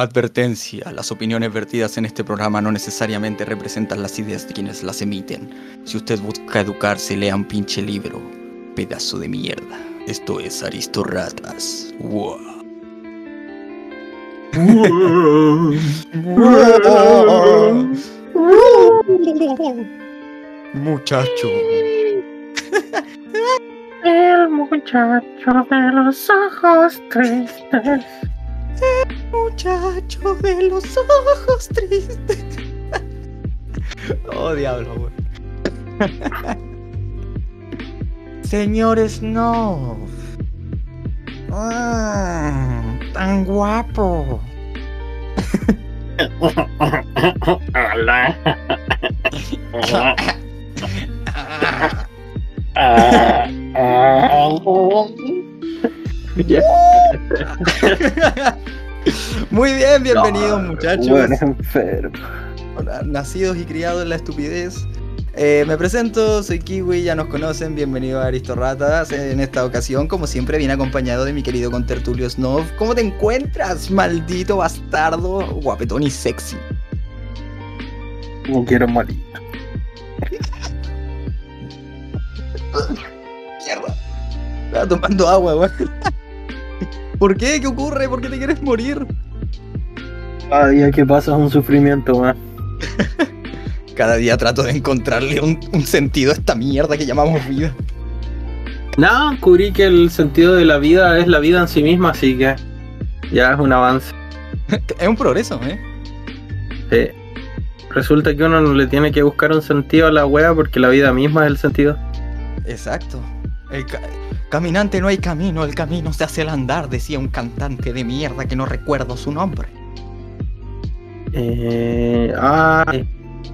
Advertencia, las opiniones vertidas en este programa no necesariamente representan las ideas de quienes las emiten. Si usted busca educarse, lea un pinche libro. Pedazo de mierda. Esto es Aristorratas. Muchacho. El muchacho de los ojos tristes. Muchacho de los ojos tristes. Oh, diablo, güey. Señor Snow. Ah, tan guapo. Hola. Muy bien, bienvenidos muchachos. Bueno, enfermo. Hola, nacidos y criados en la estupidez. Eh, me presento, soy Kiwi, ya nos conocen, bienvenido a Aristorratas. En esta ocasión, como siempre, viene acompañado de mi querido contertulio Snow. ¿Cómo te encuentras, maldito bastardo, guapetón y sexy? No quiero morir. Mierda. Estaba tomando agua, weón. ¿Por qué? ¿Qué ocurre? ¿Por qué te quieres morir? Cada día que pasa es un sufrimiento más. Cada día trato de encontrarle un, un sentido a esta mierda que llamamos vida. No, cubrí que el sentido de la vida es la vida en sí misma, así que ya es un avance. Es un progreso, ¿eh? Sí. Resulta que uno no le tiene que buscar un sentido a la wea porque la vida misma es el sentido. Exacto. El ca- caminante no hay camino, el camino se hace al andar, decía un cantante de mierda que no recuerdo su nombre. Eh, ah,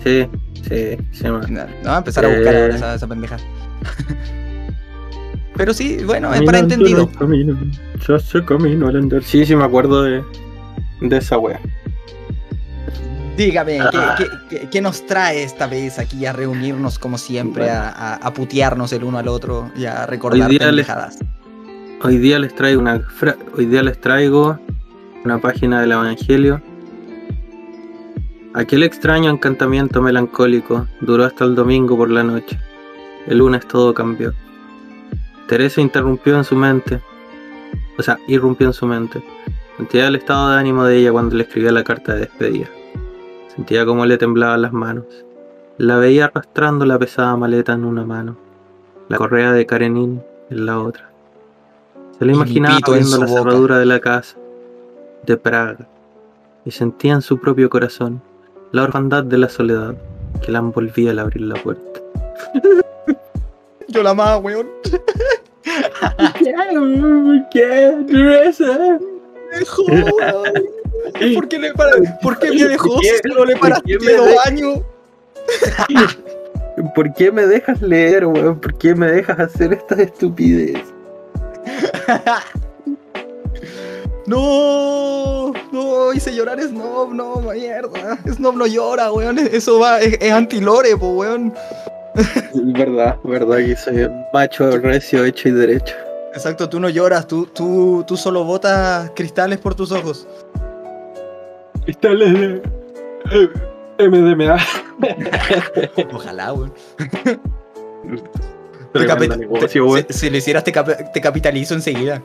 sí, sí, sí. No, no a empezar a buscar Eh. ahora esa, esa pendeja. Pero sí, bueno, es para no entendido. hay camino, se hace camino al andar. Sí, sí, me acuerdo de, de esa wea. Dígame, ¿qué, Ah. qué- qué- qué nos trae esta vez aquí a reunirnos como siempre, a, a- a putearnos el uno al otro y a recordar Hoy día les-? Hoy día les traigo una hoy día les traigo una página del Evangelio. Aquel extraño encantamiento melancólico duró hasta el domingo por la noche. El lunes todo cambió. Teresa interrumpió en su mente, o sea, irrumpió en su mente. Sentía el estado de ánimo de ella cuando le escribía la carta de despedida. Sentía cómo le temblaban las manos. La veía arrastrando la pesada maleta en una mano, la correa de Karenin en la otra. Se mi imaginaba viendo la boca. cerradura de la casa de Praga y sentía en su propio corazón la orfandad de la soledad que la envolvía al abrir la puerta. Yo la amaba, weón. ¿Qué? Dejó, weón. ¿Por qué, le para... ¿Por qué me dejó ¿Por qué? si solo le ¿Por paraste dos años? ¿Por qué me dejas leer, weón? ¿Por qué me dejas hacer estas estupideces? No, no, hice llorar Snob, no, mierda. Snob no llora, weón. Eso va, es, es anti-lore, po, weón. Verdad, verdad que soy macho recio, hecho y derecho. Exacto, tú no lloras, tú, tú, tú solo botas cristales por tus ojos. Cristales de MDMA. Ojalá, weón. Negocio, te- si, si lo hicieras, te, cap- te capitalizo enseguida.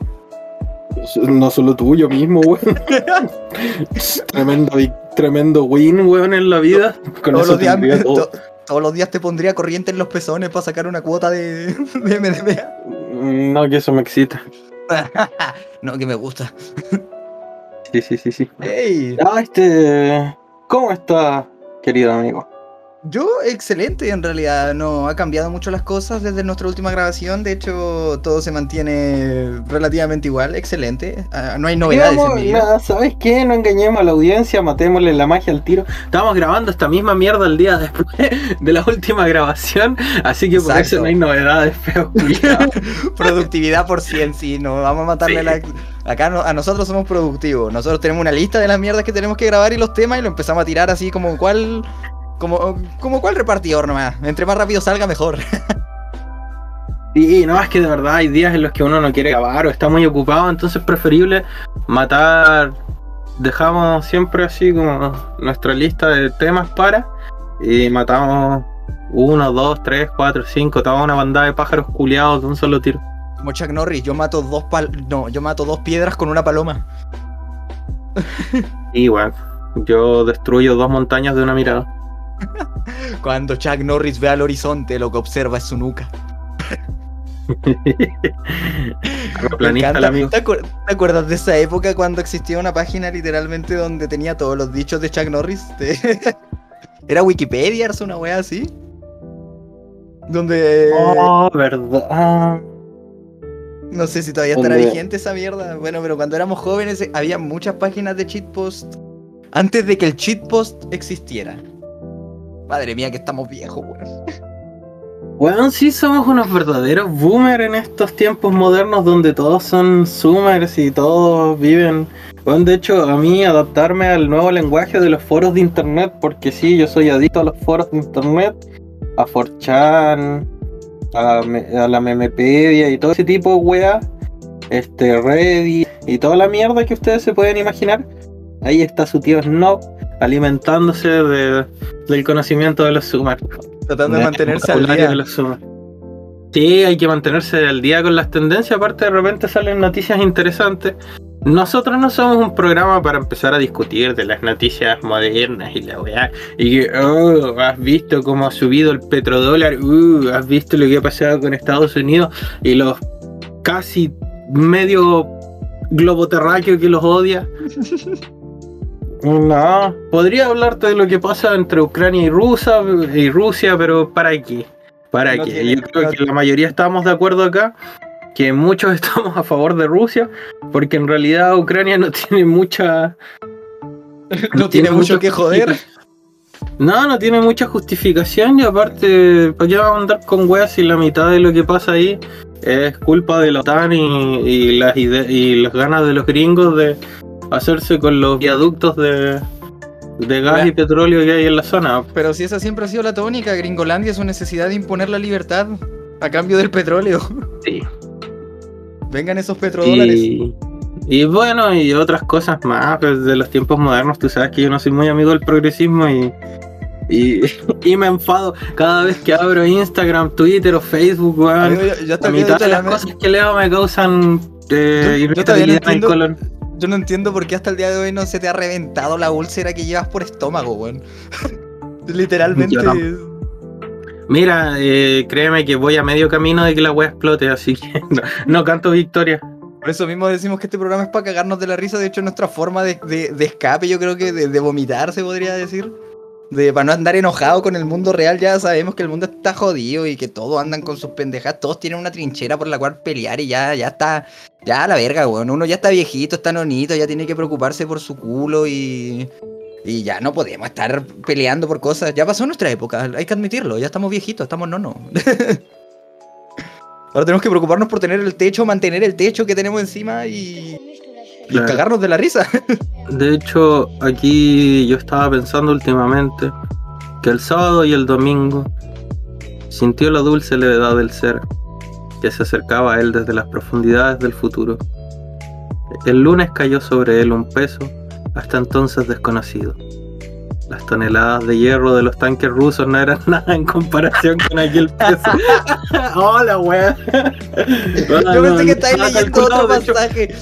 No solo tuyo mismo, weón. tremendo, tremendo win, weón, en la vida. Con Todos eso los, días, tendría todo. to- todos los días te pondría corriente en los pezones para sacar una cuota de, de MDMA. No, que eso me excita. no, que me gusta. Sí, sí, sí, sí. Ey, Ah, este. ¿Cómo está, querido amigo? Yo, excelente, en realidad no ha cambiado mucho las cosas desde nuestra última grabación. De hecho, todo se mantiene relativamente igual, excelente. Ah, no hay novedades en mi vida. ¿Sabes qué? No engañemos a la audiencia, matémosle la magia al tiro. Estábamos grabando esta misma mierda el día después de la última grabación, así que por Exacto. eso no hay novedades, feo. Productividad por 100, sí, no vamos a matarle Sí. la... Acá no- a nosotros somos productivos. Nosotros tenemos una lista de las mierdas que tenemos que grabar y los temas y lo empezamos a tirar así como cual... Como, como cual repartidor nomás. Entre más rápido salga, mejor. Sí, no, es que de verdad hay días en los que uno no quiere grabar o está muy ocupado, entonces es preferible matar dejamos siempre así como nuestra lista de temas para y matamos uno, dos, tres, cuatro, cinco, toda una bandada de pájaros culiados de un solo tiro. Como Chuck Norris, yo mato dos pal no, yo mato dos piedras con una paloma. Y bueno, yo destruyo dos montañas de una mirada. Cuando Chuck Norris ve al horizonte, lo que observa es su nuca. Planista. ¿Te, acuer- te acuerdas de esa época cuando existía una página literalmente donde tenía todos los dichos de Chuck Norris? Era Wikipedia, es una wea así. Donde Oh, verdad. no sé si todavía estará vigente esa mierda. Bueno, pero cuando éramos jóvenes eh, había muchas páginas de cheatpost antes de que el cheatpost existiera. Madre mía, que estamos viejos, weón. Bueno, sí somos unos verdaderos boomers en estos tiempos modernos donde todos son zoomers y todos viven. Bueno, de hecho, a mí adaptarme al nuevo lenguaje de los foros de internet, porque sí, yo soy adicto a los foros de internet, a 4chan, a, la Memepedia y todo ese tipo de weas, este, Reddit y toda la mierda que ustedes se pueden imaginar. Ahí está su tío Snob alimentándose de- del conocimiento de los zoomers. Tratando de mantenerse al día. de los Zoomers. Sí, hay que mantenerse al día con las tendencias. Aparte, de repente salen noticias interesantes. Nosotros no somos un programa para empezar a discutir de las noticias modernas y la weá. Y que, oh, has visto cómo ha subido el petrodólar. Uh, has visto lo que ha pasado con Estados Unidos y los casi medio globo terráqueo que los odia. No, podría hablarte de lo que pasa entre Ucrania y Rusia, y Rusia pero ¿para qué? ¿Para No qué? Yo creo que la mayoría estamos de acuerdo acá, que muchos estamos a favor de Rusia, porque en realidad Ucrania no tiene mucha... No tiene mucho que joder. No, no tiene mucha justificación y aparte, ¿para qué vamos a andar con weas si la mitad de lo que pasa ahí es culpa de la OTAN y, y las y las ganas de los gringos de hacerse con los viaductos de, de gas y petróleo que hay en la zona? Pero si esa siempre ha sido la tónica, Gringolandia su necesidad de imponer la libertad a cambio del petróleo. Sí. Vengan esos petrodólares. Y, y bueno, y otras cosas más pues, de los tiempos modernos. Tú sabes que yo no soy muy amigo del progresismo y, y, y me enfado cada vez que abro Instagram, Twitter o Facebook, weón. La día mitad de las cosas que leo me causan eh, Yo- yo todavía no entiendo-. Yo no entiendo por qué hasta el día de hoy no se te ha reventado la úlcera que llevas por estómago, weón. Literalmente. Mira, eh, créeme que voy a medio camino de que la wea explote, así que no, no canto victoria. Por eso mismo decimos que este programa es para cagarnos de la risa. De hecho, nuestra forma de, de- de escape, yo creo que de, de vomitar, se podría decir. De, para no andar enojado con el mundo real, ya sabemos que el mundo está jodido y que todos andan con sus pendejas. Todos tienen una trinchera por la cual pelear y ya, ya está. Ya a la verga, weón. Uno ya está viejito, está nonito, ya tiene que preocuparse por su culo y. Y ya no podemos estar peleando por cosas. Ya pasó nuestra época, hay que admitirlo. Ya estamos viejitos, estamos nono. Ahora tenemos que preocuparnos por tener el techo, mantener el techo que tenemos encima y, y Claro. cagarnos de la risa. De hecho, aquí yo estaba pensando últimamente que el sábado y el domingo sintió la dulce levedad del ser que se acercaba a él desde las profundidades del futuro. El lunes cayó sobre él un peso hasta entonces desconocido. Las toneladas de hierro de los tanques rusos no eran nada en comparación con aquel peso. Hola, wea. Yo pensé que estabas Estaba leyendo otro hecho, pasaje.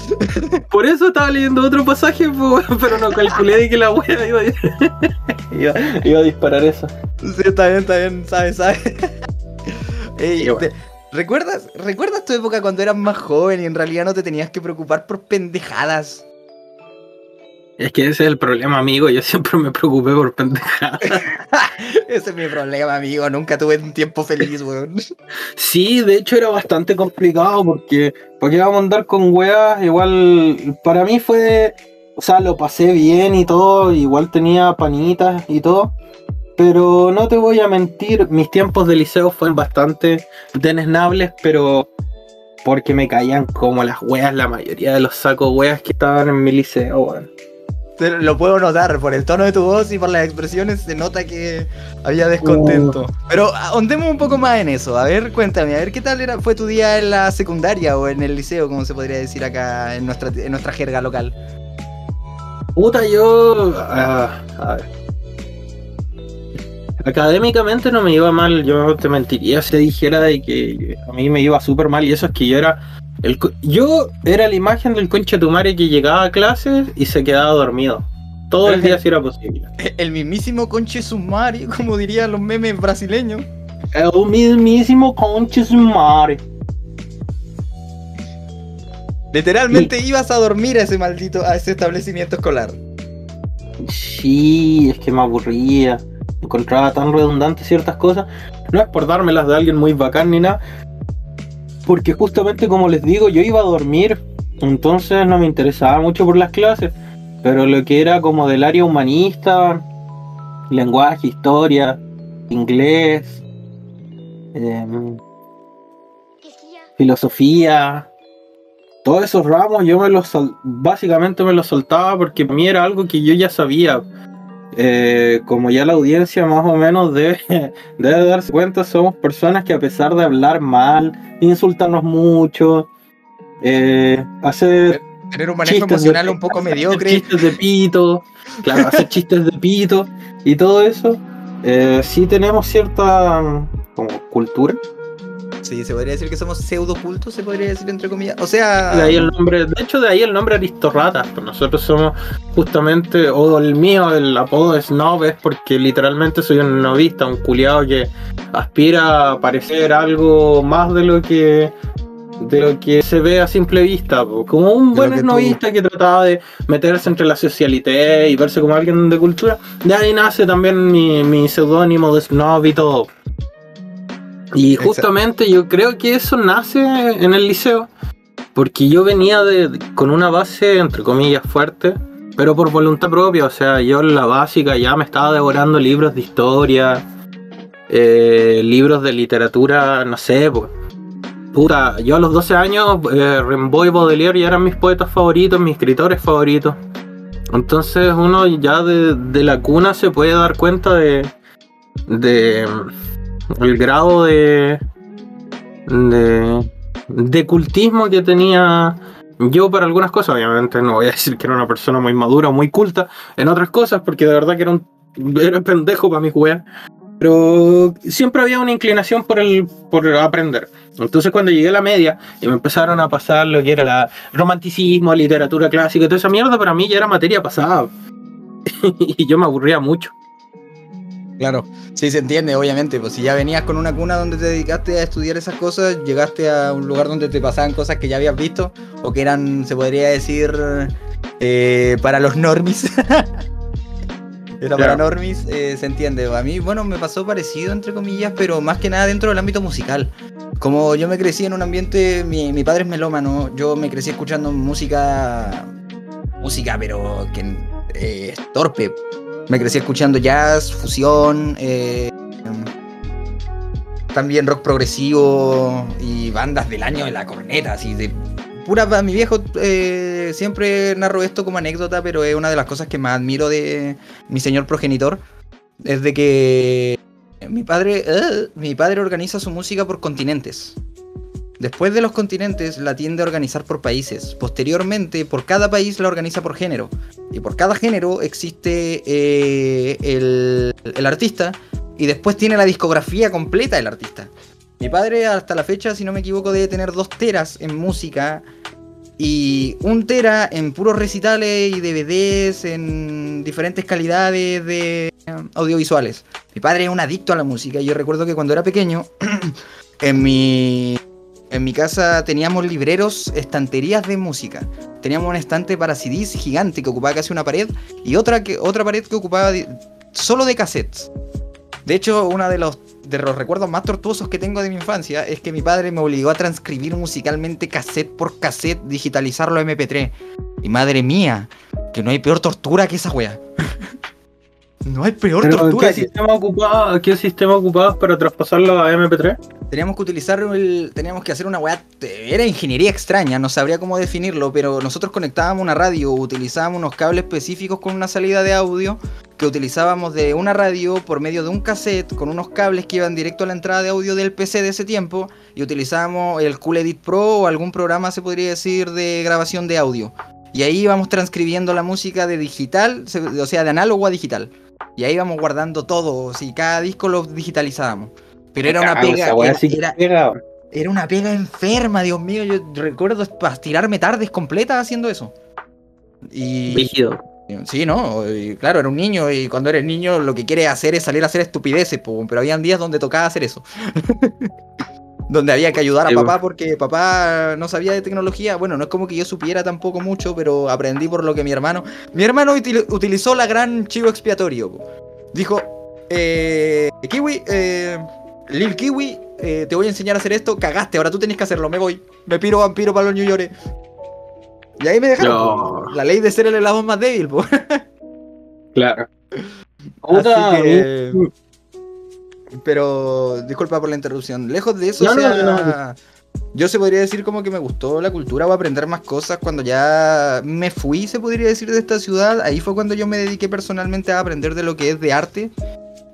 por eso estaba leyendo otro pasaje, weón, pero no calculé de que la wea iba, a- iba, iba a disparar eso. Sí, está bien, está bien. Ey, bueno. te- ¿recuerdas, ¿Recuerdas tu época cuando eras más joven y en realidad no te tenías que preocupar por pendejadas? Es que ese es el problema, amigo. Yo siempre me preocupé por pendejadas. Ese es mi problema, amigo. Nunca tuve un tiempo feliz, weón. Sí, de hecho era bastante complicado porque ¿para qué vamos a andar con weas? Igual para mí fue, o sea, lo pasé bien y todo, igual tenía panitas y todo. Pero no te voy a mentir, mis tiempos de liceo fueron bastante denesnables, pero porque me caían como las weas la mayoría de los sacos weas que estaban en mi liceo, weón. Lo puedo notar, por el tono de tu voz y por las expresiones se nota que había descontento. Pero ahondemos un poco más en eso. A ver, cuéntame, a ver qué tal era, fue tu día en la secundaria o en el liceo, como se podría decir acá en nuestra, en nuestra jerga local. Puta, yo. ah, a ver. Académicamente no me iba mal, yo te mentiría si dijera de que a mí me iba súper mal y eso es que yo era. El, yo era la imagen del concha tu madre que llegaba a clases y se quedaba dormido. Todo el día si era posible. El mismísimo conche sumari, como dirían los memes brasileños. El mismísimo concha su madre. Literalmente ibas a dormir a ese maldito, a ese establecimiento escolar. Sí, es que me aburría. Encontraba tan redundante ciertas cosas. No es por dármelas de alguien muy bacán ni nada. Porque justamente como les digo, yo iba a dormir. Entonces no me interesaba mucho por las clases. Pero lo que era como del área humanista, lenguaje, historia, inglés, em, filosofía, todos esos ramos yo me los básicamente me los soltaba porque para mí era algo que yo ya sabía. Eh, como ya la audiencia más o menos debe, debe darse cuenta, somos personas que a pesar de hablar mal, insultarnos mucho, eh, hacer Tener un manejo de- emocional un poco mediocre. chistes de pito, claro, hacer chistes de pito y todo eso, eh, sí tenemos cierta mm, como cultura. Sí, se podría decir que somos pseudo cultos, se podría decir entre comillas. O sea, De ahí el nombre, de hecho de ahí el nombre Aristorratas, pues nosotros somos justamente, o el mío, el apodo de Snob es porque literalmente soy un novista, un culiado que aspira a parecer algo más de lo que de lo que se ve a simple vista, po. como un buen que tú- novista que trataba de meterse entre la socialité y verse como alguien de cultura. De ahí nace también mi, mi seudónimo de Snob y todo. Y Exacto. justamente yo creo que eso nace en el liceo. Porque yo venía de, con una base, entre comillas, fuerte, pero por voluntad propia. O sea, yo en la básica ya me estaba devorando libros de historia, eh, libros de literatura, no sé, pues. Puta, yo a los 12 años, eh, Rimbaud y Baudelaire ya eran mis poetas favoritos, mis escritores favoritos. Entonces uno ya de, de la cuna se puede dar cuenta de, de el grado de, de, cultismo que tenía yo para algunas cosas. Obviamente no voy a decir que era una persona muy madura muy culta en otras cosas, porque de verdad que era un era pendejo para mi weá. Pero siempre había una inclinación por el por aprender. Entonces cuando llegué a la media y me empezaron a pasar lo que era la romanticismo, literatura clásica toda esa mierda, para mí ya era materia pasada. y yo me aburría mucho. Claro, sí se entiende, obviamente. Pues si ya venías con una cuna donde te dedicaste a estudiar esas cosas, llegaste a un lugar donde te pasaban cosas que ya habías visto o que eran, se podría decir, eh, para los normis. Era para normis, eh, se entiende. A mí, bueno, me pasó parecido, entre comillas, pero más que nada dentro del ámbito musical. Como yo me crecí en un ambiente, mi, mi padre es melómano, yo me crecí escuchando música, música, pero que eh, es torpe. Me crecí escuchando jazz, fusión, eh, también rock progresivo y bandas del año de la corneta, así de pura mi viejo eh, siempre narro esto como anécdota, pero es una de las cosas que más admiro de mi señor progenitor es de que mi padre eh, mi padre organiza su música por continentes. Después de los continentes la tiende a organizar por países. Posteriormente, por cada país la organiza por género. Y por cada género existe eh, el, artista y después tiene la discografía completa del artista. Mi padre hasta la fecha, si no me equivoco, debe tener dos teras en música y un tera en puros recitales y DVDs en diferentes calidades de eh, audiovisuales. Mi padre es un adicto a la música y yo recuerdo que cuando era pequeño en mi en mi casa teníamos libreros, estanterías de música. Teníamos un estante para CDs gigante que ocupaba casi una pared y otra que otra pared que ocupaba solo de cassettes. De hecho, uno de los, de los recuerdos más tortuosos que tengo de mi infancia es que mi padre me obligó a transcribir musicalmente cassette por cassette, digitalizarlo a MP3. Y madre mía, que no hay peor tortura que esa wea. no hay peor Pero, tortura. ¿qué, que- sistema ocupaba, ¿Qué sistema ocupabas para traspasarlo a MP3? Teníamos que utilizar el. Teníamos que hacer una weá. Era ingeniería extraña, no sabría cómo definirlo, pero nosotros conectábamos una radio, utilizábamos unos cables específicos con una salida de audio que utilizábamos de una radio por medio de un cassette con unos cables que iban directo a la entrada de audio del PC de ese tiempo y utilizábamos el Cool Edit Pro o algún programa, se podría decir, de grabación de audio. Y ahí íbamos transcribiendo la música de digital, o sea, de análogo a digital. Y ahí íbamos guardando todo, si cada disco lo digitalizábamos. Pero era una Cago, pega, era, una pega enferma, Dios mío. Yo recuerdo tirarme tardes completas haciendo eso. Y Rígido. sí, ¿no? Y claro, era un niño y cuando eres niño lo que quieres hacer es salir a hacer estupideces, pero habían días donde tocaba hacer eso. donde había que ayudar a papá porque papá no sabía de tecnología. Bueno, no es como que yo supiera tampoco mucho, pero aprendí por lo que mi hermano... Mi hermano util- utilizó la gran chivo expiatorio. Dijo, eh, Kiwi, eh, Lil Kiwi, eh, te voy a enseñar a hacer esto, cagaste, ahora tú tenés que hacerlo, me voy. Me piro vampiro para los New York. Y ahí me dejaron. No. La ley de ser el eslabón más débil, po. Claro. Así que- Pero, disculpa por la interrupción. Lejos de eso, No, o no, sea, no, yo se podría decir como que me gustó la cultura o aprender más cosas cuando ya me fui, se podría decir, de esta ciudad. Ahí fue cuando yo me dediqué personalmente a aprender de lo que es de arte.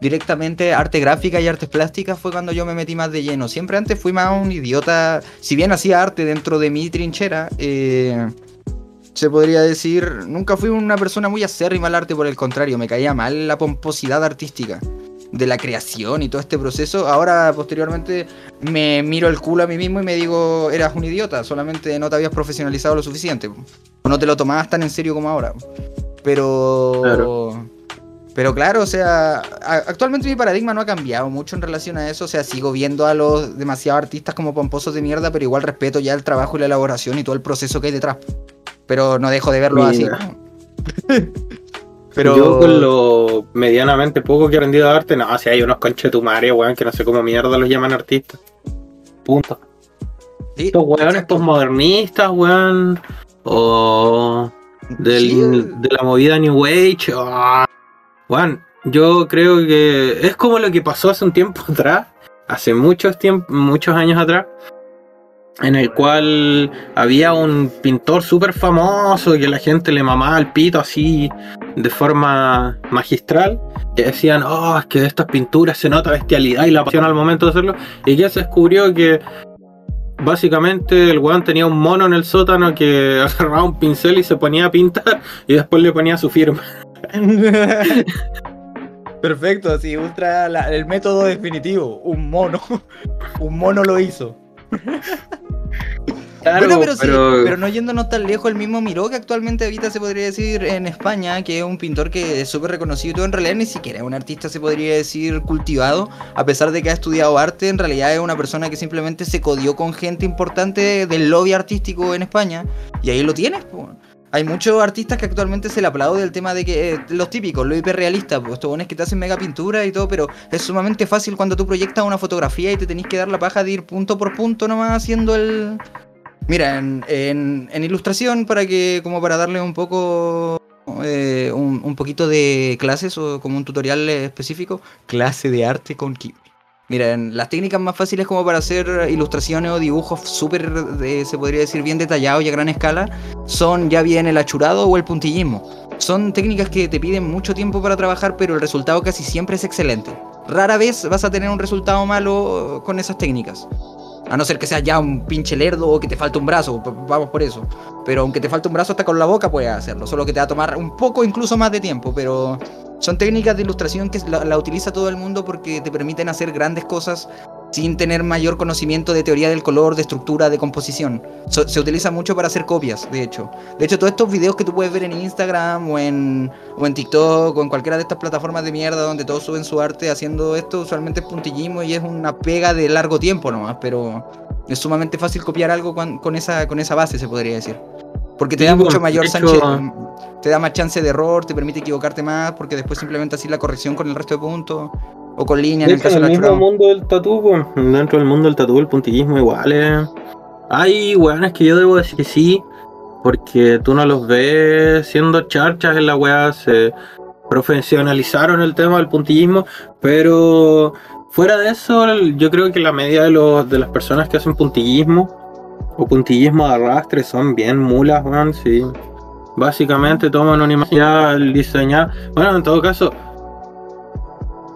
Directamente arte gráfica y artes plásticas fue cuando yo me metí más de lleno. Siempre antes fui más un idiota. Si bien hacía arte dentro de mi trinchera, eh, se podría decir, nunca fui una persona muy acérrima al arte, por el contrario, me caía mal la pomposidad artística de la creación y todo este proceso. Ahora, posteriormente, me miro el culo a mí mismo y me digo, eras un idiota, solamente no te habías profesionalizado lo suficiente. O no te lo tomabas tan en serio como ahora. Pero... Claro. Pero claro, o sea, actualmente mi paradigma no ha cambiado mucho en relación a eso. O sea, sigo viendo a los demasiados artistas como pomposos de mierda, pero igual respeto ya el trabajo y la elaboración y todo el proceso que hay detrás. Pero no dejo de verlo así. Pero Yo con lo medianamente poco que he aprendido de arte, no, si hay unos conchetumares, weón, que no sé cómo mierda los llaman artistas. Punto. Sí, Estos weones exacto. postmodernistas, weón. O del- Sí, de la movida New Age. ah. Weón, yo creo que es como lo que pasó hace un tiempo atrás, hace muchos tiempos, muchos años atrás, en el cual había un pintor súper famoso que la gente le mamaba al pito así de forma magistral, que decían, oh, es que de estas pinturas se nota bestialidad y la pasión al momento de hacerlo, y ya se descubrió que básicamente el weón tenía un mono en el sótano que agarraba un pincel y se ponía a pintar y después le ponía su firma. Perfecto, así, ultra el método definitivo. Un mono. un mono lo hizo. Claro, bueno, pero, sí, pero no yéndonos tan lejos, el mismo Miró que actualmente habita, se podría decir, en España, que es un pintor que es súper reconocido y todo, en realidad ni siquiera es un artista, se podría decir, cultivado, a pesar de que ha estudiado arte, en realidad es una persona que simplemente se codió con gente importante del lobby artístico en España, y ahí lo tienes, po. Hay muchos artistas que actualmente se le aplaude el tema de que eh, los típicos, lo hiperrealista, pues estos buenos que te hacen mega pintura y todo, pero es sumamente fácil cuando tú proyectas una fotografía y te tenés que dar la paja de ir punto por punto nomás haciendo el, Mira, en, en- en ilustración, para que, como para darle un poco, eh, un, un poquito de clases o como un tutorial específico, clase de arte con Kiwi. Mira, en las técnicas más fáciles como para hacer ilustraciones o dibujos súper, se podría decir, bien detallados y a gran escala, son ya bien el achurado o el puntillismo. Son técnicas que te piden mucho tiempo para trabajar, pero el resultado casi siempre es excelente. Rara vez vas a tener un resultado malo con esas técnicas. A no ser que seas ya un pinche lerdo o que te falte un brazo, vamos por eso. Pero aunque te falte un brazo hasta con la boca puedes hacerlo, solo que te va a tomar un poco incluso más de tiempo, pero son técnicas de ilustración que la, la utiliza todo el mundo porque te permiten hacer grandes cosas sin tener mayor conocimiento de teoría del color, de estructura, de composición. So- se utiliza mucho para hacer copias, de hecho. De hecho, todos estos videos que tú puedes ver en Instagram o en, o en TikTok o en cualquiera de estas plataformas de mierda donde todos suben su arte haciendo esto, usualmente es puntillismo y es una pega de largo tiempo nomás, pero es sumamente fácil copiar algo con, con esa, con esa base, se podría decir. Porque te Sí, da mucho mayor Sánchez, hecho- te da más chance de error, te permite equivocarte más, porque después simplemente así la corrección con el resto de puntos, o con línea en el caso del de la mismo mundo del tatú, pues, dentro del mundo del tatú, el puntillismo igual es... Hay weones que yo debo decir que sí, porque tú no los ves siendo charchas en la weá, se profesionalizaron el tema del puntillismo, pero fuera de eso, el- yo creo que la media de, los, de las personas que hacen puntillismo o puntillismo de arrastre son bien mulas, weón, sí. Básicamente toman una imagen ya diseñada. Bueno, en todo caso,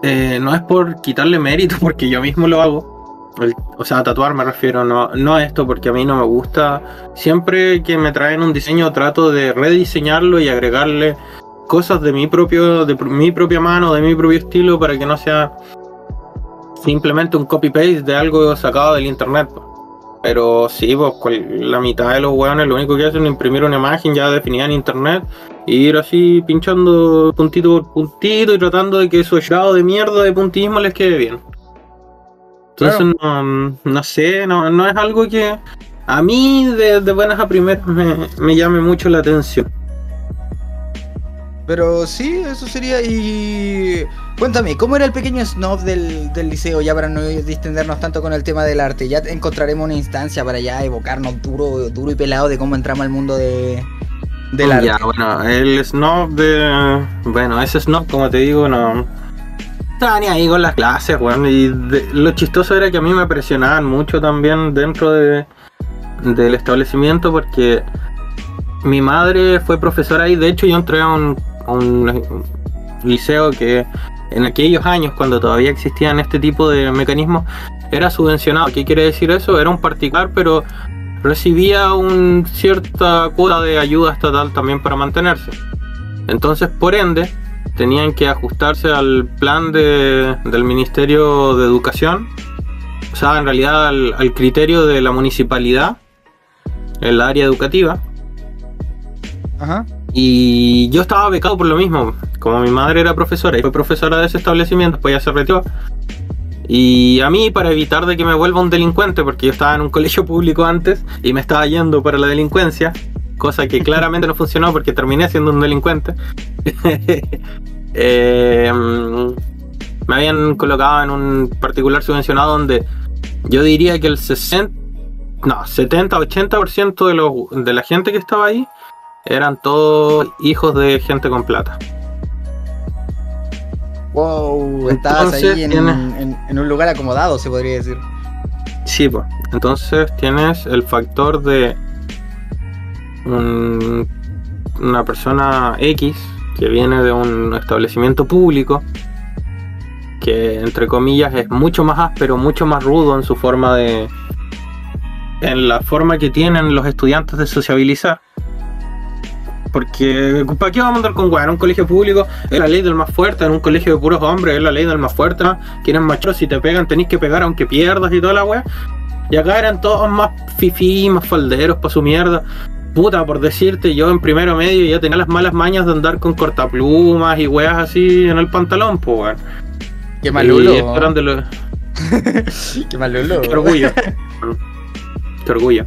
eh, no es por quitarle mérito, porque yo mismo lo hago. o sea, tatuar me refiero, no, no a esto, porque a mí no me gusta. Siempre que me traen un diseño trato de rediseñarlo y agregarle cosas de mi propio, de mi propia mano, de mi propio estilo, para que no sea simplemente un copy-paste de algo sacado del internet. Pero sí, la mitad de los hueones lo único que hacen es imprimir una imagen ya definida en internet y ir así pinchando puntito por puntito y tratando de que su grado de mierda de puntismo les quede bien. Entonces, no, no sé, no, no es algo que a mí de, de buenas a primeras me, me llame mucho la atención. Pero sí, eso sería. Y. Cuéntame, ¿cómo era el pequeño snob del, del liceo? Ya para no distendernos tanto con el tema del arte. Ya encontraremos una instancia para ya evocarnos duro, duro y pelado de cómo entramos al mundo de, del arte. Ya, bueno, el snob de. Bueno, ese snob, como te digo, no. Estaba ni ahí con las clases, weón. Y de- lo chistoso era que a mí me presionaban mucho también dentro de, del establecimiento porque mi madre fue profesora ahí. De hecho, yo entré a un, a un liceo que en aquellos años, cuando todavía existían este tipo de mecanismos, era subvencionado. ¿Qué quiere decir eso? Era un particular, pero recibía una cierta cuota de ayuda estatal también para mantenerse. Entonces, por ende, tenían que ajustarse al plan de- del Ministerio de Educación, o sea, en realidad al, al criterio de la municipalidad, en la área educativa. Ajá. Y yo estaba becado por lo mismo. Como mi madre era profesora y fue profesora de ese establecimiento, pues ya se retiró. Y a mí, para evitar de que me vuelva un delincuente, porque yo estaba en un colegio público antes y me estaba yendo para la delincuencia, cosa que claramente no funcionó porque terminé siendo un delincuente, eh, me habían colocado en un particular subvencionado donde yo diría que el 60, no, 70-80% de, los- de la gente que estaba ahí eran todos hijos de gente con plata. Wow, estabas Entonces, ahí en, tiene- en- en un lugar acomodado, se podría decir. Sí, pues. Entonces tienes el factor de un- una persona X que viene de un establecimiento público que entre comillas es mucho más áspero, mucho más rudo en su forma de en la forma que tienen los estudiantes de sociabilizar. Porque, ¿para qué vamos a andar con weá? En un colegio público es la ley del más fuerte, en un colegio de puros hombres es la ley del más fuerte, ¿no? Quieren machos, si te pegan tenés que pegar aunque pierdas y toda la weá. Y acá eran todos más fifí, más falderos para su mierda. Puta, por decirte, yo en primero medio ya tenía las malas mañas de andar con cortaplumas y weas así en el pantalón, pues weón. Qué Y malulo. eran de los- Qué malulo. Qué orgullo. Qué orgullo.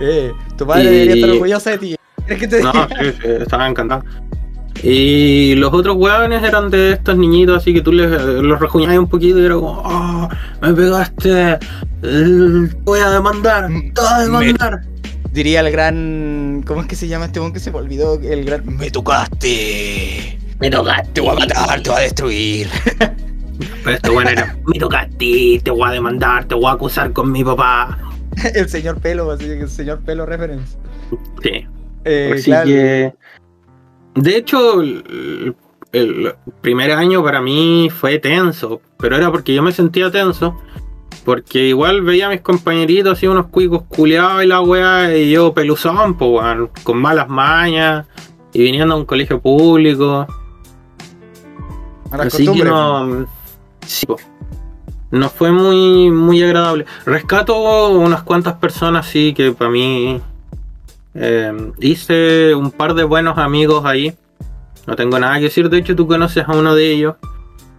Eh, tu madre Y- debería estar orgullosa de ti. ¿Quieres que te No, sí, sí, estaba encantado. Y los otros hueones eran de estos niñitos, así que tú les, los rejuñabas un poquito y era como, oh, me pegaste, eh, te voy a demandar, te voy a demandar. Diría el gran. ¿Cómo es que se llama este mon que se me olvidó? El gran. ¡Me tocaste! Me tocaste. Te voy a matar, te voy a destruir. Pero este bueno era, me tocaste, te voy a demandar, te voy a acusar con mi papá. el señor pelo, así que el señor pelo reference. Sí. Eh, Así claro. que. De hecho, el, el primer año para mí fue tenso, pero era porque yo me sentía tenso. Porque igual veía a mis compañeritos así unos cuicos culeados y la weá, y yo peluzón, pues con malas mañas, y viniendo a un colegio público. Así que no. Sí, no fue muy, muy agradable. Rescato unas cuantas personas, sí, que para mí. Eh, hice un par de buenos amigos ahí. No tengo nada que decir. De hecho, tú conoces a uno de ellos.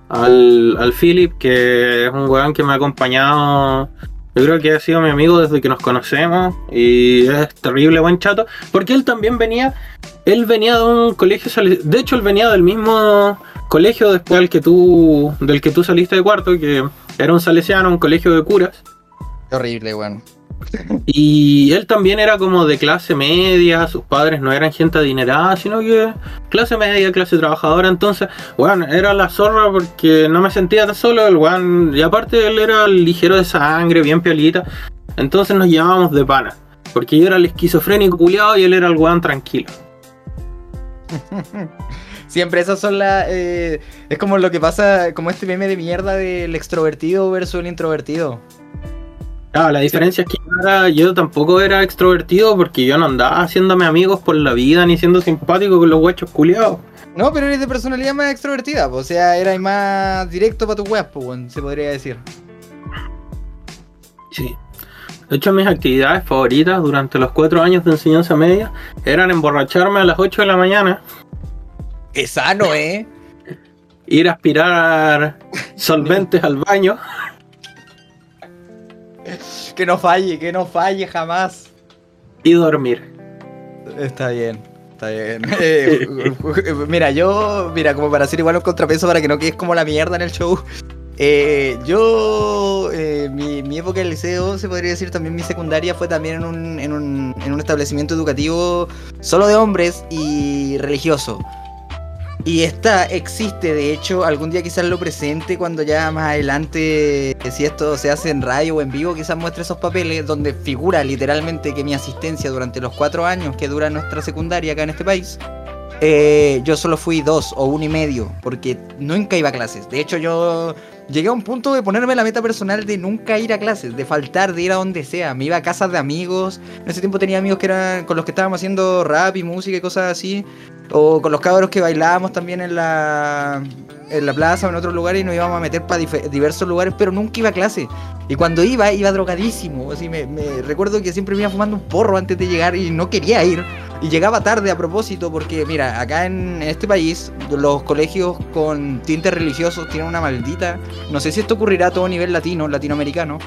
Al, al Philip, que es un weón que me ha acompañado. Yo creo que ha sido mi amigo desde que nos conocemos. Y es terrible buen chato. Porque él también venía. Él venía de un colegio. De hecho, él venía del mismo colegio después del que tú. del que tú saliste de cuarto. Que era un salesiano, un colegio de curas. Qué horrible, weón. Y él también era como de clase media, sus padres no eran gente adinerada, sino que clase media, clase trabajadora. Entonces, bueno, era la zorra porque no me sentía tan solo. El weón, y aparte él era ligero de sangre, bien piolita. Entonces nos llevábamos de pana. Porque yo era el esquizofrénico culiado y él era el weón tranquilo. Siempre esas son las... eh, es como lo que pasa, como este meme de mierda del extrovertido versus el introvertido. Claro, la diferencia es que yo, era- yo tampoco era extrovertido porque yo no andaba haciéndome amigos por la vida ni siendo simpático con los guachos culiados. No, pero eres de personalidad más extrovertida, po, o sea, eras más directo para po, weón, se podría decir. Sí. De hecho, mis actividades favoritas durante los cuatro años de enseñanza media eran emborracharme a las 8 de la mañana, Es sano, ¿eh? ir a aspirar solventes al baño Que no falle, que no falle jamás. y dormir. Está bien, está bien. Eh, mira, yo, mira, como para hacer igual un contrapeso para que no quedes como la mierda en el show. eh, yo, eh, mi, mi época del liceo, se podría decir también mi secundaria, fue también en un, en un, en un establecimiento educativo solo de hombres y religioso. Y esta existe, de hecho, algún día quizás lo presente cuando ya más adelante, si esto se hace en radio o en vivo, quizás muestre esos papeles donde figura literalmente que mi asistencia durante los cuatro años que dura nuestra secundaria acá en este país, eh, yo solo fui dos o uno y medio, porque nunca iba a clases. De hecho, yo llegué a un punto de ponerme la meta personal de nunca ir a clases, de faltar, de ir a donde sea. Me iba a casas de amigos. En ese tiempo tenía amigos que eran con los que estábamos haciendo rap y música y cosas así. O con los cabros que bailábamos también en la, en la plaza o en otros lugares y nos íbamos a meter para diversos lugares, pero nunca iba a clase. Y cuando iba, iba drogadísimo. Así me, me recuerdo que siempre me iba fumando un porro antes de llegar y no quería ir. Y llegaba tarde a propósito porque, mira, acá en este país los colegios con tintes religiosos tienen una maldita... No sé si esto ocurrirá a todo nivel latino, latinoamericano,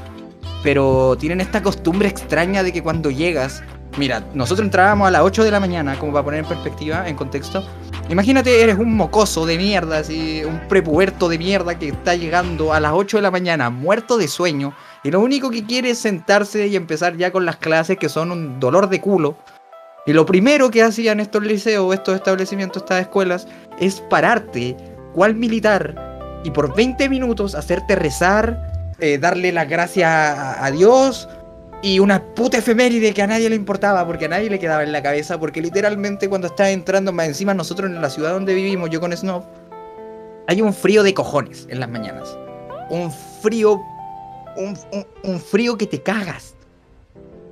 pero tienen esta costumbre extraña de que cuando llegas... Mira, nosotros entrábamos a las 8 de la mañana, como para poner en perspectiva, en contexto. Imagínate, eres un mocoso de mierda, así, un prepuberto de mierda que está llegando a las 8 de la mañana, muerto de sueño, y lo único que quiere es sentarse y empezar ya con las clases que son un dolor de culo. Y lo primero que hacían estos liceos, estos establecimientos, estas escuelas, es pararte, cual militar, y por 20 minutos hacerte rezar, eh, darle las gracias a, Dios y una puta efeméride que a nadie le importaba, porque a nadie le quedaba en la cabeza, porque literalmente cuando estás entrando más encima nosotros en la ciudad donde vivimos, yo con Snow, hay un frío de cojones en las mañanas. Un frío, un frío que te cagas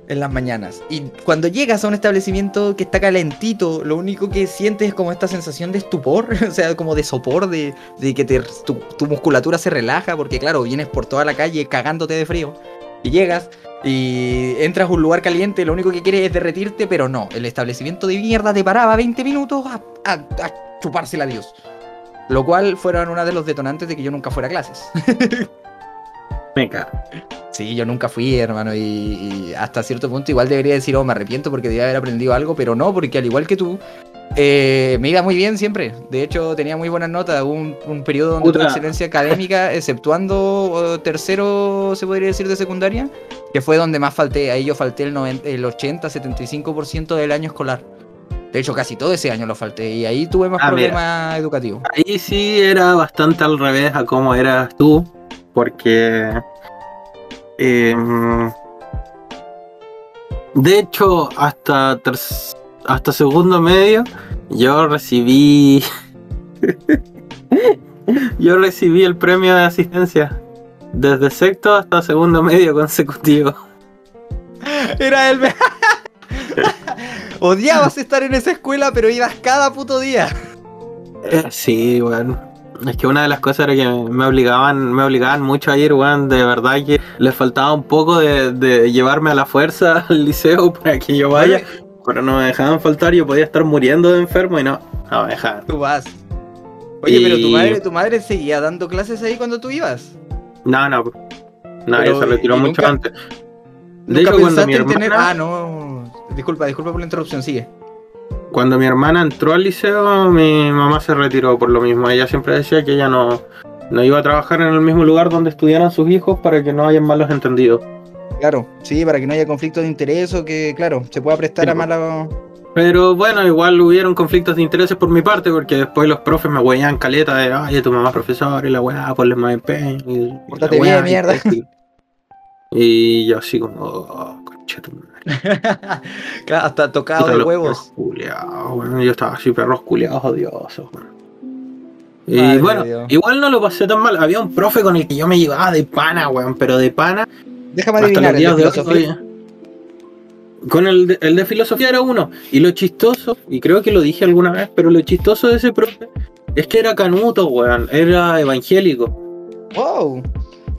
en las mañanas. Y cuando llegas a un establecimiento que está calentito, lo único que sientes es como esta sensación de estupor, o sea, como de sopor, de, de que tu, tu musculatura se relaja, porque claro, vienes por toda la calle cagándote de frío. Y llegas y entras a un lugar caliente, lo único que quieres es derretirte, pero no, el establecimiento de mierda te paraba 20 minutos a, a, a chupársela a Dios. Lo cual fueron uno de los detonantes de que yo nunca fuera a clases. Me cago. Sí, yo nunca fui, hermano, y, y hasta cierto punto igual debería decir, oh, me arrepiento porque debía haber aprendido algo, pero no, porque al igual que tú, eh, me iba muy bien siempre. De hecho, tenía muy buenas notas. Hubo un, un periodo donde tuve excelencia académica, exceptuando eh, tercero, se podría decir, de secundaria, que fue donde más falté. Ahí yo falté el, 90, el 80-75% del año escolar. De hecho, casi todo ese año lo falté, y ahí tuve más Ah, mira. problemas educativos. Ahí sí era bastante al revés a cómo eras tú, porque... em, de hecho, hasta, hasta segundo medio, yo recibí... yo recibí el premio de asistencia. Desde sexto hasta segundo medio consecutivo. Era el... Odiabas estar en esa escuela, pero ibas cada puto día. Eh, Sí, bueno. Es que una de las cosas era que me obligaban, me obligaban mucho a ir, weón. De verdad que les faltaba un poco de, de llevarme a la fuerza al liceo para que yo vaya. Pero no me dejaban faltar, yo podía estar muriendo de enfermo y no, no me dejaban. Tú vas. Oye, Y- pero tu madre, tu madre seguía dando clases ahí cuando tú ibas. No, no. No, Pero, ella se retiró ¿y mucho nunca- antes. De ¿Nunca hecho, cuando mi tener.? hermana, Ah, no. Disculpa, disculpa por la interrupción, sigue. Cuando mi hermana entró al liceo, mi mamá se retiró por lo mismo. Ella siempre decía que ella no, no iba a trabajar en el mismo lugar donde estudiaran sus hijos para que no hayan malos entendidos. Claro, sí, para que no haya conflicto de interés o que, claro, se pueda prestar Sí, a mala. Pero bueno, igual hubieron conflictos de intereses por mi parte, porque después los profes me hueían caleta de, ay, tu mamá es profesor y la weá, ponle más empeño. Y, y Pórtate la weá, bien, mierda. Y, y yo así como, oh. claro, hasta tocado Puta, de huevos. culiados, weón. Yo estaba así, perros culiados odiosos. Y Madre bueno, Dios. igual no lo pasé tan mal. Había un profe con el que yo me llevaba de pana, weón, pero de pana Déjame adivinar, el de de filosofía. Con el de, el de filosofía era uno. Y lo chistoso, y creo que lo dije alguna vez, pero lo chistoso de ese profe es que era canuto, weón. Era evangélico. Wow.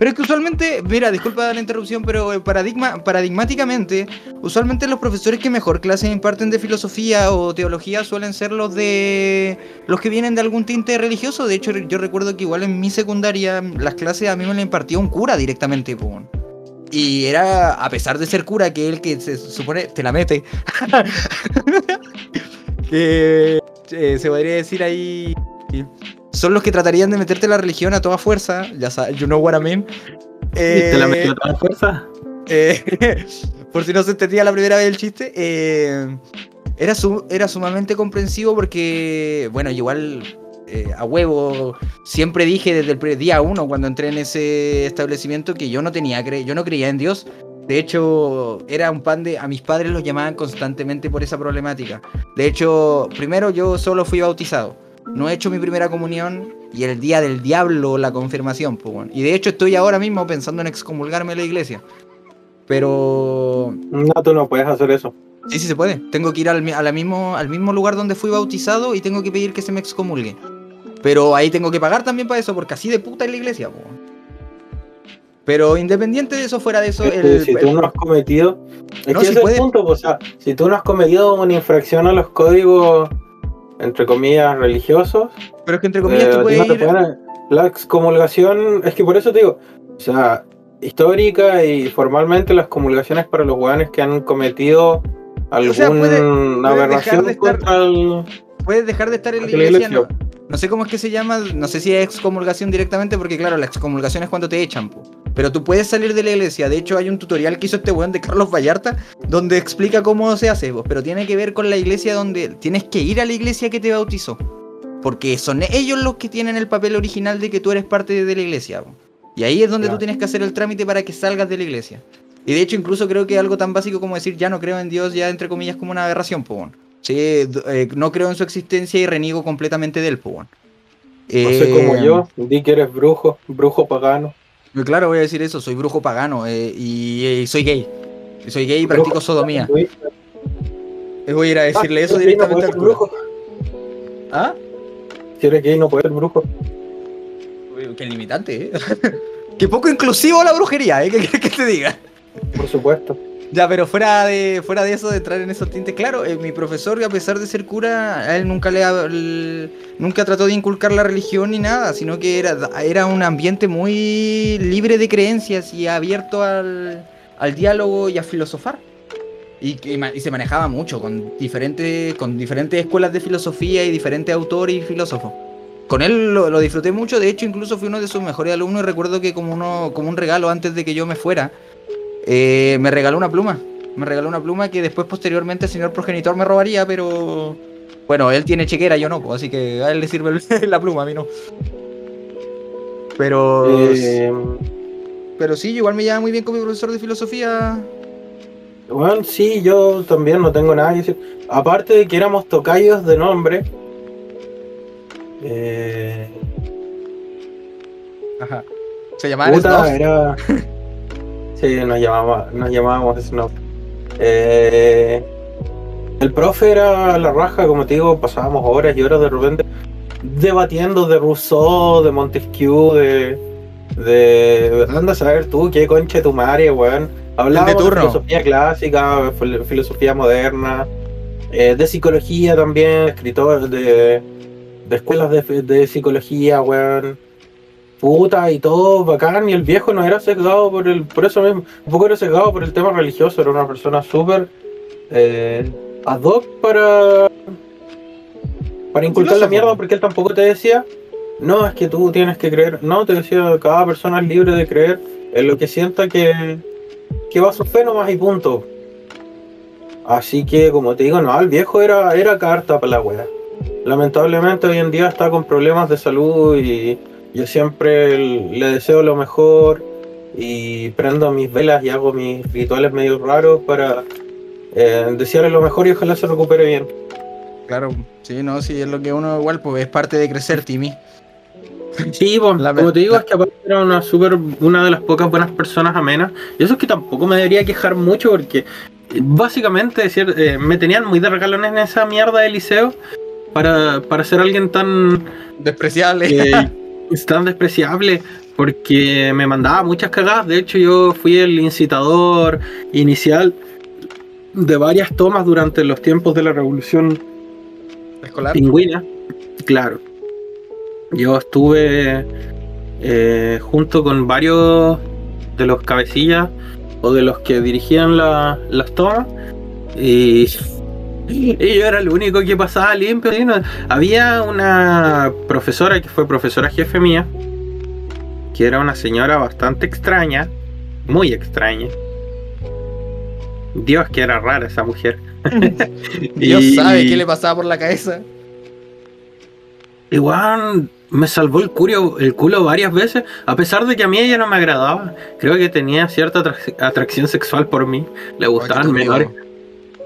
Pero es que usualmente, mira, disculpa la interrupción, pero eh, paradigma, paradigmáticamente, usualmente los profesores que mejor clases imparten de filosofía o teología suelen ser los de los que vienen de algún tinte religioso. De hecho, yo recuerdo que igual en mi secundaria las clases a mí me las impartía un cura directamente, po. Y era, a pesar de ser cura, que el que se supone te la mete. eh, se podría decir ahí son los que tratarían de meterte la religión a toda fuerza. Ya sabes, you know what I mean. ¿Te la Eh, metió toda fuerza? eh, por si no se entendía la primera vez el chiste. eh, era, su- era sumamente comprensivo porque, bueno, igual eh, a huevo siempre dije desde el día uno cuando entré en ese establecimiento que yo no tenía cre yo no creía en Dios. De hecho, era un pan de. A mis padres los llamaban constantemente por esa problemática. De hecho, primero yo solo fui bautizado. No he hecho mi primera comunión y el día del diablo la confirmación. pues, bueno. Y de hecho estoy ahora mismo pensando en excomulgarme de la iglesia. Pero... No, tú no puedes hacer eso. Sí, sí se puede. Tengo que ir al, mi- a la mismo, al mismo lugar donde fui bautizado y tengo que pedir que se me excomulgue. Pero ahí tengo que pagar también para eso, porque así de puta es la iglesia. pues. Pero independiente de eso, fuera de eso, el, si tú no has cometido. Es No, que si ese es el punto, o sea, si tú no has cometido una infracción a los códigos, entre comillas, religiosos, pero es que entre comillas eh, tú puedes ir... La excomulgación, es que por eso te digo, o sea, histórica y formalmente las comulgaciones para los hueones que han cometido alguna sea, puede- puede aberración dejar de estar- contra el. Puedes dejar de estar en la iglesia. No, no sé cómo es que se llama, no sé si es excomulgación directamente, porque claro, la excomulgación es cuando te echan, po. Pero tú puedes salir de la iglesia. De hecho, hay un tutorial que hizo este weón de Carlos Vallarta, donde explica cómo se hace, pero tiene que ver con la iglesia donde tienes que ir a la iglesia que te bautizó. Porque son ellos los que tienen el papel original de que tú eres parte de la iglesia. Y ahí es donde Claro. tú tienes que hacer el trámite para que salgas de la iglesia. Y de hecho, incluso creo que algo tan básico como decir ya no creo en Dios, ya entre comillas, como una aberración, po. weón. Sí, eh, no creo en su existencia y reniego completamente de él, po. weón. No sé Eh, como yo, di que eres brujo, brujo pagano. Eh, Claro, voy a decir eso, soy brujo pagano eh, y, eh, soy gay. Y Soy gay y practico sodomía. Voy a ir a decirle Ah, eso no directamente al brujo. ¿Ah? Si eres gay, no puedes ser brujo. Qué limitante, ¿eh? Qué poco inclusivo la brujería, ¿eh? ¿Qué quieres que te diga? Por supuesto. Ya, pero fuera de, fuera de eso, de entrar en esos tintes, claro, eh, mi profesor, a pesar de ser cura, a él nunca le el- nunca trató de inculcar la religión ni nada, sino que era, era un ambiente muy libre de creencias y abierto al, al diálogo y a filosofar. Y, ma- y se manejaba mucho con diferentes, con diferentes escuelas de filosofía y diferentes autores y filósofos. Con él lo, lo disfruté mucho, de hecho incluso fui uno de sus mejores alumnos y recuerdo que como, uno, como un regalo antes de que yo me fuera, eh, me regaló una pluma. Me regaló una pluma que después posteriormente el señor progenitor me robaría, pero... Bueno, él tiene chequera, yo no, pues, así que a él le sirve la pluma, a mí no. Pero... Eh, Pero sí, igual me lleva muy bien con mi profesor de filosofía. bueno, sí, yo también no tengo nada que decir. Aparte de que éramos tocayos de nombre. Eh, Ajá. Se llamaba puta, era. Sí, nos llamábamos, nos llamábamos Snob. Eh, el profe era la raja, como te digo, pasábamos horas y horas de repente debatiendo de Rousseau, de Montesquieu, de. de. anda a saber tú qué concha de tu madre, weón. Hablábamos de, turno. filosofía clásica, fil- filosofía moderna, eh, de psicología también, escritores de, de escuelas de, de psicología, weón. Puta y todo bacán, y el viejo no era sesgado por el, por eso mismo, un poco era sesgado por el tema religioso, era una persona súper eh, ad hoc para para inculcar la mierda, porque él tampoco te decía, no, es que tú tienes que creer, no, te decía, cada persona es libre de creer en lo que sienta que, que va a su fe nomás y punto. Así que, como te digo, no, el viejo era, era carta para la wea. Lamentablemente hoy en día está con problemas de salud y yo siempre le deseo lo mejor y prendo mis velas y hago mis rituales medio raros para eh, desearle lo mejor y ojalá se recupere bien. Claro, sí, no, sí, es lo que uno igual, pues es parte de crecer, Timmy. Sí, pues, La- como te digo, la- es que aparte era una super, una de las pocas buenas personas amenas. Y eso es que tampoco me debería quejar mucho porque eh, básicamente es cier- eh, me tenían muy de regalones en esa mierda de liceo para, para ser alguien tan, Despreciable. Eh, tan despreciable. Porque me mandaba muchas cagadas. De hecho, yo fui el incitador inicial de varias tomas durante los tiempos de la revolución Escolar. Pingüina, claro. Yo estuve eh, junto con varios de los cabecillas o de los que dirigían la- las tomas y, y yo era el único que pasaba limpio. Había una profesora que fue profesora jefe mía, que era una señora bastante extraña, muy extraña. Dios, que era rara esa mujer. Dios Y- sabe qué le pasaba por la cabeza. Igual me salvó el culo, el culo varias veces, a pesar de que a mí ella no me agradaba. Creo que tenía cierta atrac- atracción sexual por mí. Le gustaban menores.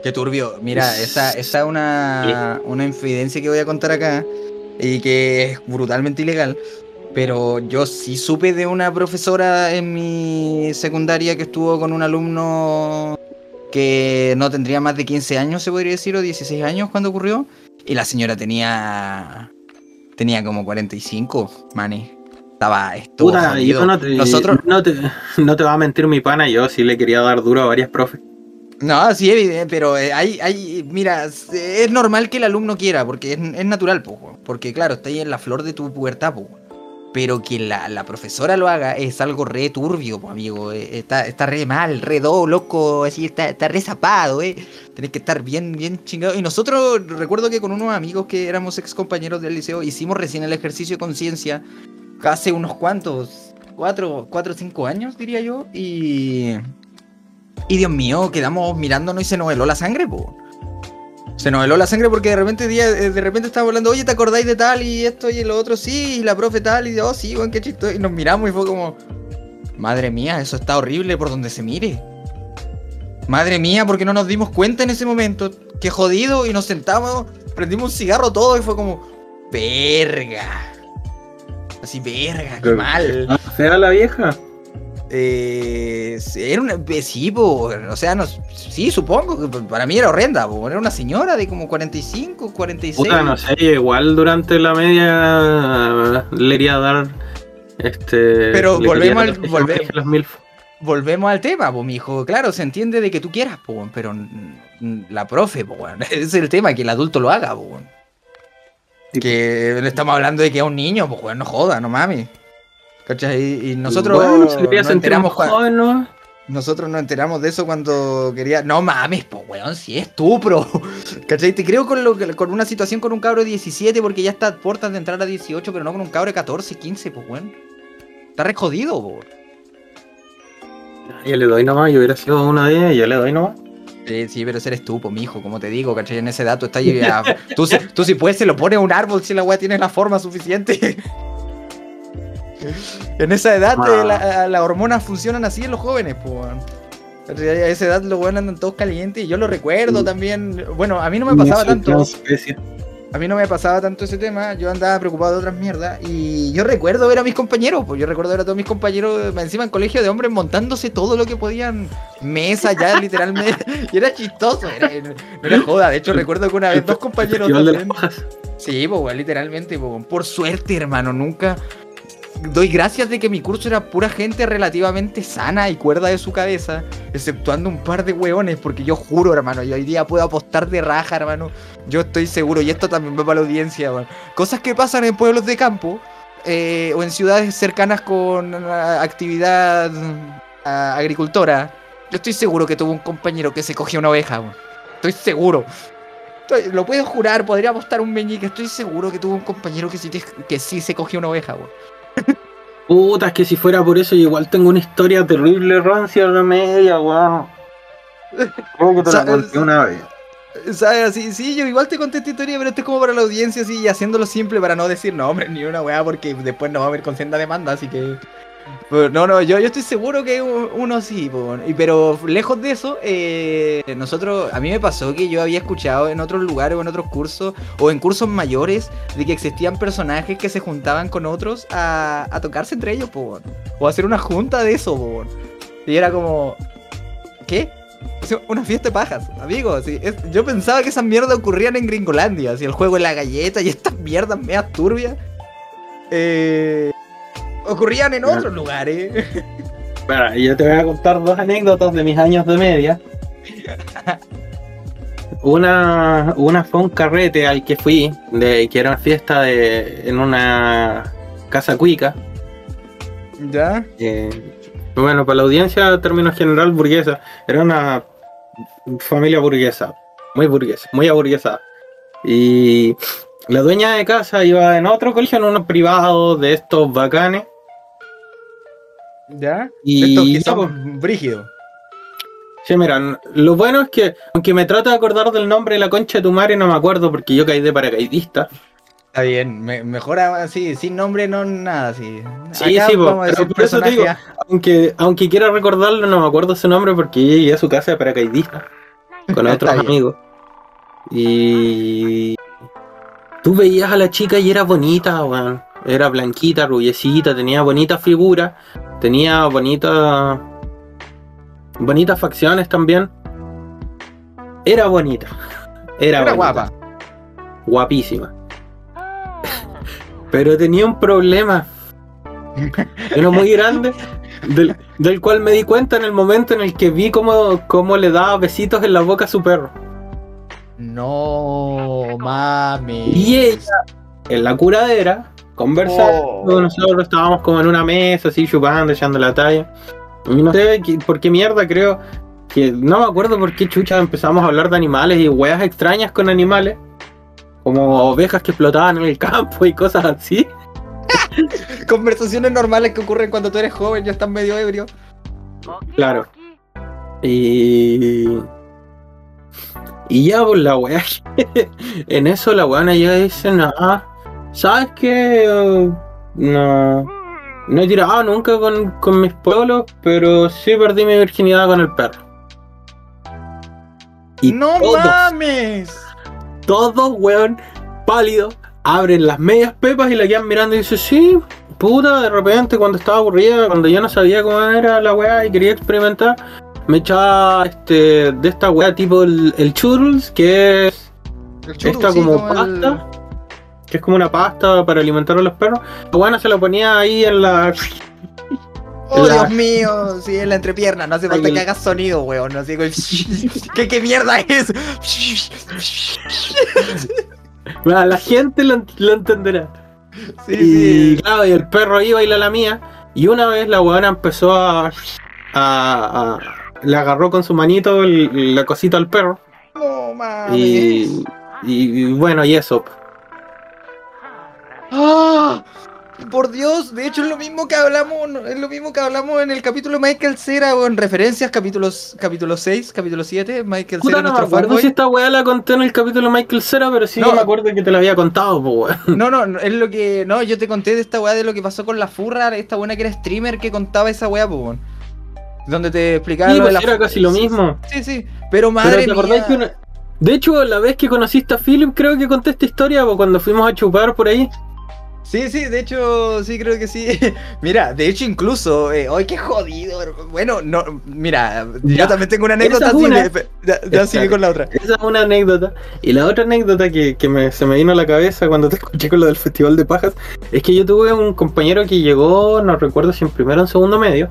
Qué turbio. Mira, esa, es una, una infidencia que voy a contar acá y que es brutalmente ilegal. Pero yo sí supe de una profesora en mi secundaria que estuvo con un alumno que no tendría más de 15 años, se podría decir, o 16 años cuando ocurrió. Y la señora tenía tenía como 45, mani. Estaba Puta, yo no te, Nosotros no, te, no te va a mentir mi pana, yo sí le quería dar duro a varias profes. No, sí, pero eh, hay, hay, mira, es normal que el alumno quiera, porque es, natural, po, porque claro, está ahí en la flor de tu pubertad, po, pero que la, la profesora lo haga es algo re turbio, po, amigo, eh, está, está re mal, re do, loco, así, está, está re zapado, eh, tenés que estar bien, bien chingado, y nosotros, recuerdo que con unos amigos que éramos ex compañeros del liceo, hicimos recién el ejercicio de conciencia, hace unos cuantos, cuatro, cuatro cinco años, diría yo, y... Y Dios mío, quedamos mirándonos y se nos heló la sangre, po. Se nos heló la sangre porque de repente eh, de repente estábamos hablando, oye, ¿te acordáis de tal y esto y lo otro? Sí, y la profe tal, y oh, sí, weón, qué chistoso. Y nos miramos y fue como, madre mía, eso está horrible por donde se mire. Madre mía, porque no nos dimos cuenta en ese momento. Qué jodido, y nos sentamos, prendimos un cigarro todo y fue como, verga. Así, verga, qué mal. ¿Fea la vieja? Eh, era una. eh, Sí, po, o sea, no, sí, supongo que para mí era horrenda. po, Era una señora de como 45, 46. Puta, no sé, igual durante la media le iría a dar este. Pero volvemos al- volve-. Volvemos al tema, po, mijo. Claro, se entiende de que tú quieras, po, pero la profe, po, es el tema, que el adulto lo haga, po, Que le estamos hablando de que es un niño, pues, no joda, no mames. ¿Cachai? Y, nosotros Bueno, se quería nos enteramos más cua- joven, ¿no? Nosotros nos enteramos de eso cuando quería. No mames, po, weón, si es tú, pro. ¿Cachai? Te creo con, lo, que- con una situación con un cabro de 17 porque ya está a puertas de entrar a 18, pero no con un cabro de 14, 15, pues, weón. Está re jodido, po. Yo le doy nomás, yo hubiera sido una de ellas, yo le doy nomás. Sí, sí, pero ese eres tú, po, mijo, como te digo, ¿cachai? En ese dato está ahí. tú, si- tú si puedes, se lo pones a un árbol si la weá tiene la forma suficiente. en esa edad, Ah. eh, la- las hormonas funcionan así en los jóvenes. ¿Cachai? A esa edad los weones andan todos calientes y yo lo recuerdo también. Bueno, a mí no me pasaba tanto. A mí no me pasaba tanto ese tema, yo andaba preocupado de otras mierdas y yo recuerdo ver a mis compañeros, pues yo recuerdo ver a todos mis compañeros encima en colegio de hombres montándose todo lo que podían, mesa ya literalmente, y era chistoso, era, no era joda, de hecho recuerdo que una vez dos compañeros también-. Sí, pues literalmente, po, por suerte hermano, nunca doy gracias de que mi curso era pura gente relativamente sana y cuerda de su cabeza, exceptuando un par de hueones, porque yo juro, hermano, yo hoy día puedo apostar de raja, hermano. Yo estoy seguro, y esto también va para la audiencia, weón. Cosas que pasan en pueblos de campo eh, o en ciudades cercanas con actividad ah, agricultora. Yo estoy seguro que tuvo un compañero que se cogió una oveja, weón. Estoy seguro. Lo puedo jurar, podría apostar un meñique. Estoy seguro que tuvo un compañero que sí, que sí se cogió una oveja, weón. Puta, es que si fuera por eso, yo igual tengo una historia terrible rancia la media, weón. Creo que te la conté una vez. ¿Sabes? Así, sí, yo igual te conté esta historia, pero esto es como para la audiencia, así, y haciéndolo simple para no decir nombres ni una weá, porque después nos va a ver con senda demanda, así que. Pero no, no, yo, yo estoy seguro que uno sí, pero lejos de eso, eh, nosotros, a mí me pasó que yo había escuchado en otros lugares o en otros cursos, o en cursos mayores, de que existían personajes que se juntaban con otros a, tocarse entre ellos, o hacer una junta de eso, y era como, ¿qué? Una fiesta de pajas, amigos. yo pensaba que esas mierdas ocurrían en Gringolandia, así el juego de la galleta y estas mierdas medias turbias. Eh, ocurrían en otros lugares. Espera, yo te voy a contar dos anécdotas de mis años de media. Una, una fue un carrete al que fui, de, que era una fiesta de, en una casa cuica. ¿Ya? eh, bueno, para la audiencia, término general, burguesa. Era una familia burguesa, muy burguesa, muy aburguesada. Y la dueña de casa iba en otro colegio, en uno privado de estos bacanes. ¿Ya? Y son brígidos. Sí, mira, lo bueno es que, aunque me trata de acordar del nombre de la concha de tu madre, no me acuerdo porque yo caí de paracaidista. Está bien, me- mejor así, sin nombre, no nada así. Sí, Acá sí, po, pero por eso te digo. Aunque, aunque quiera recordarlo, no me acuerdo su nombre porque yo llegué a su casa de paracaidista con otros amigos. Y tú veías a la chica y era bonita, weón. Era blanquita, rubiecita, tenía bonita figura, tenía bonita. bonitas facciones también. Era bonita. Era, Era bonita. guapa. guapísima. Pero tenía un problema. Uno muy grande, del, del cual me di cuenta en el momento en el que vi cómo, cómo le daba besitos en la boca a su perro. No, mami. Y ella, en la curadera, conversando, Oh. nosotros estábamos como en una mesa, así chupando, echando la talla. Y no sé qué- por qué mierda creo que no me acuerdo por qué chucha empezamos a hablar de animales y weas extrañas con animales. Como ovejas que explotaban en el campo y cosas así. Conversaciones normales que ocurren cuando tú eres joven y estás medio ebrio. Claro. Y. Y ya, pues la weá. en eso la weá llega y dice: Ah, ¿sabes qué? No. No he tirado nunca con, con mis pueblos, pero sí perdí mi virginidad con el perro. Y ¡No todos, mames! todos, weón, pálidos, abren las medias pepas y la quedan mirando y dice, sí, puta, de repente cuando estaba aburrida, cuando yo no sabía cómo era la weá y quería experimentar, me echaba este, de esta weá tipo el, el churros, que es esta como el- pasta, que es como una pasta para alimentar a los perros. La weá se la ponía ahí en la... ¡Oh, la- Dios mío! Sí, en la entrepierna. No hace falta Ay, que hagas sonido, weón. No sé, ¿Qué, ¿Qué mierda es? la, la gente lo, lo entenderá. Sí, y sí. claro, y el perro iba y la lamía. Y una vez la weona empezó a, a, a- Le agarró con su manito el- la cosita al perro. No mames. Y, y bueno, y eso. ¡Ah! Por Dios, de hecho es lo mismo que hablamos, es lo mismo que hablamos en el capítulo de Michael Cera o en referencias, capítulos, capítulo 6, capítulo 7, Michael Cera, no me acuerdo fanboy. si esta weá la conté en el capítulo Michael Cera, pero sí No. me acuerdo que te la había contado, pues. No, no, no, es lo que. No, yo te conté de esta weá de lo que pasó con la furra, esta buena que era streamer que contaba esa weá, pues. Donde te explicaba Sí, lo de pues la era casi lo mismo. Sí, sí. Pero Pero madre acordás mía. que una- De hecho, la vez que conociste a Philip, creo que conté esta historia, cuando fuimos a chupar por ahí. Sí, sí, de hecho, sí, creo que sí. mira, de hecho, incluso, eh, ¡ay, qué jodido! Bueno, no, mira, yo también tengo una anécdota es una. pe- ya, ya sigue con la otra. Esa es una anécdota. Y la otra anécdota que, que me- se me vino a la cabeza cuando te escuché con lo del Festival de Pajas es que yo tuve un compañero que llegó, no recuerdo si en primero o en segundo medio.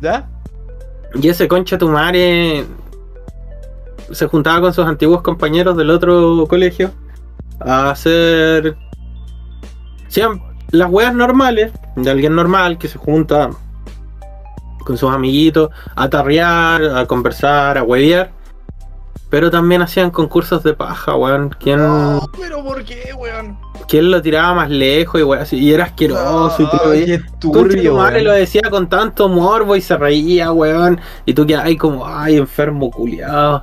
¿Ya? Y ese concha tu madre se juntaba con sus antiguos compañeros del otro colegio a hacer. Sean las weas normales de alguien normal que se junta con sus amiguitos a tarrear, a conversar, a huevear. Pero también hacían concursos de paja, weón. ¿Quién, No, pero ¿por qué, weón? quién lo tiraba más lejos y weón? Y era asqueroso y todo. Qué turbio, tu madre lo decía con tanto morbo y se reía, weón. Y tú que ay como, ay, enfermo culiado.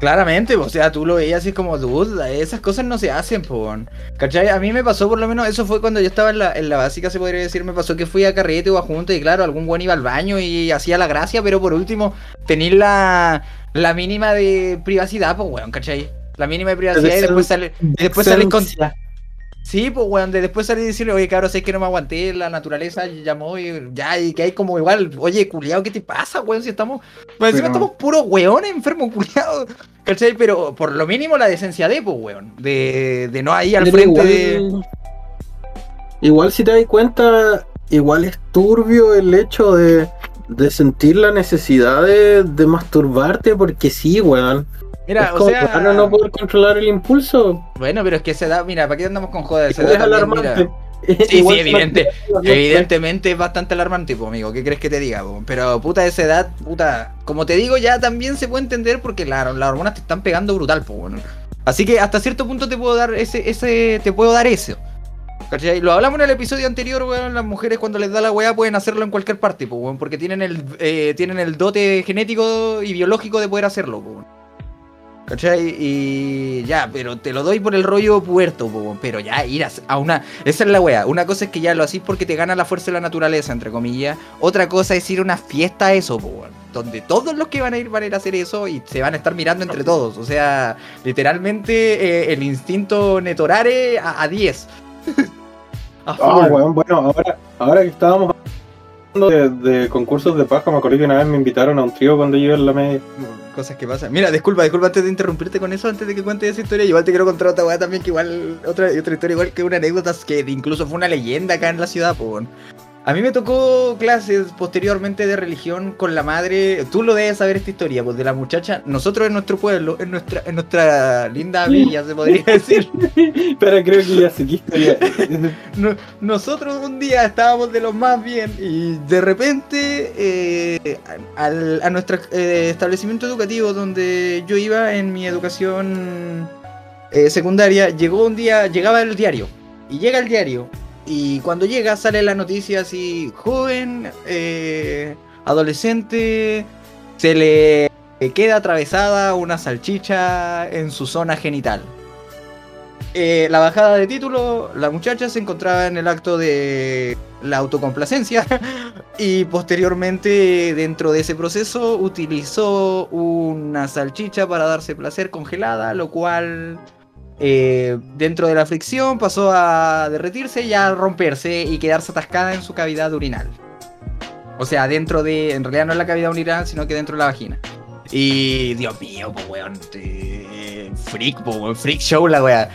Claramente, o sea, tú lo veías así como, dude, esas cosas no se hacen, po. ¿Cachai? A mí me pasó, por lo menos, eso fue cuando yo estaba en la, en la básica, se podría decir, me pasó que fui a carrete o a junta y claro, algún buen iba al baño y hacía la gracia, pero por último, tener la, la mínima de privacidad, pues, weón, ¿cachai? La mínima de privacidad y después sale, y después sale con... Sí, pues, weón, de después salir y decirle, oye, cabrón, sé que no me aguanté, la naturaleza llamó y ya, y que hay como igual, oye, culiado, ¿qué te pasa, weón? Si estamos, pues encima Pero- estamos puros weones enfermos, culiados, ¿cachai? Pero por lo mínimo la decencia de, pues, weón, de, de no ahí al Pero frente igual, de... igual si te das cuenta, igual es turbio el hecho de, de sentir la necesidad de, de masturbarte porque sí, weón. Mira, es o como sea, raro no poder controlar el impulso. bueno, pero es que se da, mira, ¿para qué andamos con joder? Se Es da también, alarmante. mira. Sí, sí, evidente. Evidentemente es bastante alarmante, pues, amigo. ¿Qué crees que te diga? po? Pero puta, esa edad, puta, como te digo, ya también se puede entender porque la- las hormonas te están pegando brutal, pues, bueno. Así que hasta cierto punto te puedo dar ese, ese, te puedo dar eso. ¿Cachai? Lo hablamos en el episodio anterior, weón. Las mujeres cuando les da la weá pueden hacerlo en cualquier parte, weón. Porque tienen el, eh, tienen el dote genético y biológico de poder hacerlo, weón. ¿Cachai? Y ya, pero te lo doy por el rollo puerto, po, pero ya ir a, una... Esa es la wea. Una cosa es que ya lo hacís porque te gana la fuerza de la naturaleza, entre comillas. Otra cosa es ir a una fiesta a eso, po. Donde todos los que van a ir van a ir a hacer eso y se van a estar mirando entre todos. O sea, literalmente eh, el instinto netorare a, a 10. a Ah, full. weón, bueno, ahora, ahora que estábamos hablando de, de concursos de paja, me acordé que una vez me invitaron a un trío cuando yo iba en la media. Cosas que pasan. Mira, disculpa, disculpa antes de interrumpirte con eso, antes de que cuentes esa historia. Igual te quiero contar otra weá también, que igual, otra, otra historia igual que una anécdota que incluso fue una leyenda acá en la ciudad, po. A mí me tocó clases posteriormente de religión con la madre. Tú lo debes saber esta historia, pues de la muchacha. Nosotros en nuestro pueblo, en nuestra, en nuestra linda villa, se podría decir. Pero creo que ya sé qué historia. No- nosotros un día estábamos de los más bien y de repente eh, al- a nuestro eh, establecimiento educativo donde yo iba en mi educación eh, secundaria, llegó un día, llegaba el diario y llega el diario y cuando llega sale la noticia así, joven, eh, adolescente, se le queda atravesada una salchicha en su zona genital. Eh, la bajada de título, la muchacha se encontraba en el acto de la autocomplacencia y posteriormente dentro de ese proceso utilizó una salchicha para darse placer congelada, lo cual eh, dentro de la fricción pasó a derretirse y a romperse y quedarse atascada en su cavidad urinal. O sea, dentro de, en realidad no en la cavidad urinal, sino que dentro de la vagina. Y Dios mío, pues weón, freak, po, weón, freak show la weá.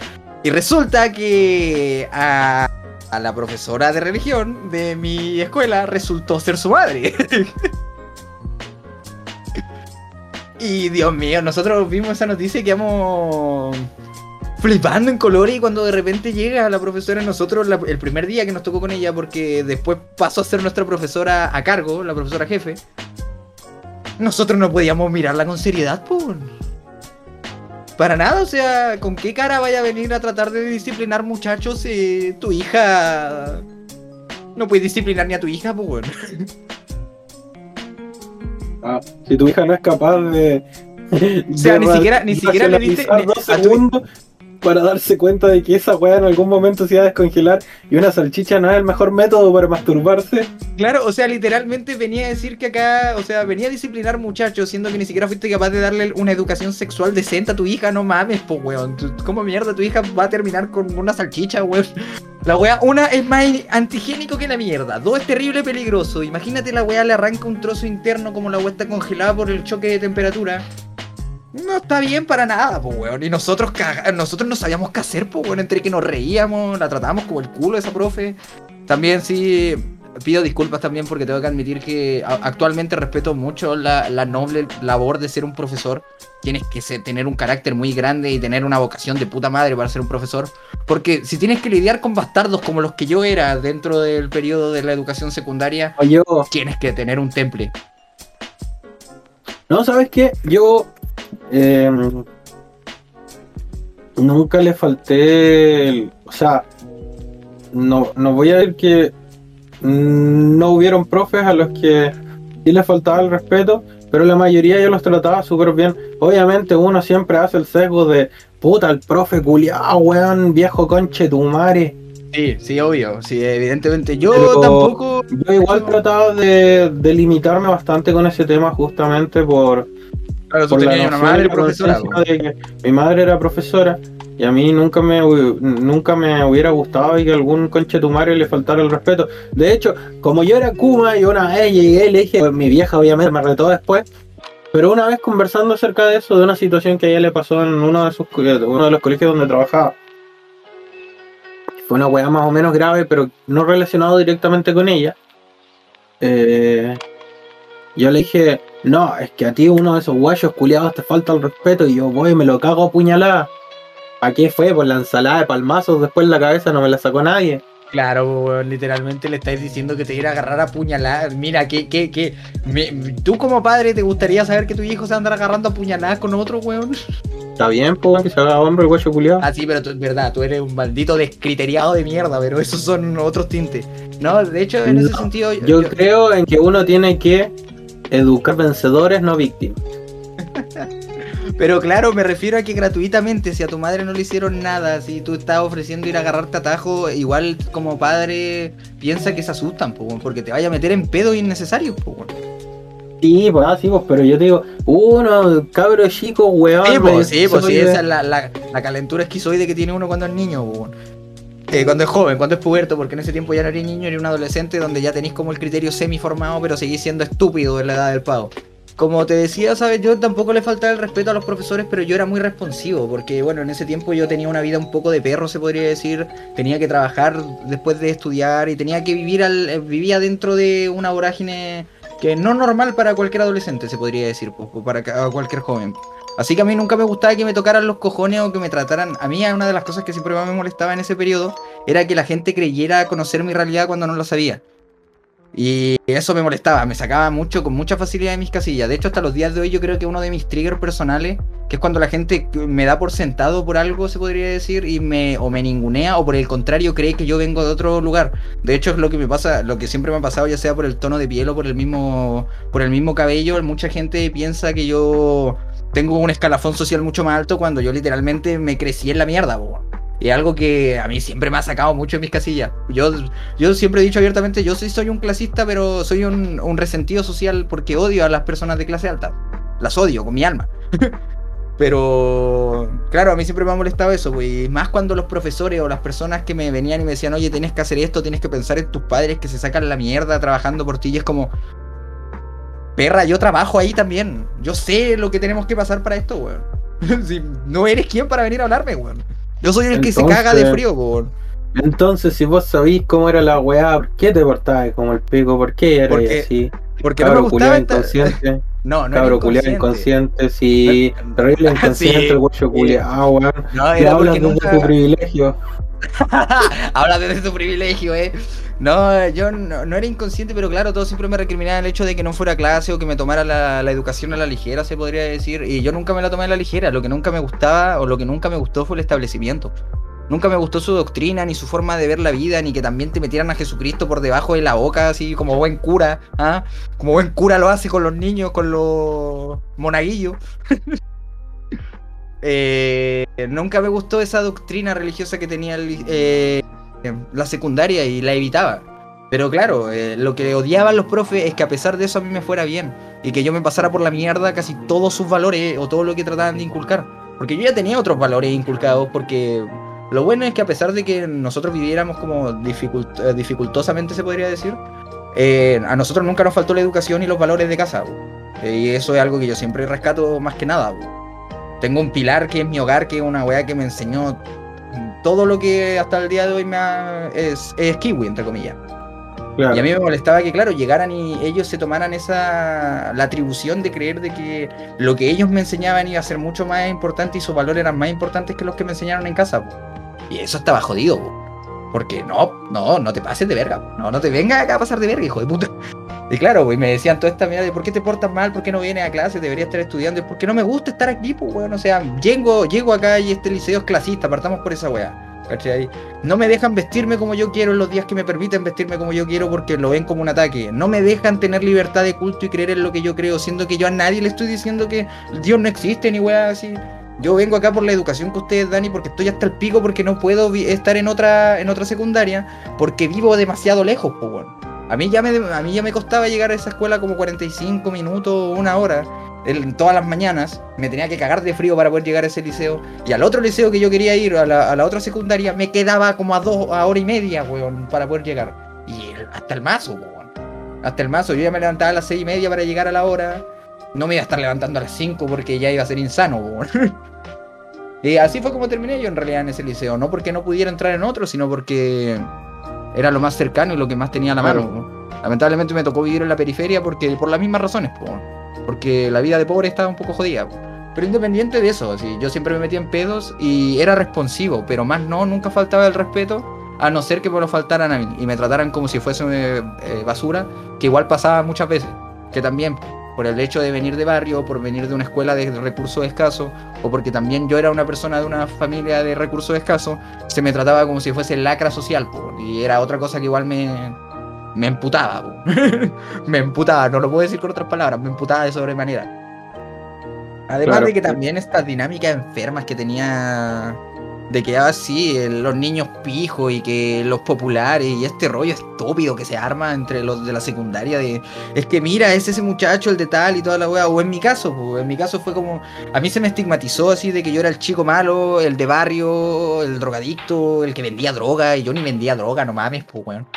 Y resulta que a, a la profesora de religión de mi escuela resultó ser su madre. y Dios mío, nosotros vimos esa noticia y quedamos flipando en colores y cuando de repente llega la profesora, nosotros la- el primer día que nos tocó con ella, porque después pasó a ser nuestra profesora a cargo, la profesora jefe, nosotros no podíamos mirarla con seriedad, por. Para nada, o sea, ¿con qué cara vaya a venir a tratar de disciplinar muchachos si tu hija... No puedes disciplinar ni a tu hija, pues bueno. Ah, si tu hija no es capaz de. O sea, ni siquiera- ni siquiera le diste- ni- a tu- para darse cuenta de que esa weá en algún momento se iba a descongelar y una salchicha no es el mejor método para masturbarse. Claro, o sea, literalmente venía a decir que acá, o sea, venía a disciplinar muchachos, siendo que ni siquiera fuiste capaz de darle una educación sexual decente a tu hija, no mames, po, weón. ¿Cómo mierda tu hija va a terminar con una salchicha, weón? La weá, una es más antigénico que la mierda, dos es terrible peligroso. Imagínate la weá le arranca un trozo interno como la weá está congelada por el choque de temperatura. No está bien para nada, pues, weón. Y nosotros, caga- nosotros no sabíamos qué hacer, pues, weón. Entre que nos reíamos, la tratábamos como el culo esa profe. También sí, pido disculpas también porque tengo que admitir que actualmente respeto mucho la, la noble labor de ser un profesor. Tienes que ser- tener un carácter muy grande y tener una vocación de puta madre para ser un profesor. Porque si tienes que lidiar con bastardos como los que yo era dentro del periodo de la educación secundaria, O yo, tienes que tener un temple. no, ¿sabes qué? Yo eh, nunca le falté, el- o sea, no, no voy a decir que no hubieron profes a los que sí les faltaba el respeto, pero la mayoría yo los trataba súper bien. Obviamente uno siempre hace el sesgo de puta, el profe culiao, weón, viejo conche tu madre. Sí, sí, obvio. Sí, evidentemente. Yo Pero tampoco. Yo igual trataba de, de limitarme bastante con ese tema justamente por, Claro, tú por la tenías una madre profesora. de mi madre era profesora y a mí nunca me nunca me hubiera gustado y que algún conchetumario le faltara el respeto. De hecho, como yo era Kuma y una vez llegué y le dije, pues, mi vieja obviamente me retó después, pero una vez conversando acerca de eso, de una situación que a ella le pasó en uno de sus co- uno de los colegios donde trabajaba. Fue una weá más o menos grave, pero no relacionado directamente con ella. Eh, yo le dije, no, es que a ti uno de esos guayos culiados te falta el respeto y yo voy me lo cago a puñalada. ¿A qué fue? Por la ensalada de palmazos después en la cabeza no me la sacó nadie. Claro, weón, literalmente le estáis diciendo que te iba a agarrar a puñaladas. Mira, que, que, que. me- tú como padre, ¿te gustaría saber que tu hijo se va a andar agarrando a puñaladas con otro, weón? Está bien, pues, que se haga hombre el guayo culiado. Ah, sí, pero tú, es verdad, tú eres un maldito descriteriado de mierda, pero esos son otros tintes. No, de hecho, en ese sentido. Yo creo en que uno tiene que educar vencedores, no víctimas. Pero claro, me refiero a que gratuitamente, si a tu madre no le hicieron nada, si tú estás ofreciendo ir a agarrarte atajo, igual como padre piensa que se asustan, porque te vaya a meter en pedos innecesarios, po, weón. Sí, pues, ah, sí, pues, pero yo te digo, uno, cabro chico, weón. Sí, me- pues, sí, pues, sí, esa es la, la, la calentura esquizoide que tiene uno cuando es niño, weón. Eh, cuando es joven, cuando es puberto, porque en ese tiempo ya no eres niño, eres un adolescente donde ya tenéis como el criterio semi formado, pero seguís siendo estúpido en la edad del pavo. Como te decía, sabes, yo tampoco le faltaba el respeto a los profesores, pero yo era muy responsivo, porque bueno, en ese tiempo yo tenía una vida un poco de perro, se podría decir, tenía que trabajar después de estudiar y tenía que vivir al, eh, vivía dentro de una vorágine que no normal para cualquier adolescente, se podría decir, para cualquier joven. Así que a mí nunca me gustaba que me tocaran los cojones o que me trataran. A mí una de las cosas que siempre más me molestaba en ese periodo era que la gente creyera conocer mi realidad cuando no lo sabía. Y eso me molestaba, me sacaba mucho, con mucha facilidad de mis casillas. De hecho, hasta los días de hoy yo creo que uno de mis triggers personales, que es cuando la gente me da por sentado por algo, se podría decir, y me, o me ningunea, o por el contrario cree que yo vengo de otro lugar. De hecho, es lo que me pasa, lo que siempre me ha pasado, ya sea por el tono de piel o por el mismo, por el mismo cabello. Mucha gente piensa que yo tengo un escalafón social mucho más alto cuando yo literalmente me crecí en la mierda. Y algo que a mí siempre me ha sacado mucho en mis casillas. Yo, yo siempre he dicho abiertamente, yo sí soy un clasista, pero soy un, un resentido social porque odio a las personas de clase alta. Las odio con mi alma. pero, claro, a mí siempre me ha molestado eso, pues, y más cuando los profesores o las personas que me venían y me decían, oye, tienes que hacer esto, tienes que pensar en tus padres que se sacan la mierda trabajando por ti, y es como, perra, yo trabajo ahí también. Yo sé lo que tenemos que pasar para esto, weón. Si no eres quien para venir a hablarme, weón. Yo soy el que se caga de frío, weón. Entonces, si vos sabís cómo era la weá, ¿por qué te portabas como el pico? ¿Por qué eras Porque así? Porque no me Cabro gustaba esta- inconsciente. No, no Cabro culiado inconsciente. sí. Terrible inconsciente Sí. el guacho culiado, weón. No, era hablas desde nunca... tu privilegio. Habla desde tu privilegio, eh. No, yo no, era inconsciente, pero claro, todo siempre me recriminaba el hecho de que no fuera clase o que me tomara la, la educación a la ligera, se podría decir. Y yo nunca me la tomé a la ligera. Lo que nunca me gustaba o lo que nunca me gustó fue el establecimiento. Nunca me gustó su doctrina, ni su forma de ver la vida, ni que también te metieran a Jesucristo por debajo de la boca, así como buen cura, ¿ah? Como buen cura lo hace con los niños, con los monaguillos. Eh, nunca me gustó esa doctrina religiosa que tenía el, eh, la secundaria y la evitaba. Pero claro, eh, lo que odiaban los profes es que a pesar de eso a mí me fuera bien y que yo me pasara por la mierda casi todos sus valores o todo lo que trataban de inculcar. Porque yo ya tenía otros valores inculcados porque lo bueno es que a pesar de que nosotros viviéramos como eh, dificultosamente se podría decir, eh, a nosotros nunca nos faltó la educación y los valores de casa. Eh, y eso es algo que yo siempre rescato más que nada. Tengo un pilar que es mi hogar, que es una weá que me enseñó todo lo que hasta el día de hoy me ha, es, es kiwi, entre comillas. Claro. Y a mí me molestaba que, claro, llegaran y ellos se tomaran esa la atribución de creer de que lo que ellos me enseñaban iba a ser mucho más importante y sus valores eran más importantes que los que me enseñaron en casa. po. Y eso estaba jodido, po. Porque no, no, no te pases de verga, no, no te vengas acá a pasar de verga, hijo de puta. Y claro, pues me decían toda esta mierda de por qué te portas mal, por qué no vienes a clase, deberías estar estudiando, y por qué no me gusta estar aquí, pues weón, o sea, llego, llego acá y este liceo es clasista, partamos por esa weá. ¿Cachai? No me dejan vestirme como yo quiero en los días que me permiten vestirme como yo quiero porque lo ven como un ataque. No me dejan tener libertad de culto y creer en lo que yo creo, siendo que yo a nadie le estoy diciendo que Dios no existe ni weá así. Yo vengo acá por la educación que ustedes dan y porque estoy hasta el pico porque no puedo estar en otra, en otra secundaria porque vivo demasiado lejos, pues. A mí, ya me, a mí ya me costaba llegar a esa escuela como 45 minutos, una hora, todas las mañanas. Me tenía que cagar de frío para poder llegar a ese liceo. Y al otro liceo que yo quería ir, a la, a la otra secundaria, me quedaba como a dos, a hora y media, weón, para poder llegar. Y hasta el mazo, weón. Hasta el mazo. Yo ya me levantaba a las seis y media para llegar a la hora. No me iba a estar levantando a las 5 porque ya iba a ser insano. Y así fue como terminé yo en realidad en ese liceo. No porque no pudiera entrar en otro, sino porque era lo más cercano y lo que más tenía a la Claro. mano. ¿no? Lamentablemente me tocó vivir en la periferia porque por las mismas razones, po, porque la vida de pobre estaba un poco jodida. Pero independiente de eso, yo siempre me metía en pedos y era responsivo, pero más no, nunca faltaba el respeto, a no ser que me lo faltaran a mí y me trataran como si fuese eh, basura, que igual pasaba muchas veces, que también por el hecho de venir de barrio, por venir de una escuela de recursos escasos, o porque también yo era una persona de una familia de recursos escasos, se me trataba como si fuese lacra social, po, y era otra cosa que igual me, me emputaba, me emputaba, no lo puedo decir con otras palabras, me emputaba de sobremanera. Además Claro. de que también estas dinámicas enfermas que tenía de que así los niños pijos y que los populares y este rollo estúpido que se arma entre los de la secundaria de es que mira, es ese muchacho el de tal y toda la wea, o en mi caso, en mi caso fue como a mí se me estigmatizó así de que yo era el chico malo, el de barrio, el drogadicto, el que vendía droga y yo ni vendía droga, no mames, pues weón.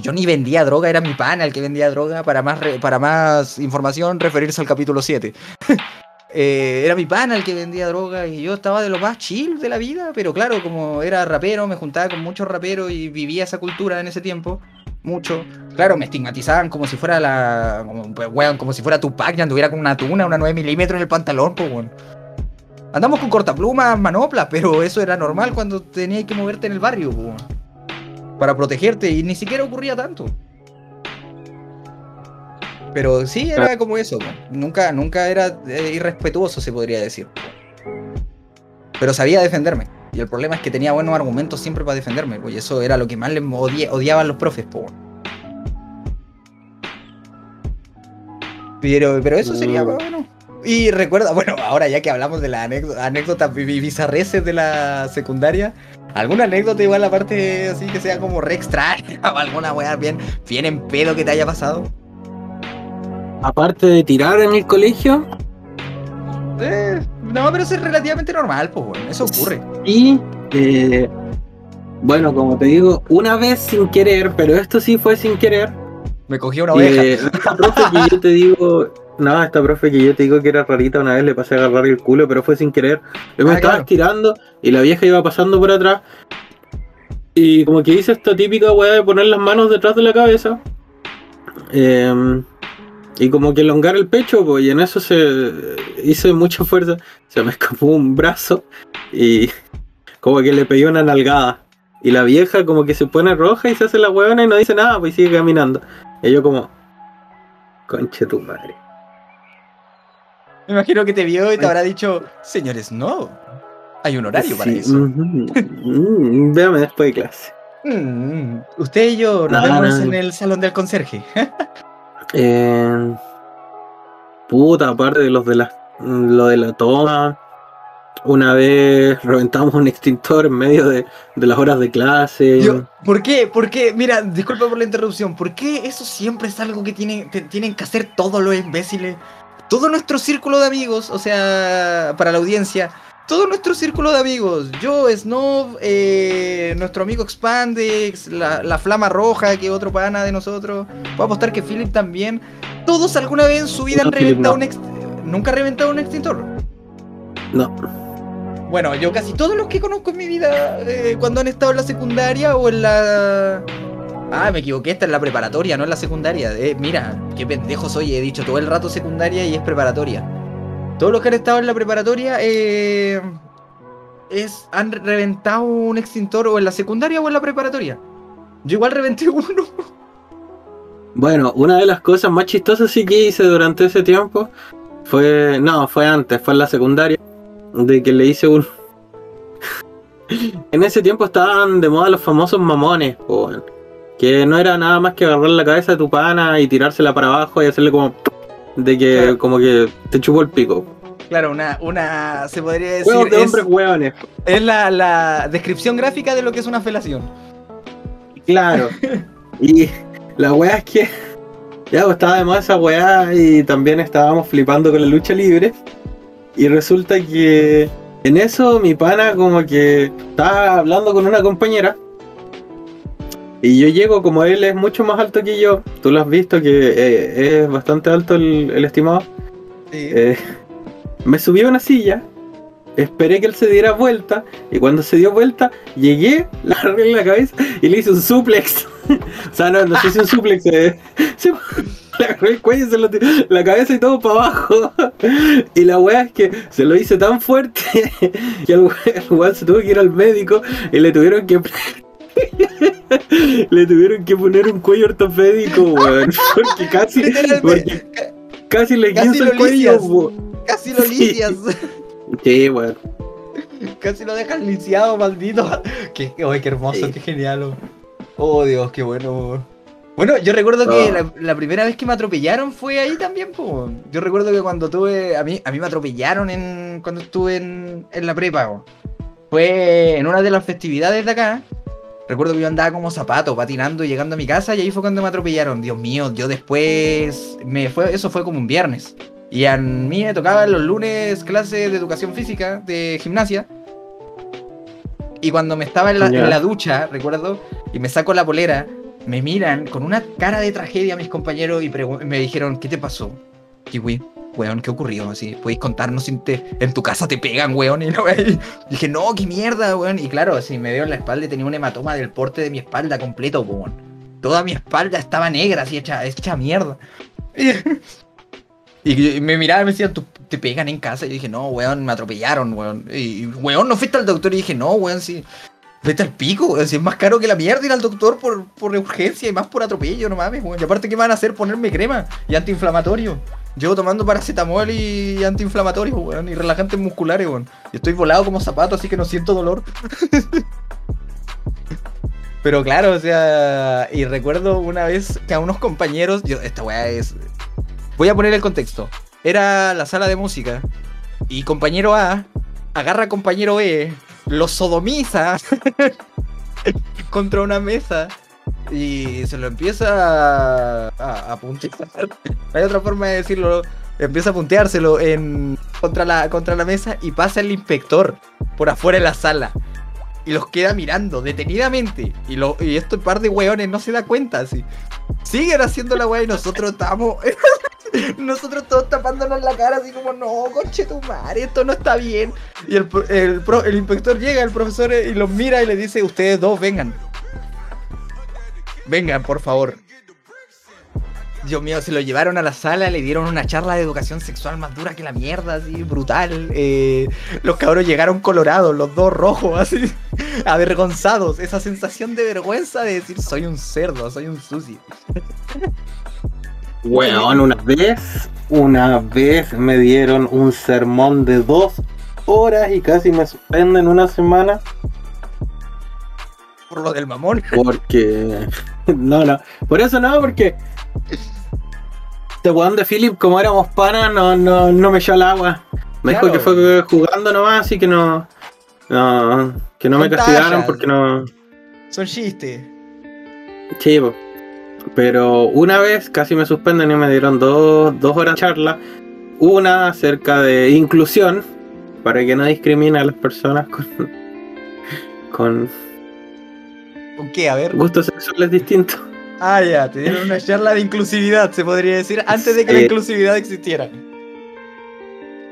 Yo ni vendía droga, era mi pana el que vendía droga. Para más, para más información, referirse al capítulo 7. Eh, era mi pana el que vendía droga y yo estaba de lo más chill de la vida, pero claro, como era rapero, me juntaba con muchos raperos y vivía esa cultura en ese tiempo, mucho. Claro, me estigmatizaban como si fuera la. Como, pues, como si fuera Tupac y anduviera con una tuna, una 9 milímetros en el pantalón, pues, weón. Andamos con cortaplumas, manoplas, pero eso era normal cuando tenías que moverte en el barrio, pues. Para protegerte y ni siquiera ocurría tanto. Pero sí era como eso, nunca, nunca era eh, irrespetuoso, se podría decir. Pero sabía defenderme. Y el problema es que tenía buenos argumentos siempre para defenderme, pues y eso era lo que más les odiaban los profes, po. Pero, pero eso sería bueno. Y recuerda, bueno, ahora ya que hablamos de las anécdota, anécdotas bi- bizarreces de la secundaria, ¿alguna anécdota igual aparte así que sea como re extraña o alguna weá bien, bien en pedo que te haya pasado? Aparte de tirar en el colegio, Eh, no, pero eso es relativamente normal, pues, bueno, eso ocurre. y eh, bueno, como te digo, una vez sin querer, pero esto sí fue sin querer. Me cogió una oveja. eh, esta profe que yo te digo, no, esta profe que yo te digo que era rarita, una vez le pasé a agarrar el culo, pero fue sin querer. Yo me Ah, estaba claro. estirando y la vieja iba pasando por atrás. Y como que hice esta típica weá de poner las manos detrás de la cabeza. em, y como que elongar el pecho, pues, y en eso se hice mucha fuerza. Se me escapó un brazo y como que le pegué una nalgada. Y la vieja como que se pone roja y se hace la huevona y no dice nada, pues sigue caminando. Y yo como, conche tu madre. Me imagino que te vio y te habrá dicho, señores, no. Hay un horario para Sí, eso. ujú, mm, Véame después de clase. Mm, usted y yo nos No, vemos en el salón del conserje. Eh, puta, aparte de los de lo de la toma. Una vez reventamos un extintor en medio de, de las horas de clase. ¿Por qué? ¿Por qué? Mira, disculpa por la interrupción. ¿Por qué eso siempre es algo que tienen, tienen que hacer todos los imbéciles? Todo nuestro círculo de amigos, o sea, para la audiencia, todo nuestro círculo de amigos, yo, Snob, eh, nuestro amigo Expandex, la, la Flama Roja, que es otro pana de nosotros, puedo apostar que Philip también, todos alguna vez en su vida No, han reventado no. un ¿Nunca ha reventado un extintor? No, Bueno, yo casi todos los que conozco en mi vida, eh, cuando han estado en la secundaria o en la... Ah, me equivoqué, esta es la preparatoria, no en la secundaria. Eh, mira, qué pendejo soy, he dicho todo el rato secundaria y es preparatoria. Todos los que han estado en la preparatoria eh, es, han reventado un extintor o en la secundaria o en la preparatoria. Yo igual reventé uno. Bueno, una de las cosas más chistosas sí que hice durante ese tiempo fue. No, fue antes, fue en la secundaria. De que le hice un. en ese tiempo estaban de moda los famosos mamones, que no era nada más que agarrar la cabeza de tu pana y tirársela para abajo y hacerle como de que Claro. como que te chupó el pico. Claro, una, una, se podría decir, Juegos de es, hombres hueones. es la, la descripción gráfica de lo que es una felación. Claro. y la weá es que ya pues, estaba de moda esa weá y también estábamos flipando con la lucha libre. Y resulta que en eso mi pana como que estaba hablando con una compañera. Y yo llego, como él es mucho más alto que yo, tú lo has visto que eh, es bastante alto el, el estimado. Sí. Eh, me subí a una silla, esperé que él se diera vuelta, y cuando se dio vuelta, llegué, le agarré en la cabeza y le hice un suplex. o sea, no, no sé si un suplex, eh, se- le agarré el cuello, se lo tiré- la cabeza y todo para abajo. y la weá es que se lo hice tan fuerte que el weón se tuvo que ir al médico y le tuvieron que. Le tuvieron que poner un cuello ortopédico, weón. Porque casi, porque casi le lo el cuello, lisias. weón. Casi lo Sí. licias. Sí, weón. Casi lo dejas lisiado, maldito. Qué, qué, qué hermoso, Sí. qué genial. oh. Oh, Dios, qué bueno. Bueno, yo recuerdo que Oh. la, la primera vez que me atropellaron fue ahí también, po. Yo recuerdo que cuando tuve. A mí, a mí me atropellaron en, cuando estuve en, en la prepa, po. Fue en una de las festividades de acá. Recuerdo que yo andaba como zapato, patinando y llegando a mi casa, y ahí fue cuando me atropellaron. Dios mío, yo después. Me fue, eso fue como un viernes. Y a mí me tocaba los lunes clases de educación física, de gimnasia. Y cuando me estaba en la, en la ducha, recuerdo, y me saco la polera, me miran con una cara de tragedia mis compañeros y me dijeron, ¿qué te pasó? Kiwi, weón, ¿qué ocurrió? Así, ¿podéis contarnos si en tu casa te pegan, weón? Y dije, no, qué mierda, weón. Y claro, así me veo en la espalda y tenía un hematoma del porte de mi espalda completo, weón. Toda mi espalda estaba negra, así hecha, hecha mierda. Y, me miraban y me decían, ¿tú te pegan en casa? Y yo dije, no, weón, me atropellaron, weón. Y, weón, no fuiste al doctor. Y dije, no, weón, sí. Vete al pico. Si es más caro que la mierda ir al doctor por, por urgencia y más por atropello, no mames, weón. Y aparte, ¿qué van a hacer? Ponerme crema y antiinflamatorio. Llevo tomando paracetamol y antiinflamatorio, weón. Y relajantes musculares, weón. Y estoy volado como zapato, así que no siento dolor. Pero claro, o sea, y recuerdo una vez que a unos compañeros, yo, esta weá es... Voy a poner el contexto. Era la sala de música y compañero A agarra a compañero B, lo sodomiza contra una mesa y se lo empieza a, a, hay otra forma de decirlo. Empieza a punteárselo en, contra, la, contra la mesa y pasa el inspector por afuera de la sala. Y los queda mirando detenidamente. Y, lo, y este par de weones no se da cuenta así. Siguen haciendo la weá y nosotros estamos. nosotros todos tapándonos la cara así como, no, conche tu madre, esto no está bien. Y el, el, pro- el inspector llega, el profesor, eh, y los mira y le dice, ustedes dos vengan. Vengan, por favor. Dios mío, se lo llevaron a la sala, le dieron una charla de educación sexual más dura que la mierda, así, brutal. Eh, los cabros llegaron colorados, los dos rojos, así, avergonzados. Esa sensación de vergüenza de decir, soy un cerdo, soy un sucio. Weón, una vez, una vez me dieron un sermón de dos horas y casi me suspenden una semana Por lo del mamón. porque... No, no, por eso no, porque... Este weón de Philip, como éramos panas, no, no, no me echó al agua. Me Claro. dijo que fue jugando nomás, así que no... no que no me castigaron tallas. porque no... Son chistes. Sí, pero una vez casi me suspenden y me dieron dos, dos horas de charla. Una acerca de inclusión, para que no discrimine a las personas con, con ¿Con qué? A ver. gustos sexuales distintos. Ah, ya, te dieron una charla de inclusividad, se podría decir, antes de que la inclusividad existiera.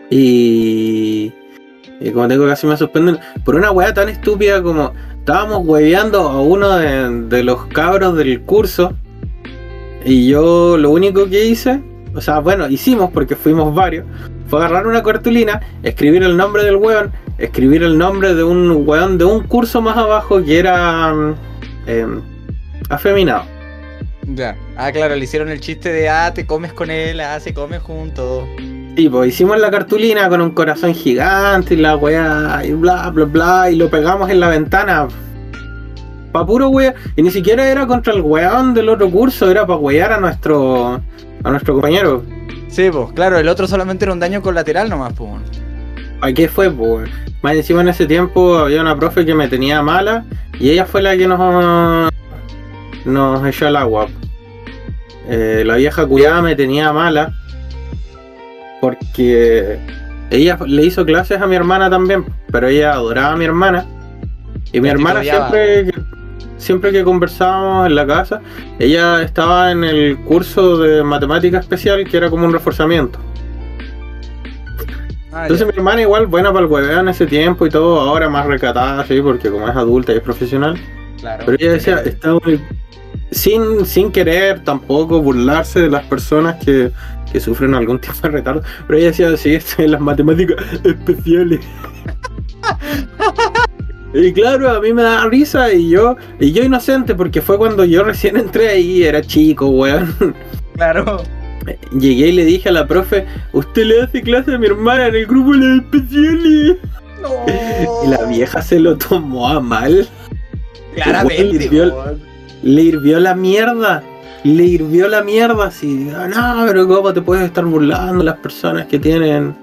Y, y como te digo, casi me suspenden por una weá tan estúpida como estábamos hueveando a uno de, de los cabros del curso. Y yo lo único que hice, o sea, bueno, hicimos porque fuimos varios, fue agarrar una cartulina, escribir el nombre del weón, escribir el nombre de un weón de un curso más abajo que era mm, em, afeminado. Ya. Ah, claro, le hicieron el chiste de, ah, te comes con él, ah, se come juntos. Sí, pues hicimos la cartulina con un corazón gigante y la weá, y bla, bla, bla, y lo pegamos en la ventana. Pa' puro weá. Y ni siquiera era contra el weón del otro curso, era para wear a nuestro, a nuestro compañero. Sí, pues, claro, el otro solamente era un daño colateral nomás, pues. ¿A qué fue, pues? Más encima en ese tiempo había una profe que me tenía mala y ella fue la que nos, nos echó al agua. Eh, la vieja cuidada me tenía mala porque ella le hizo clases a mi hermana también, pero ella adoraba a mi hermana. Y mi te hermana odiaba. siempre, que- siempre que conversábamos en la casa, ella estaba en el curso de matemática especial que era como un reforzamiento. Ah, Entonces mi hermana igual buena para el hueveo en ese tiempo y todo, ahora más recatada, sí, porque como es adulta y es profesional. claro. Pero ella decía, está muy... Sin, sin querer tampoco burlarse de las personas que, que sufren algún tipo de retardo, pero ella decía, sí, estoy en las matemáticas especiales. Y claro, a mí me da risa y yo, y yo inocente, porque fue cuando yo recién entré ahí, era chico, weón. Claro. Llegué y le dije a la profe, usted le hace clase a mi hermana en el grupo de las especiales. No. Y la vieja se lo tomó a mal. Claramente, weón. Le hirvió la mierda. Le hirvió la mierda así. "Ah, No, pero ¿cómo te puedes estar burlando las personas que tienen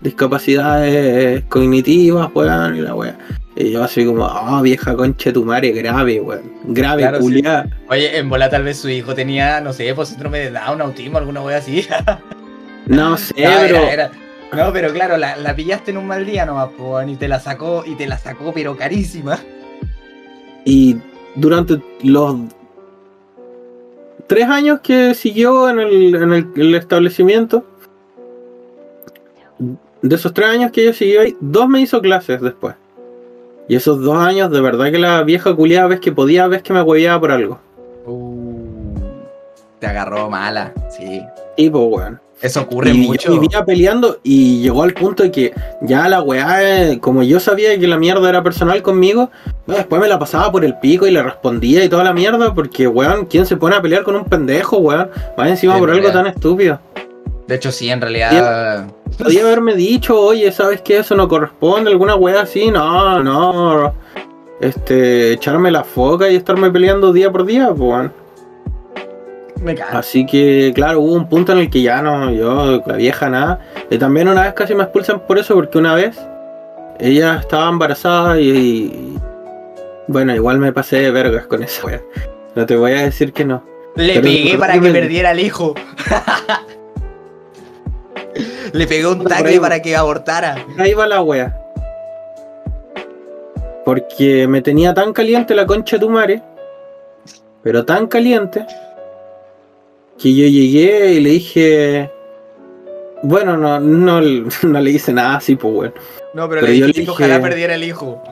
discapacidades cognitivas, weón? Y la wea. Y yo así como, ah, vieja concha de tu madre, grave, weón. Grave, Claro, sí. culiá. Oye, en bola tal vez su hijo tenía, no sé, pues síndrome de Down, autismo, alguna wea así. No sé, No, pero. era- era- No, pero claro, la, la pillaste en un mal día nomás, po, weón, y te la sacó, y te la sacó, pero carísima. Y durante los tres años que siguió en el, en el- el establecimiento, de esos tres años que ella siguió ahí, dos me hizo clases después. Y esos dos años, de verdad que la vieja culiada, ves que podía, ves que me hueveaba por algo. Uh, te agarró mala, sí. Y pues, weón. Eso ocurre y mucho. yo vivía peleando y llegó al punto de que ya la weá, eh, como yo sabía que la mierda era personal conmigo, bueno, después me la pasaba por el pico y le respondía y toda la mierda, porque weón, ¿quién se pone a pelear con un pendejo, weón? Más encima por algo tan estúpido. De hecho, sí, en realidad. Podía haberme dicho, oye, ¿sabes qué? Eso no corresponde, alguna weá así, no, no. Este, echarme la foca y estarme peleando día por día, pues weón. Me cago. Así que, claro, hubo un punto en el que ya no, yo, la vieja nada. Y también una vez casi me expulsan por eso, porque una vez ella estaba embarazada y. y- bueno, igual me pasé de vergas con esa wea. No te voy a decir que no. Le Pero- pegué para que perdiera al hijo. Le pegué un tacle para que abortara. Ahí va la wea. Porque me tenía tan caliente la concha de tu madre, pero tan caliente, que yo llegué y le dije. Bueno, no, no, no le hice nada así, pues bueno. No, pero, Pero le yo dije le que dije- ojalá perdiera el hijo.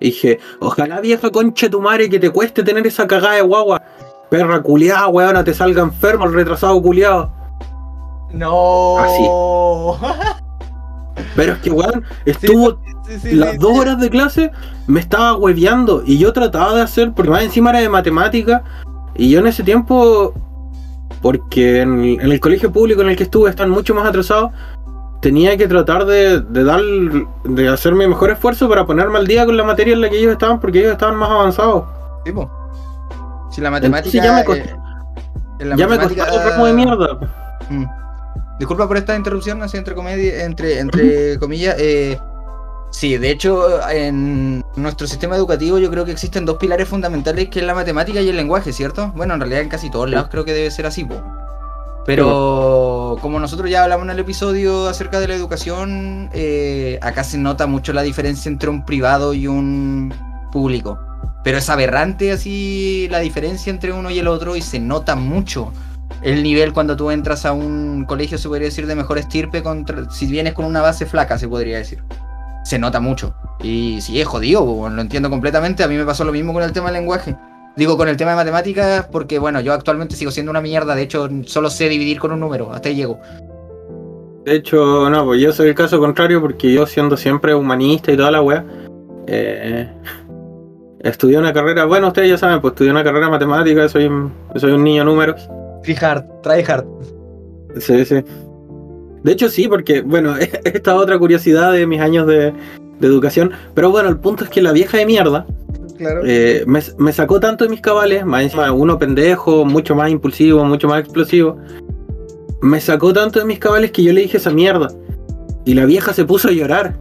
Dije, ojalá vieja concha tu madre que te cueste tener esa cagada de guagua. Perra culiada, weón, no te salga enfermo el retrasado culiado. No. Pero es que, weón, estuvo Sí, sí, las dos horas de clase, me estaba hueveando. Y yo trataba de hacer, porque más encima era de matemática. Y yo en ese tiempo, porque en, el- en el colegio público en el que estuve están mucho más atrasados, tenía que tratar de, de dar, de hacer mi mejor esfuerzo para ponerme al día con la materia en la que ellos estaban, porque ellos estaban más avanzados. Sí, po. Si la matemática. ya me costó- eh, la ya me costaba el ramo de mierda. Mm. Disculpa por esta interrupción, así entre, comedia, entre, entre comillas. eh, sí, de hecho, en nuestro sistema educativo yo creo que existen dos pilares fundamentales, que es la matemática y el lenguaje, ¿cierto? Bueno, en realidad en casi todos lados creo que debe ser así, po. Pero como nosotros ya hablamos en el episodio acerca de la educación, eh, acá se nota mucho la diferencia entre un privado y un público. Pero es aberrante así la diferencia entre uno y el otro y se nota mucho el nivel cuando tú entras a un colegio, se podría decir, de mejor estirpe, contra, si vienes con una base flaca, se podría decir. Se nota mucho. Y sí, es jodido, lo entiendo completamente. A mí me pasó lo mismo con el tema del lenguaje. Digo, con el tema de matemáticas, porque bueno, yo actualmente sigo siendo una mierda. De hecho, solo sé dividir con un número. Hasta ahí llego. De hecho, no, pues yo soy el caso contrario porque yo siendo siempre humanista y toda la wea, eh, estudié una carrera, bueno, ustedes ya saben, pues estudié una carrera de matemática, soy un, soy un niño números. Free hard, try hard. Sí, sí. De hecho, sí, porque, bueno, esta otra curiosidad de mis años de, de educación. Pero bueno, el punto es que la vieja de mierda Claro. eh, me, me sacó tanto de mis cabales, más encima uno pendejo, mucho más impulsivo, mucho más explosivo. Me sacó tanto de mis cabales que yo le dije esa mierda. Y la vieja se puso a llorar.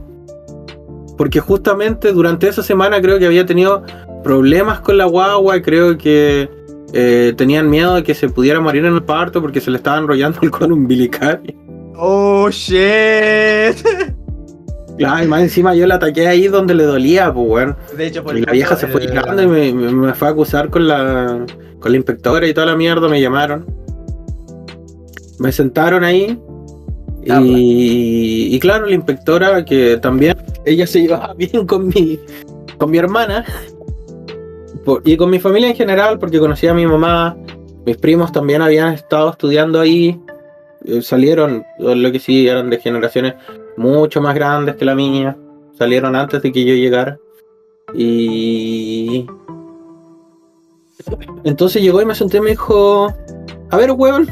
Porque justamente durante esa semana creo que había tenido problemas con la guagua y creo que eh, tenían miedo de que se pudiera morir en el parto porque se le estaba enrollando el umbilical. Oh shit. Claro, y más encima yo la ataqué ahí donde le dolía, pues weón. De hecho, por Y la vieja se fue llorando y me, me- me fue a acusar con la, con la inspectora y toda la mierda, me llamaron. Me sentaron ahí. Ah, Y, y claro, la inspectora, que también ella se llevaba bien con mi, con mi hermana por- y con mi familia en general, porque conocía a mi mamá. Mis primos también habían estado estudiando ahí. Eh, salieron, lo que sí, eran de generaciones mucho más grandes que la mía. Salieron antes de que yo llegara. Y. Entonces llegó y me senté y me dijo: A ver, weón,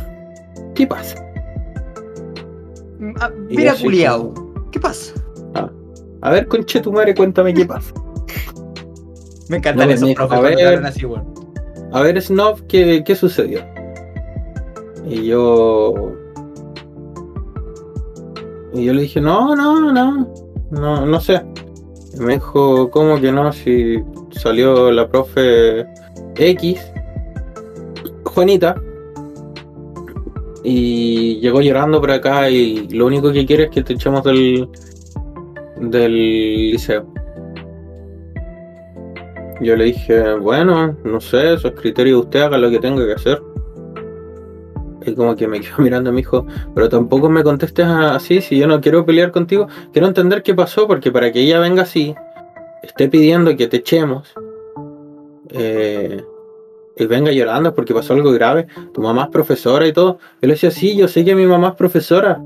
¿qué pasa? Ah, Y mira, culiao. ¿Qué pasa? A ver, conche tu madre, cuéntame qué pasa. Me encantan No, esos me- profes a ver. así, weón. A ver, Snob, ¿qué, qué sucedió? Y yo. Y yo le dije, no, no, no, no, no sé. Y me dijo, ¿cómo que no? Si salió la profe X, Juanita, y llegó llorando por acá y lo único que quiere es que te echemos del, del liceo. Yo le dije, bueno, no sé, eso es criterio de usted, haga lo que tenga que hacer. Y como que me quedó mirando y me dijo, pero tampoco me contestes así, si yo no quiero pelear contigo, quiero entender qué pasó, porque para que ella venga así, esté pidiendo que te echemos, eh, y venga llorando porque pasó algo grave, tu mamá es profesora y todo. Le decía, sí, yo sé que mi mamá es profesora,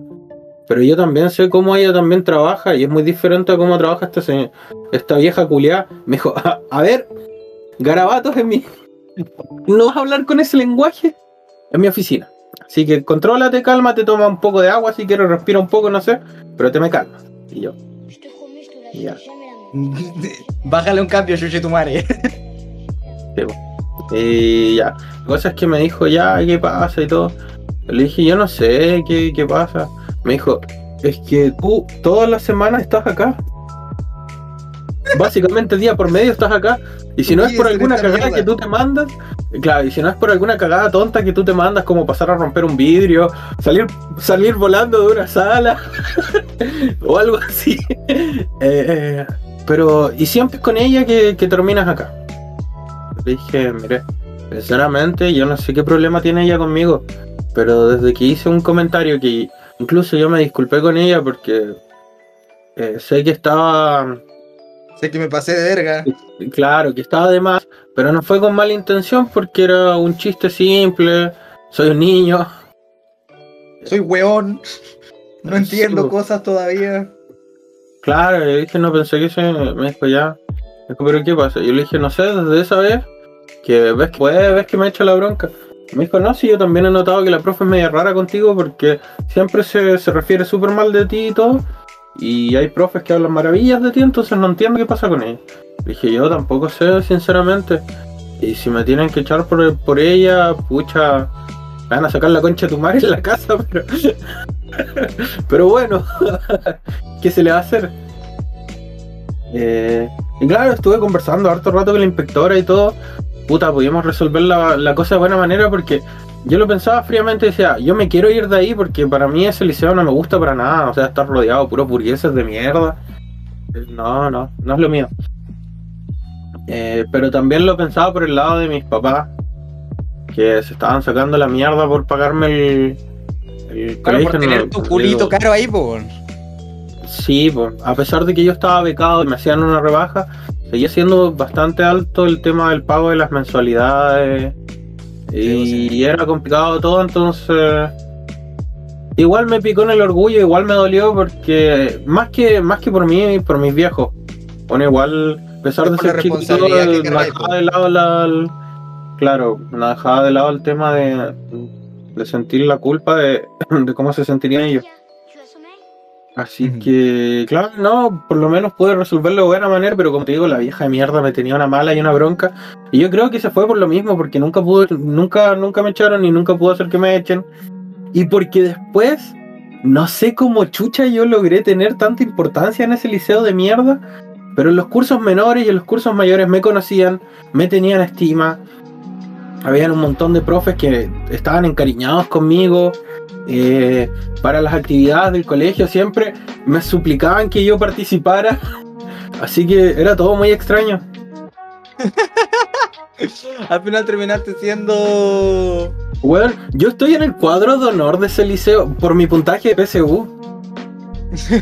pero yo también sé cómo ella también trabaja y es muy diferente a cómo trabaja esta, esta vieja culiada. Me dijo, a, a ver, garabatos en mi... ¿No vas a hablar con ese lenguaje? En mi oficina. Así que contrólate, cálmate, toma un poco de agua si quieres, respira un poco, no sé, pero te me calmas. Y yo, Ya. Bájale un cambio, Chuchi tu madre. Y ya, la cosa es que me dijo, ya, ¿qué pasa? Y todo. Le dije, yo no sé, ¿qué, qué pasa? Me dijo, es que tú todas las semanas estás acá. Básicamente día por medio estás acá. Y si no es por alguna cagada mierda. que tú te mandas, claro, y si no es por alguna cagada tonta que tú te mandas, como pasar a romper un vidrio, salir, salir volando de una sala, o algo así. Eh, pero, y siempre es con ella que, que terminas acá. Le dije, mire, sinceramente yo no sé qué problema tiene ella conmigo, pero desde que hice un comentario que incluso yo me disculpé con ella porque eh, sé que estaba, sé que me pasé de verga. claro, que estaba de más, pero no fue con mala intención porque era un chiste simple, soy un niño. Soy weón. No entiendo Sí, cosas todavía. Claro, le dije, no pensé que se me dijo ya. Me dijo, pero ¿qué pasa? Yo le dije, no sé, desde esa vez que ves que puede, ves que me echa la bronca. Me dijo, no, sí, yo también he notado que la profe es media rara contigo porque siempre se, se refiere súper mal de ti y todo. Y hay profes que hablan maravillas de ti, entonces no entiendo qué pasa con ella. Dije, yo tampoco sé, sinceramente. Y si me tienen que echar por, por ella, pucha, me van a sacar la concha de tu madre en la casa, pero. pero bueno, ¿qué se le va a hacer? Eh, y claro, estuve conversando harto rato con la inspectora y todo. Puta, pudimos resolver la, la cosa de buena manera porque yo lo pensaba fríamente y decía, yo me quiero ir de ahí porque para mí ese liceo no me gusta para nada. O sea, estar rodeado de puros burgueses de mierda. Eh, No, no, no es lo mío. Eh, pero también lo pensaba por el lado de mis papás, que se estaban sacando la mierda por pagarme el, el Claro, por tener no, tu digo, culito caro ahí, po. Sí, pues, a pesar de que yo estaba becado y me hacían una rebaja, seguía siendo bastante alto el tema del pago de las mensualidades. Y era complicado todo, entonces. Igual me picó en el orgullo, igual me dolió porque más que más que por mí, por mis viejos. Bueno, igual, a pesar Es de la ser cargáis, dejaba de lado la, el- claro, dejaba de lado el tema de, de sentir la culpa de, de cómo se sentirían ellos. Así que, claro, no, por lo menos pude resolverlo de buena manera, pero como te digo, la vieja de mierda me tenía una mala y una bronca. Y yo creo que se fue por lo mismo, porque nunca pude, nunca, nunca me echaron y nunca pudo hacer que me echen. Y porque después, no sé cómo chucha yo logré tener tanta importancia en ese liceo de mierda, pero en los cursos menores y en los cursos mayores me conocían, me tenían estima. Habían un montón de profes que estaban encariñados conmigo. Eh, para las actividades del colegio siempre me suplicaban que yo participara. Así que era todo muy extraño. Al final terminaste siendo. Bueno, yo estoy en el cuadro de honor de ese liceo por mi puntaje de PSU.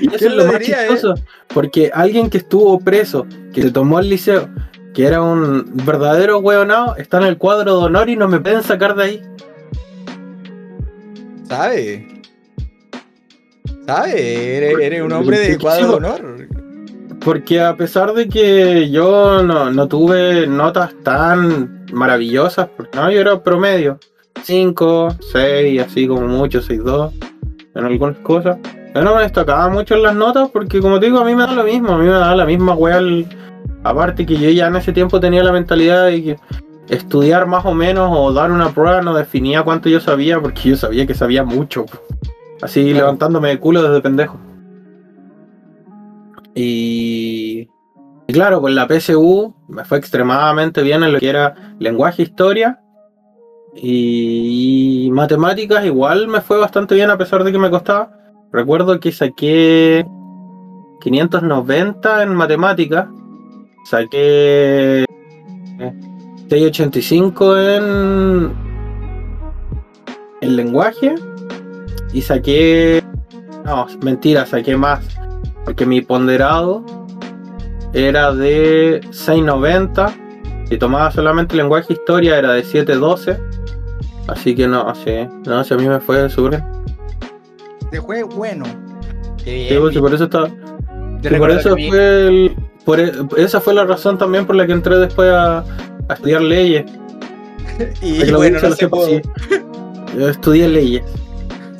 y eso ¿Quién es lo lo más eh? chistoso, porque alguien que estuvo preso, que se tomó el liceo, que era un verdadero hueonado, está en el cuadro de honor y no me pueden sacar de ahí. ¿Sabe? ¿Sabe? Eres, eres un hombre de cuadro de honor. Porque a pesar de que yo no, no tuve notas tan maravillosas, porque no, yo era promedio. 5, 6, así como mucho, 6, 2, en algunas cosas. Yo no me destacaba mucho en las notas porque como te digo, a mí me da lo mismo, a mí me da la misma wea. el- Aparte que yo ya en ese tiempo tenía la mentalidad de que estudiar más o menos o dar una prueba no definía cuánto yo sabía, porque yo sabía que sabía mucho. Así Claro. levantándome de culo desde pendejo. Y, y claro, pues la PSU me fue extremadamente bien en lo que era lenguaje, historia y matemáticas. Igual me fue bastante bien a pesar de que me costaba. Recuerdo que saqué 590 en matemáticas, saqué 685 en, en lenguaje y saqué... No, mentira, saqué más. Porque mi ponderado era de 690. Si tomaba solamente lenguaje e historia era de 712. Así que no, sí. No, si a mí me fue súper. Te fue bueno. Sí, pues, por eso y por eso fue el- por e- esa fue la razón también por la que entré después a, a estudiar leyes. Y bueno, no se pudo. Yo estudié leyes.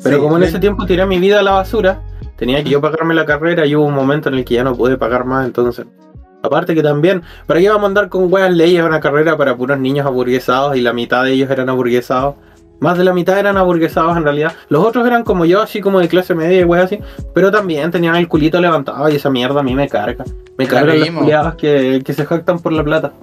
Pero Sí, como en ese tiempo tiré mi vida a la basura, tenía que yo pagarme la carrera y hubo un momento en el que ya no pude pagar más, entonces. Aparte que también, ¿para qué vamos a andar con weas leyes a una carrera para puros niños aburguesados y la mitad de ellos eran aburguesados? Más de la mitad eran aburguesados en realidad. Los otros eran como yo, así como de clase media y weas así. Pero también tenían el culito levantado y esa mierda a mí me carga. Me cargan culiados que, que se jactan por la plata.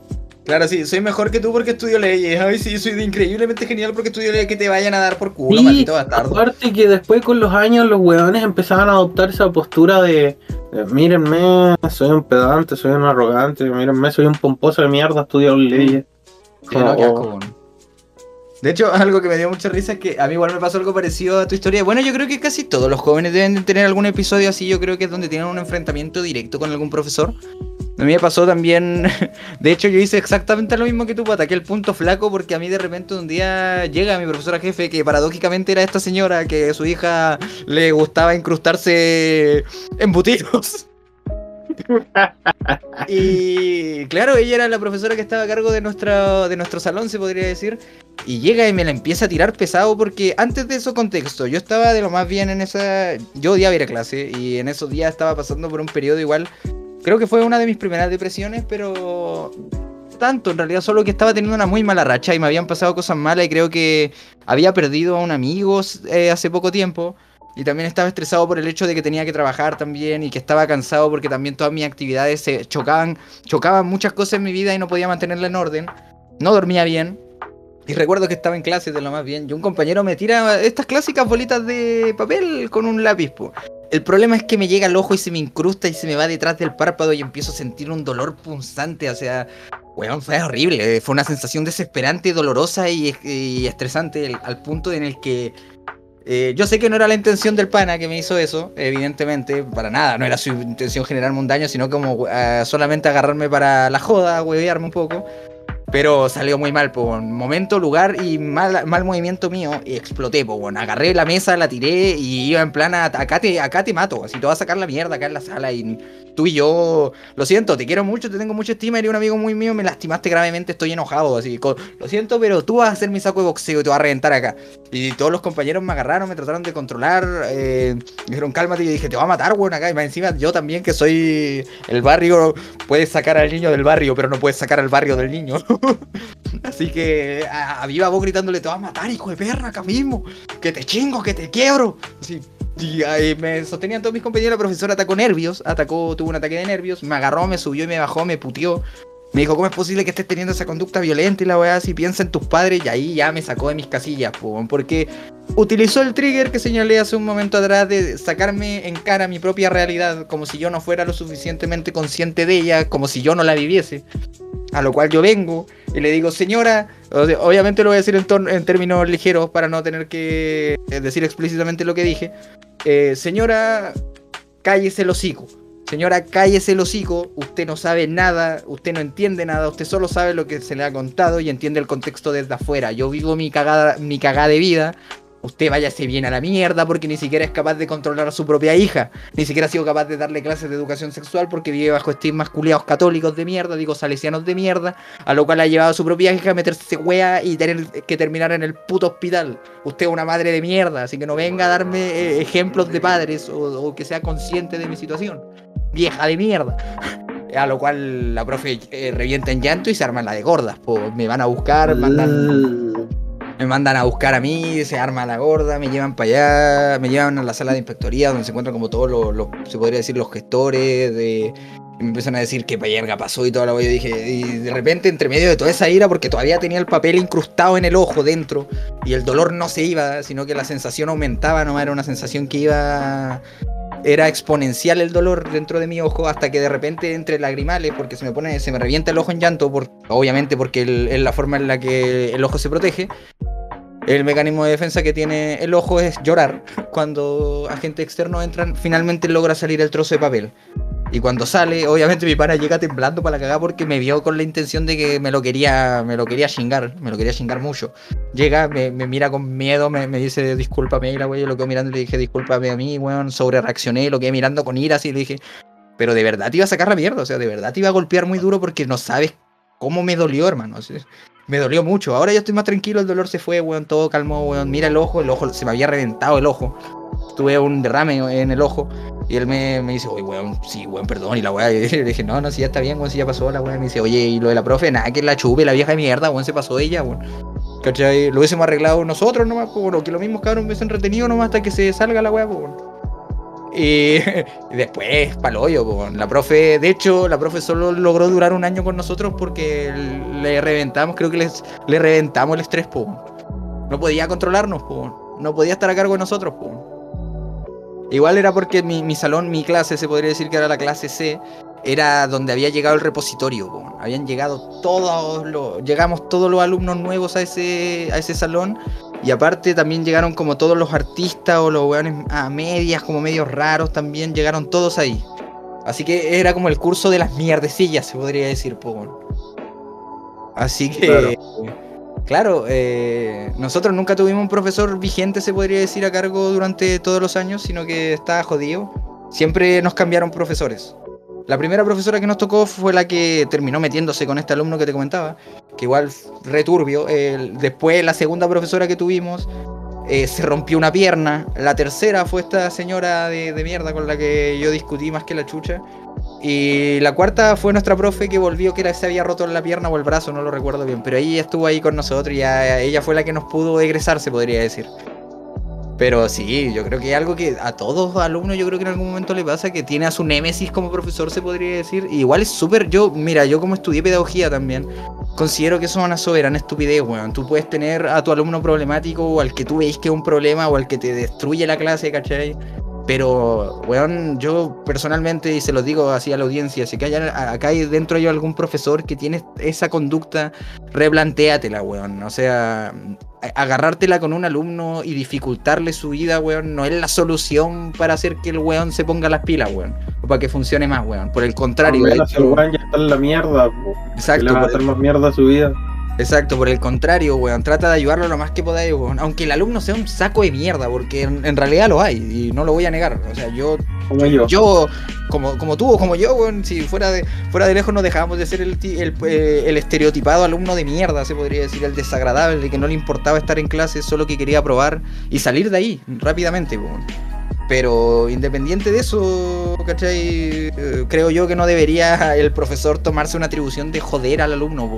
Claro, sí, soy mejor que tú porque estudio leyes. Ay, sí, soy de increíblemente genial porque estudio leyes que te vayan a dar por culo, Sí, maldito bastardo. Aparte que después con los años los weones empezaban a adoptar esa postura de, de, mírenme, soy un pedante, soy un arrogante, mírenme, soy un pomposo de mierda, estudio leyes. Sí, no, qué Como- asco, weón. De hecho, algo que me dio mucha risa es que a mí igual me pasó algo parecido a tu historia. Bueno, yo creo que casi todos los jóvenes deben de tener algún episodio así. Yo creo que es donde tienen un enfrentamiento directo con algún profesor. A mí me pasó también. De hecho, yo hice exactamente lo mismo que tú, ataqué el punto flaco porque a mí de repente un día llega mi profesora jefe, que paradójicamente era esta señora que a su hija le gustaba incrustarse embutidos. Y claro, ella era la profesora que estaba a cargo de, nuestra, de nuestro salón, se podría decir. Y llega y me la empieza a tirar pesado porque antes de eso contexto, yo estaba de lo más bien en esa... Yo odiaba ir a clase y en esos días estaba pasando por un periodo igual. Creo que fue una de mis primeras depresiones, pero... Tanto, en realidad solo que estaba teniendo una muy mala racha y me habían pasado cosas malas y creo que había perdido a un amigo eh, hace poco tiempo. Y también estaba estresado por el hecho de que tenía que trabajar también y que estaba cansado porque también todas mis actividades se chocaban, chocaban muchas cosas en mi vida y no podía mantenerla en orden. No dormía bien. Y recuerdo que estaba en clases de lo más bien y un compañero me tira estas clásicas bolitas de papel con un lápiz. po. El problema es que me llega al ojo y se me incrusta y se me va detrás del párpado y empiezo a sentir un dolor punzante. O sea, weón, fue horrible. Fue una sensación desesperante, dolorosa y, estresante al punto en el que eh, yo sé que no era la intención del pana que me hizo eso, evidentemente, para nada, no era su intención generarme un daño, sino como eh, solamente agarrarme para la joda, huevearme un poco. Pero salió muy mal, po. weón. Momento, lugar y mal, mal movimiento mío. Y exploté, po. Agarré la mesa, la tiré y iba en plan, a- acá te, acá te mato. Así te vas a sacar la mierda acá en la sala. Y tú y yo, lo siento, te quiero mucho, te tengo mucha estima. Eres un amigo muy mío, me lastimaste gravemente, estoy enojado. Así, co- lo siento, pero tú vas a ser mi saco de boxeo y te vas a reventar acá. Y todos los compañeros me agarraron, me trataron de controlar. Eh, me dijeron, cálmate. Y yo dije, te va a matar, weón, acá. Y más encima, yo también, que soy el barrio, puedes sacar al niño del barrio, pero no puedes sacar al barrio del niño. Así que a, a viva voz gritándole, te va a matar, hijo de perra, acá mismo. Que te chingo, que te quiebro. Así, y ahí me sostenían todos mis compañeros. La profesora atacó nervios, atacó, tuvo un ataque de nervios. Me agarró, me subió y me bajó, me puteó. Me dijo, ¿cómo es posible que estés teniendo esa conducta violenta y la weá si piensa en tus padres? Y ahí ya me sacó de mis casillas, po, porque utilizó el trigger que señalé hace un momento atrás de sacarme en cara mi propia realidad, como si yo no fuera lo suficientemente consciente de ella, como si yo no la viviese. A lo cual yo vengo y le digo, señora, obviamente lo voy a decir en términos ligeros para no tener que eh, decir explícitamente lo que dije. Eh, señora, cállese el hocico. Señora, cállese el hocico. Usted no sabe nada, usted no entiende nada, usted solo sabe lo que se le ha contado y entiende el contexto desde afuera. Yo vivo mi cagada, mi cagada de vida. Usted váyase bien a la mierda porque ni siquiera es capaz de controlar a su propia hija. Ni siquiera ha sido capaz de darle clases de educación sexual porque vive bajo estigmas culiados católicos de mierda, digo salesianos de mierda, a lo cual ha llevado a su propia hija a meterse wea y tener que terminar en el puto hospital. Usted es una madre de mierda, así que no venga a darme eh, ejemplos de padres o, que sea consciente de mi situación. Vieja de mierda. A lo cual la profe eh, revienta en llanto y se arma la de gordas. po. Me van a buscar, mandan, me mandan a buscar a mí, se arma la gorda, me llevan para allá, me llevan a la sala de inspectoría donde se encuentran como todos los, se podría decir, los gestores de... me empiezan a decir que verga pasó y la wea. Yo dije, y de repente, entre medio de toda esa ira, porque todavía tenía el papel incrustado en el ojo dentro, y el dolor no se iba, sino que la sensación aumentaba, nomás era una sensación que iba. Era exponencial el dolor dentro de mi ojo hasta que de repente entre lagrimales, porque se me pone, se me revienta el ojo en llanto, por, obviamente porque es la forma en la que el ojo se protege. El mecanismo de defensa que tiene el ojo es llorar. Cuando agentes externos entran, finalmente logra salir el trozo de papel. Y cuando sale, obviamente mi pana llega temblando para la cagada porque me vio con la intención de que me lo quería, me lo quería chingar, me lo quería chingar mucho. Llega, me, mira con miedo, me, dice discúlpame, la wey, yo lo quedo mirando y le dije discúlpame a mí, weón, sobre reaccioné, lo quedé mirando con ira así le dije, pero de verdad te iba a sacar la mierda, o sea, de verdad te iba a golpear muy duro porque no sabes cómo me dolió, hermano. me dolió mucho. Ahora ya estoy más tranquilo, el dolor se fue, weón, todo calmó, weón. Mira el ojo, el ojo se me había reventado el ojo. Tuve un derrame en el ojo. Y él me, me dice, oye, weón, sí, weón, perdón. Y la weá, le dije, no, no, si ya está bien, weón, si ya pasó la weá. Me dice, oye, y lo de la profe, nada, que la chupe, la vieja de mierda, weón, se pasó ella, weón. ¿Cachai? Lo hubiésemos arreglado nosotros nomás, pues, bueno, que los mismos cabros hubiesen retenido nomás hasta que se salga la weá, pues, weón. Y, y después, paloyo, pues, la profe, de hecho, la profe solo logró durar un año con nosotros porque le reventamos, creo que les, le reventamos el estrés, pues. No podía controlarnos, pues. No podía estar a cargo de nosotros, pues. Igual era porque mi, mi salón, mi clase, se podría decir que era la clase C, era donde había llegado el repositorio. po. Habían llegado todos los, llegamos todos los alumnos nuevos a ese, a ese salón. Y aparte también llegaron como todos los artistas o los weones a medias, como medios raros también, llegaron todos ahí. Así que era como el curso de las mierdecillas, se podría decir, weón. Así que. Claro, eh, nosotros nunca tuvimos un profesor vigente, se podría decir, a cargo durante todos los años, sino que estaba jodido. Siempre nos cambiaron profesores. La primera profesora que nos tocó fue la que terminó metiéndose con este alumno que te comentaba, que igual returbio. Después la segunda profesora que tuvimos eh, se rompió una pierna. La tercera fue esta señora de mierda con la que yo discutí más que la chucha. Y la cuarta fue nuestra profe que volvió que se había roto la pierna o el brazo, no lo recuerdo bien. Pero ella estuvo ahí con nosotros y ella fue la que nos pudo egresar, se podría decir. Pero sí, yo creo que algo que a todos alumnos yo creo que en algún momento le pasa, que tiene a su némesis como profesor, se podría decir. Igual es súper, yo, mira, yo como estudié pedagogía también, considero que eso es una soberana estupidez, weón. Tú puedes tener a tu alumno problemático o al que tú veis que es un problema o al que te destruye la clase, ¿cachai? Pero, weón, yo personalmente, y se lo digo así a la audiencia, si que hay, acá hay dentro hay algún profesor que tiene esa conducta, replantéatela, weón. O sea, agarrártela con un alumno y dificultarle su vida, weón, no es la solución para hacer que el weón se ponga las pilas, weón. O para que funcione más, weón. Por el contrario, menos el weón ya está en la mierda, po. Exacto, le va a hacer más mierda a su vida. Exacto, por el contrario, weón, trata de ayudarlo lo más que podáis, weón. Aunque el alumno sea un saco de mierda, porque en, en realidad lo hay, y no lo voy a negar. O sea, yo, Como yo. yo como, como tú o como yo, weón, si fuera de, fuera de lejos no dejábamos de ser el, el, eh, el estereotipado alumno de mierda, se podría decir, el desagradable, que no le importaba estar en clase, solo que quería probar y salir de ahí rápidamente, weón. Pero independiente de eso, ¿cachai? Eh, creo yo que no debería el profesor tomarse una atribución de joder al alumno.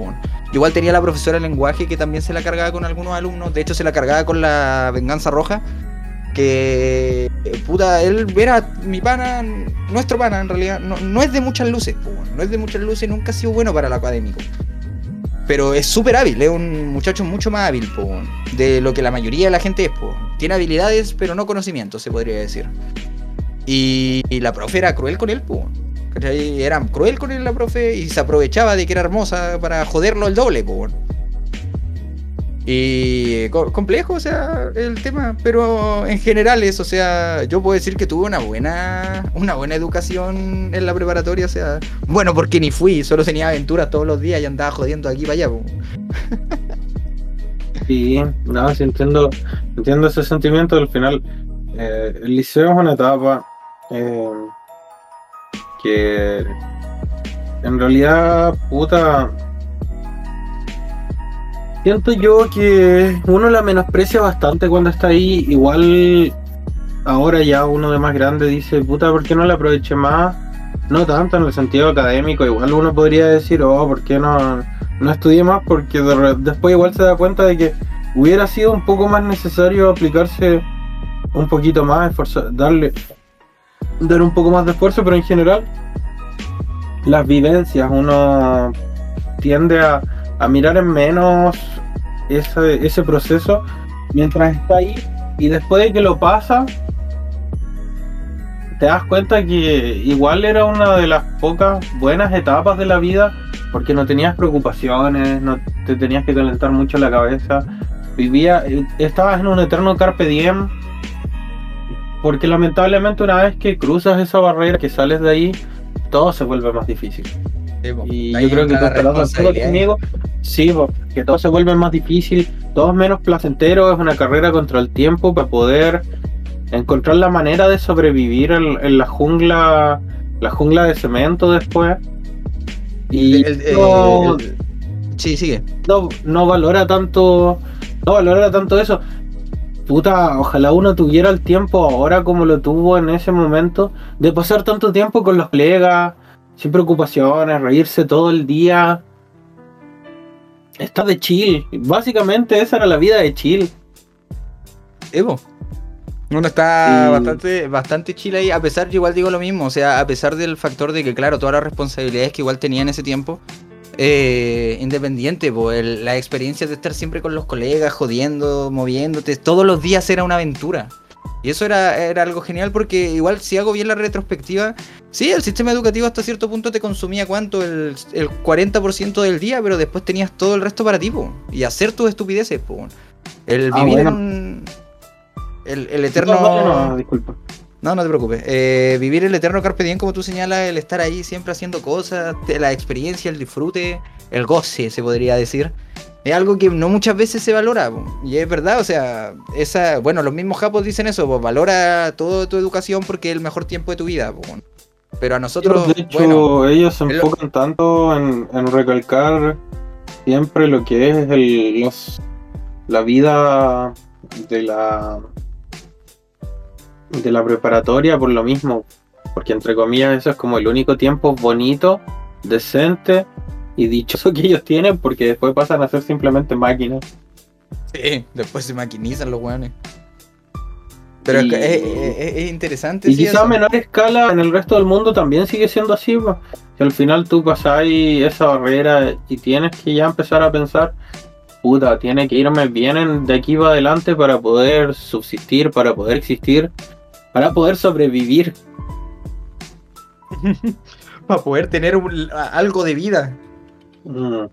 Yo igual tenía la profesora lenguaje que también se la cargaba con algunos alumnos. De hecho, se la cargaba con la venganza roja. Que, eh, puta, él era mi pana, nuestro pana en realidad. No, es de muchas luces, no es de muchas luces, nunca ha sido bueno para el académico. Pero es súper hábil, es un muchacho mucho más hábil po, de lo que la mayoría de la gente es. po. Tiene habilidades, pero no conocimientos, se podría decir. Y, la profe era cruel con él, po. Era cruel con él la profe y se aprovechaba de que era hermosa para joderlo el doble, po. Y co- complejo, o sea, el tema, pero en general es, o sea, yo puedo decir que tuve una buena, una buena educación en la preparatoria, o sea, bueno, porque ni fui, solo tenía aventuras todos los días y andaba jodiendo aquí para allá. Sí, no, sí entiendo, entiendo ese sentimiento. Al final, eh, el liceo es una etapa eh, que en realidad, puta, siento yo que uno la menosprecia bastante cuando está ahí. Igual ahora ya uno de más grande dice, puta, ¿por qué no la aproveché más? No tanto en el sentido académico, igual uno podría decir, oh, ¿por qué no, no estudié más? Porque de después igual se da cuenta de que hubiera sido un poco más necesario aplicarse un poquito más, esforzar, darle, dar un poco más de esfuerzo, pero en general las vivencias, uno tiende a, a mirar en menos ese, ese proceso mientras está ahí y después de que lo pasa te das cuenta que igual era una de las pocas buenas etapas de la vida porque no tenías preocupaciones, no te tenías que calentar mucho la cabeza, vivía, estabas en un eterno carpe diem porque lamentablemente una vez que cruzas esa barrera, que sales de ahí, todo se vuelve más difícil. Y yo creo que responsabilidad. conmigo. Sí, po, que todo se vuelve más difícil, todo es menos placentero, es una carrera contra el tiempo para poder encontrar la manera de sobrevivir en, en la jungla, la jungla de cemento después. Y El- el- no, el- Sí, sigue. no, no valora tanto, no valora tanto eso. Puta, ojalá uno tuviera el tiempo ahora como lo tuvo en ese momento, de pasar tanto tiempo con los colegas, sin preocupaciones, reírse todo el día. Está de chill. Básicamente esa era la vida de chill. Evo. Uno está bastante, bastante chile ahí, a pesar, yo igual digo lo mismo, o sea, a pesar del factor de que, claro, todas las responsabilidades que igual tenía en ese tiempo, eh, independiente, po, el- la experiencia de estar siempre con los colegas, jodiendo, moviéndote, todos los días era una aventura. Y eso era, era algo genial porque igual si hago bien la retrospectiva, sí, el sistema educativo hasta cierto punto te consumía cuánto, el, el 40% del día, pero después tenías todo el resto para ti, po, y hacer tus estupideces, po. El Ah, vivir en bueno. un... El, el eterno... No, no, no, disculpa. No, no te preocupes. Eh, vivir el eterno carpe diem, como tú señalas, el estar ahí siempre haciendo cosas, la experiencia, el disfrute, el goce, se podría decir. Es algo que no muchas veces se valora. po. Y es verdad, o sea, esa, bueno, los mismos japos dicen eso, pues valora toda tu educación porque es el mejor tiempo de tu vida. po. Pero a nosotros, de hecho, bueno, ellos se lo- enfocan tanto en, en recalcar siempre lo que es el, los, la vida de la de la preparatoria por lo mismo, porque entre comillas eso es como el único tiempo bonito, decente y dichoso que ellos tienen, porque después pasan a ser simplemente máquinas. sí, después se maquinizan los weones. Pero es Y- que es, es- es interesante. Y sí, quizá eso. a menor escala en el resto del mundo también sigue siendo así. pues. Si al final tú pasáis esa barrera y tienes que ya empezar a pensar, puta, tiene que irme bien en- de aquí para adelante para poder subsistir, para poder existir. para poder sobrevivir. Para poder tener un- algo de vida. Mm.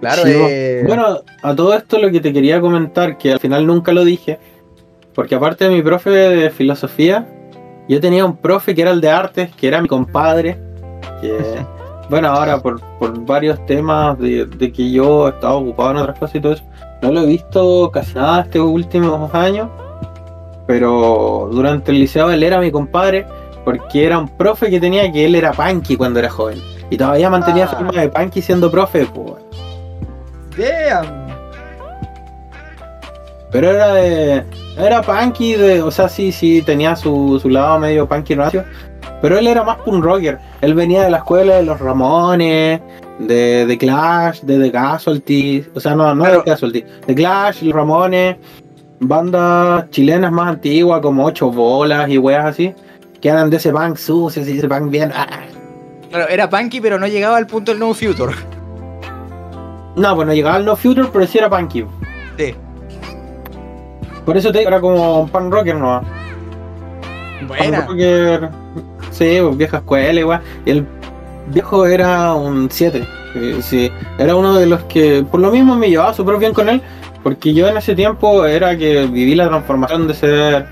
Claro, Sí, eh, Bueno, a todo esto lo que te quería comentar, que al final nunca lo dije, porque aparte de mi profe de filosofía, yo tenía un profe que era el de artes, que era mi compadre, que, bueno, ahora por, por varios temas de, de que yo estaba ocupado en otras cosas y todo eso, no lo he visto casi nada estos últimos años, pero durante el liceo él era mi compadre, porque era un profe que tenía que él era punky cuando era joven, y todavía mantenía Ah. forma de punky siendo profe, pues. damn. Pero era de. Era punky, de, o sea, sí, sí, tenía su, su lado medio punky racio. Pero él era más punk rocker. Él venía de la escuela de los Ramones, de, de Clash, de The Casualty. O sea, no, no Claro. de Casualty. De Clash, los Ramones, bandas chilenas más antiguas como Ocho Bolas y weas así. Que eran de ese punk sucio, ese punk bien. ah. Claro, era punky, pero no llegaba al punto del No Future. No, pues no llegaba al No Future, pero sí era punky. Sí. Por eso te digo, era como un punk rocker no Buena. Rocker, sí, vieja escuela igual. Y el viejo era un 7. Sí, era uno de los que por lo mismo me llevaba súper bien con él. Porque yo en ese tiempo era que viví la transformación de ser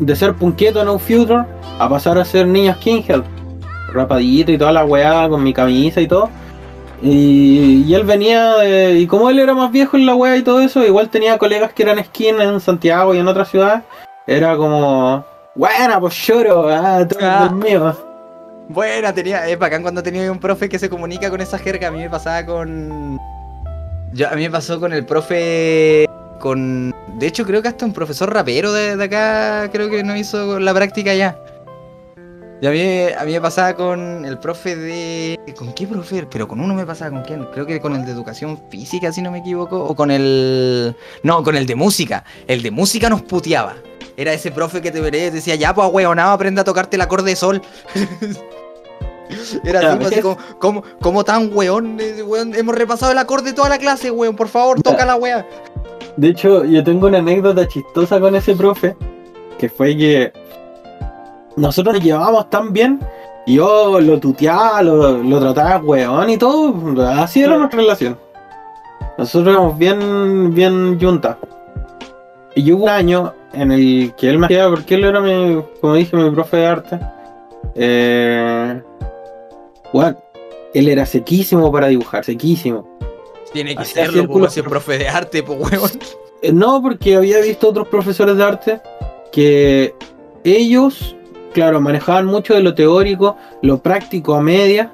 de ser punqueto no future a pasar a ser niño skinhead. Rapadito y toda la weá con mi camisa y todo. Y, y él venía de- y como él era más viejo en la weá y todo eso, igual tenía colegas que eran skin en Santiago y en otras ciudades. Era como, buena, pues lloro, ah, todo Ah. mío. Buena, tenía. Es bacán cuando tenía un profe que se comunica con esa jerga. A mí me pasaba con. Yo, a mí me pasó con el profe. Con. De hecho, creo que hasta un profesor rapero de, de acá. Creo que no hizo la práctica ya. Y a mí, a mí me pasaba con el profe de. ¿Con qué profe? Pero con uno me pasaba con quién. Creo que con el de educación física, si no me equivoco. O con el. No, con el de música. El de música nos puteaba. Era ese profe que te veré, decía, ya, pues, weonado, aprende a tocarte el acorde de sol. Era así, pues, así ¿ves? como, como, como tan weón, eh, weón, hemos repasado el acorde toda la clase, weón, por favor, toca la wea. De hecho, yo tengo una anécdota chistosa con ese profe, que fue que nosotros nos llevábamos tan bien, y yo lo tuteaba, lo, lo trataba weón y todo, así era nuestra relación. Nosotros éramos bien, bien juntas. Y hubo un año en el que él me hacía, porque él era mi, como dije, mi profe de arte. Eh, bueno, él era sequísimo para dibujar, sequísimo. Tiene que Hacía serlo, círculos, pero- profe de arte, pues weón. Eh, No, porque había visto otros profesores de arte que ellos, claro, manejaban mucho de lo teórico, lo práctico a media,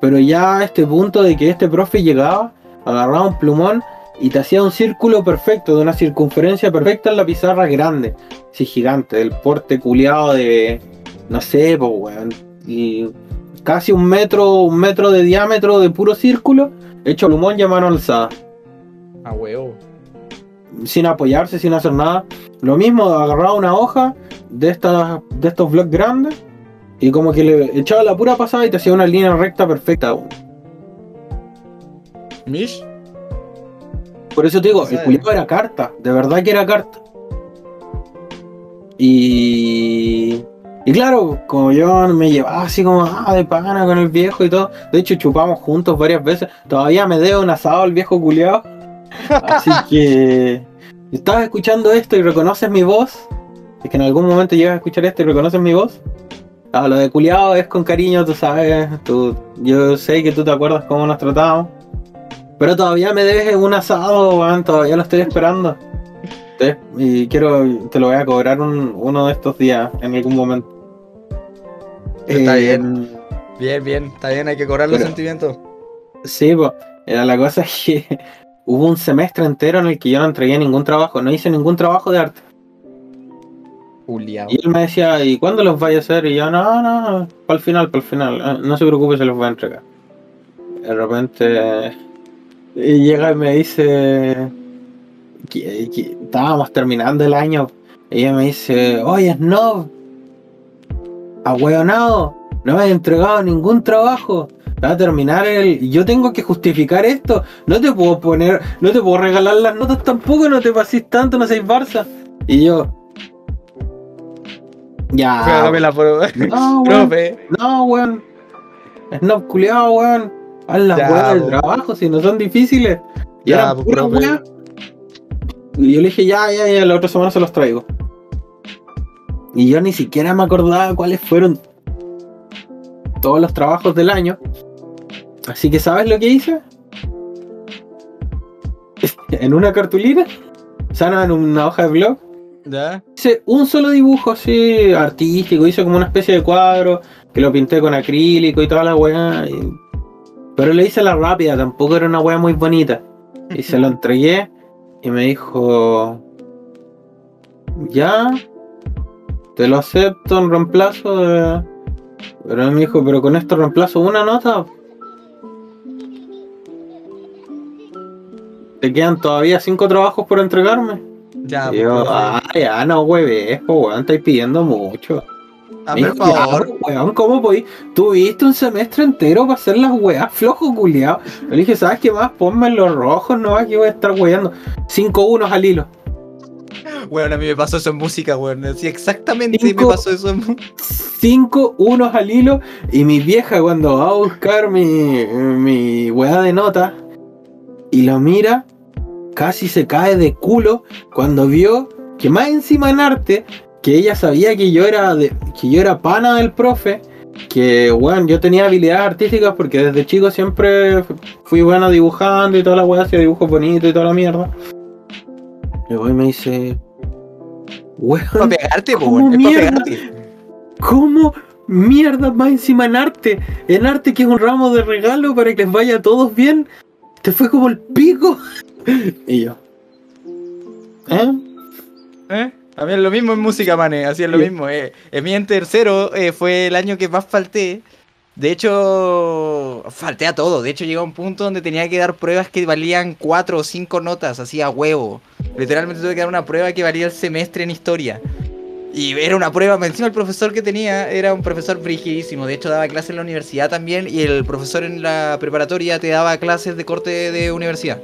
pero ya a este punto de que este profe llegaba, agarraba un plumón y te hacía un círculo perfecto, de una circunferencia perfecta en la pizarra grande, sí, gigante, del porte culiado de, no sé, pues, weón, y casi un metro, un metro de diámetro de puro círculo, hecho plumón y a mano alzada A huevo. Sin apoyarse, sin hacer nada. Lo mismo, agarraba una hoja de, estas, de estos bloques grandes y como que le echaba la pura pasada y te hacía una línea recta perfecta. ¿Mish? Por eso te digo, el culiado era carta, de verdad que era carta. Y. Y claro, como yo me llevaba así como ah, de pana con el viejo y todo. De hecho, chupamos juntos varias veces. Todavía me debo un asado al viejo culiado. Así que. si estás escuchando esto y reconoces mi voz. Es que en algún momento llegas a escuchar esto y reconoces mi voz. Ah, lo de culiado es con cariño, tú sabes. Tú, yo sé que tú te acuerdas cómo nos tratábamos. Pero todavía me debes un asado, weón, todavía lo estoy esperando. Te- y quiero, te lo voy a cobrar un- uno de estos días, en algún momento. Está Eh, bien. Bien, bien, está bien, hay que cobrar los sentimientos. Sí, pues, la cosa es que hubo un semestre entero en el que yo no entregué ningún trabajo, no hice ningún trabajo de arte. Juliado. Y él me decía, ¿y cuándo los vaya a hacer? Y yo, no, no, para el final, para el final, eh, no se preocupe, se los voy a entregar. De repente, y llega y me dice, que, que estábamos terminando el año, y ella me dice, oye, Snob, ahueonado, no me has entregado ningún trabajo. Va a terminar el. Yo tengo que justificar esto. No te puedo poner. No te puedo regalar las notas tampoco. No te pases tanto. No seas Barça. Y yo. Ya. Hágame la prueba. No, weón. No, weón. Snob culiado, weón. Haz las weas del trabajo si no son difíciles. Y Ya, eran profe. weas. Y yo le dije, ya, ya, ya, la otra semana se los traigo. Y yo ni siquiera me acordaba cuáles fueron todos los trabajos del año. Así que, ¿sabes lo que hice? En una cartulina, no, en una hoja de blog, ¿Ya? hice un solo dibujo así artístico, hice como una especie de cuadro que lo pinté con acrílico y toda la weá. y- Pero le hice la rápida, tampoco era una weá muy bonita. Y se lo entregué y me dijo, ya, te lo acepto en reemplazo de... Pero me dijo, pero con esto reemplazo una nota. Te quedan todavía cinco trabajos por entregarme. Ya, Y yo, profe. ah, ya, no, hueves, po, weón, estáis pidiendo mucho. Ah, Me por dijo, ya, favor. weón, ¿cómo podí? Tuviste un semestre entero para hacer las weas, flojo culiao. Le dije, ¿sabes qué más? Ponme los rojos, no, aquí voy a estar weando. Cinco unos al hilo. Bueno, a mí me pasó eso en música, weón. Sí, exactamente Cinco- me pasó eso en mu- Cinco unos al hilo. Y mi vieja cuando va a buscar mi, mi wea de nota y lo mira, casi se cae de culo cuando vio que más encima en arte, que ella sabía que yo era de, que yo era pana del profe, que bueno, yo tenía habilidades artísticas porque desde chico siempre fu- fui bueno dibujando y toda la weá, hacía dibujos bonitos y toda la mierda. Y hoy me dice, Para weón, pegarte, ¿Cómo. Es para mierda? pegarte. ¿Cómo mierda más encima en arte? En arte que es un ramo de regalo para que les vaya a todos bien. Te fue como el pico. y yo. ¿Eh? ¿Eh? A mí es lo mismo en música, mane, así es lo Sí. mismo. Eh. En mi en tercero eh, fue el año que más falté. De hecho, falté a todo. De hecho, llegó a un punto donde tenía que dar pruebas que valían cuatro o cinco notas, así a huevo. Literalmente tuve que dar una prueba que valía el semestre en historia. Y era una prueba, encima el profesor que tenía era un profesor frigidísimo. De hecho, daba clases en la universidad también. Y el profesor en la preparatoria te daba clases de corte de universidad.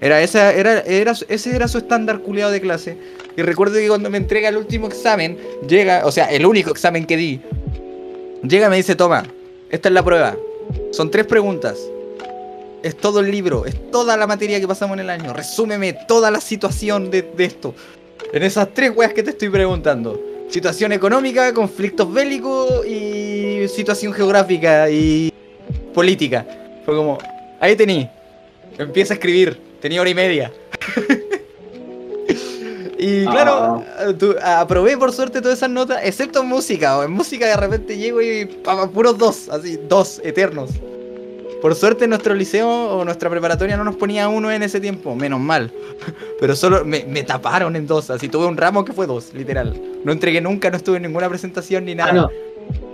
Era esa, era, era, ese era su estándar culiado de clase. Y recuerdo que cuando me entrega el último examen, llega, o sea, el único examen que di, llega y me dice, toma, esta es la prueba. Son tres preguntas. Es todo el libro, es toda la materia que pasamos en el año. Resúmeme toda la situación de, de esto. En esas tres weas que te estoy preguntando. Situación económica, conflictos bélicos y situación geográfica y política. Fue como, ahí tení. Empieza a escribir. Tenía hora y media. y claro, tu- aprobé por suerte todas esas notas, excepto en música. o En música de repente llego y pa, puros dos, así, dos eternos. Por suerte nuestro liceo o nuestra preparatoria no nos ponía uno en ese tiempo, menos mal. Pero solo me, taparon en dos, así tuve un ramo que fue dos, literal. No entregué nunca, no estuve en ninguna presentación ni nada.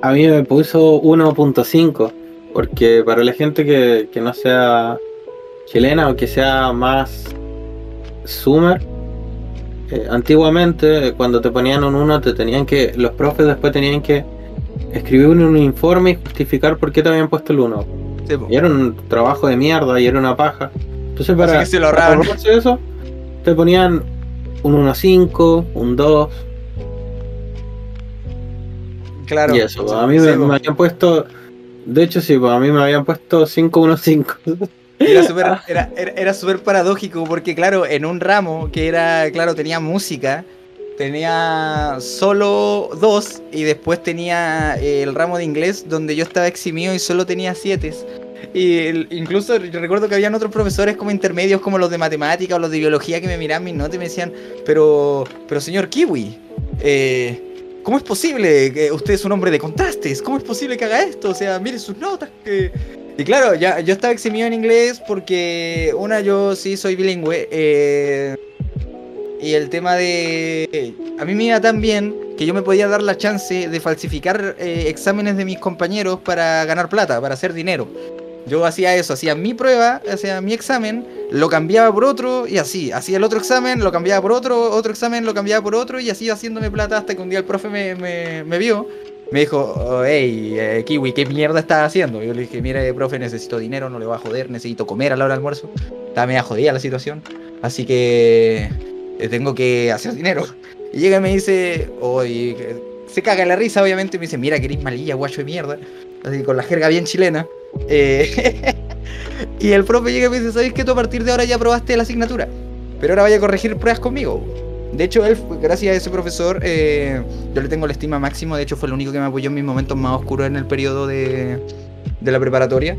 Ah. A mí me puso 1.5. Porque para la gente que, no sea chilena o que sea más Summer, eh, antiguamente eh, cuando te ponían un 1 te tenían que, los profes después tenían que escribir un, un informe y justificar por qué te habían puesto el 1. Sí, po. Y era un trabajo de mierda y era una paja. Entonces para, que se lo para eso, te ponían un 1.5, un 2 Claro. y eso. Sí, a mí sí, me, po. me habían puesto, de hecho sí, pues, a mí me habían puesto 5.1.5. Era súper era, era, era súper paradójico porque, claro, en un ramo que era, claro, tenía música, tenía solo dos y después tenía eh, el ramo de inglés donde yo estaba eximido y solo tenía siete. Y el- incluso recuerdo que habían otros profesores como intermedios como los de matemática o los de biología que me miraban mis notas y me decían, pero, pero señor Kiwi, eh, ¿cómo es posible que usted es un hombre de contrastes? ¿Cómo es posible que haga esto? O sea, mire sus notas. Que... Y claro, ya, yo estaba eximido en inglés porque, una, yo sí soy bilingüe. eh, y el tema de... A mí me iba tan bien que yo me podía dar la chance de falsificar eh, exámenes de mis compañeros para ganar plata, para hacer dinero. Yo hacía eso, hacía mi prueba, hacía mi examen, lo cambiaba por otro y así. Hacía el otro examen, lo cambiaba por otro, otro examen, lo cambiaba por otro y así haciéndome plata hasta que un día el profe me, me, vio. Me dijo, oh, hey, eh, Kiwi, ¿qué mierda estás haciendo? Yo le dije, mire, profe, necesito dinero, no le voy a joder, necesito comer a la hora del almuerzo. Estaba media jodida la situación. Así que eh, tengo que hacer dinero. Y llega y me dice, oye, se caga la risa, obviamente, y me dice, mira, que eres malilla, guacho de mierda. Así con la jerga bien chilena. Eh, y el profe llega y me dice, ¿sabes qué? Tú a partir de ahora ya aprobaste la asignatura. Pero ahora vaya a corregir pruebas conmigo. De hecho, él, gracias a ese profesor, eh, yo le tengo la estima máximo. De hecho, fue el único que me apoyó en mis momentos más oscuros en el periodo de, de la preparatoria.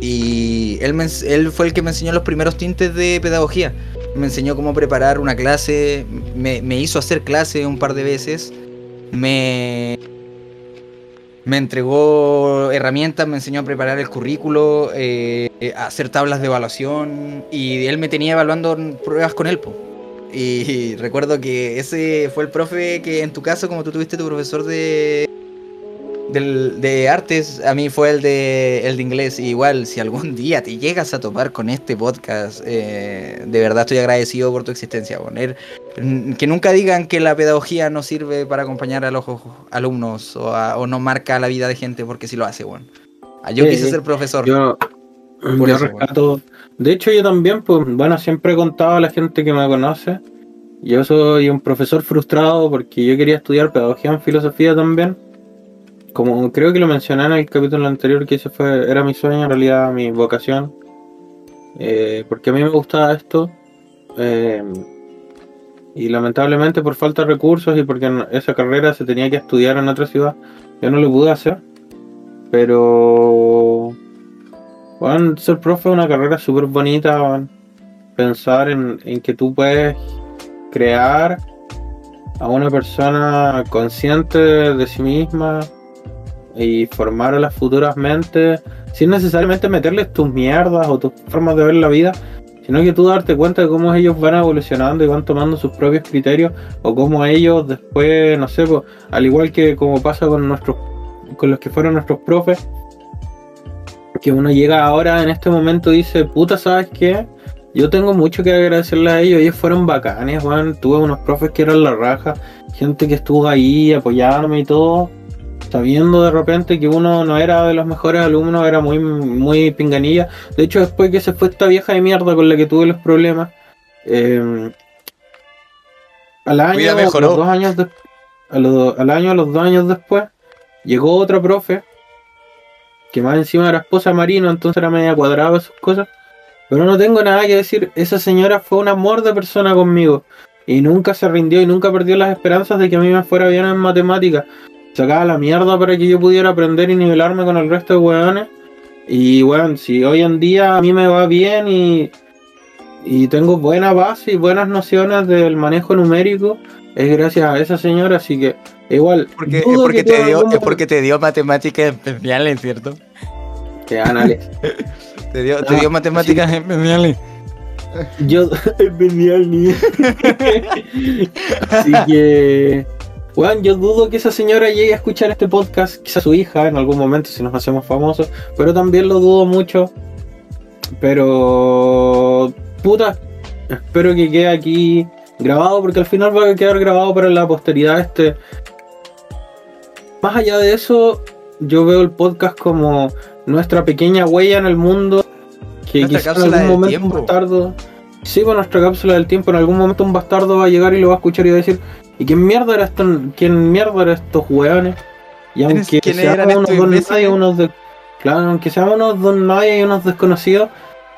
Y él, me él fue el que me enseñó los primeros tintes de pedagogía. Me enseñó cómo preparar una clase, me, me hizo hacer clase un par de veces, me, me entregó herramientas, me enseñó a preparar el currículo, eh, a hacer tablas de evaluación y él me tenía evaluando pruebas con él. Y recuerdo que ese fue el profe que en tu caso, como tú tuviste tu profesor de, del- de artes, a mí fue el de, el de inglés. Y igual, si algún día te llegas a topar con este podcast, eh, de verdad estoy agradecido por tu existencia. Poner, que nunca digan que la pedagogía no sirve para acompañar a los alumnos o, a- o no marca la vida de gente, porque sí lo hace, bueno. Yo Sí, quise ser profesor. Yo, Por yo eso, rescato. De hecho, yo también, pues, bueno, siempre he contado a la gente que me conoce. Yo soy un profesor frustrado porque yo quería estudiar pedagogía en filosofía también. Como creo que lo mencioné en el capítulo anterior, que ese fue, era mi sueño, en realidad mi vocación. Eh, porque a mí me gustaba esto. eh, y lamentablemente por falta de recursos y porque esa carrera se tenía que estudiar en otra ciudad, yo no lo pude hacer. Pero bueno, ser profe es una carrera súper bonita. Pensar en, en que tú puedes crear a una persona consciente de sí misma y formar a las futuras mentes sin necesariamente meterles tus mierdas o tus formas de ver la vida, sino que tú darte cuenta de cómo ellos van evolucionando y van tomando sus propios criterios o cómo ellos después, no sé, pues, al igual que como pasa con nuestros con los que fueron nuestros profes, que uno llega ahora en este momento y dice, puta, ¿sabes qué? Yo tengo mucho que agradecerle a ellos, ellos fueron bacanes. Tuve unos profes que eran la raja, gente que estuvo ahí apoyándome y todo, sabiendo de repente que uno no era de los mejores alumnos, era muy, muy pinganilla. De hecho, después que se fue esta vieja de mierda con la que tuve los problemas, eh, al año, mejoró. los dos años de- a los- al año, a los dos años después, llegó otra profe, que más encima era esposa de Marino, entonces era media cuadrada sus cosas. Pero no tengo nada que decir, esa señora fue un amor de persona conmigo. Y nunca se rindió y nunca perdió las esperanzas de que a mí me fuera bien en matemáticas. Sacaba la mierda para que yo pudiera aprender y nivelarme con el resto de weones. Y bueno, si hoy en día a mí me va bien y, y tengo buena base y buenas nociones del manejo numérico, es gracias a esa señora, así que igual. Porque, es, porque te dio, es porque te dio matemáticas especiales, ¿cierto? Que anales. Te dio, te Ah, dio matemáticas especiales. Yo es genial, ni. Así que. Bueno, yo dudo que esa señora llegue a escuchar este podcast, quizá su hija en algún momento si nos hacemos famosos, pero también lo dudo mucho. Pero. Puta, espero que quede aquí grabado porque al final va a quedar grabado para la posteridad este. Más allá de eso, yo veo el podcast como nuestra pequeña huella en el mundo que Nuestra quizá en algún momento un bastardo. Sí, con nuestra cápsula del tiempo, en algún momento un bastardo va a llegar y lo va a escuchar y va a decir, ¿y quién mierda era esto, quién mierda era estos hueones? Y ¿Quiénes- aunque seamos eran unos estos don nadie, unos de. Claro, aunque seamos unos don nadie y unos desconocidos,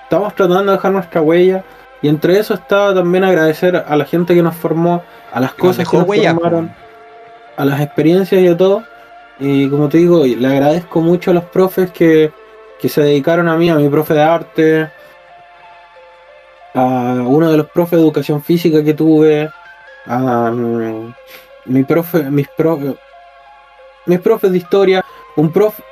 estamos tratando de dejar nuestra huella. Y entre eso está también agradecer a la gente que nos formó, a las Que cosas que nos huella, formaron, a las experiencias y a todo. Y como te digo, le agradezco mucho a los profes que, que se dedicaron a mí, a mi profe de arte, a uno de los profes de educación física que tuve, mm, mi profe, mis profe, mis profes de historia, un profe,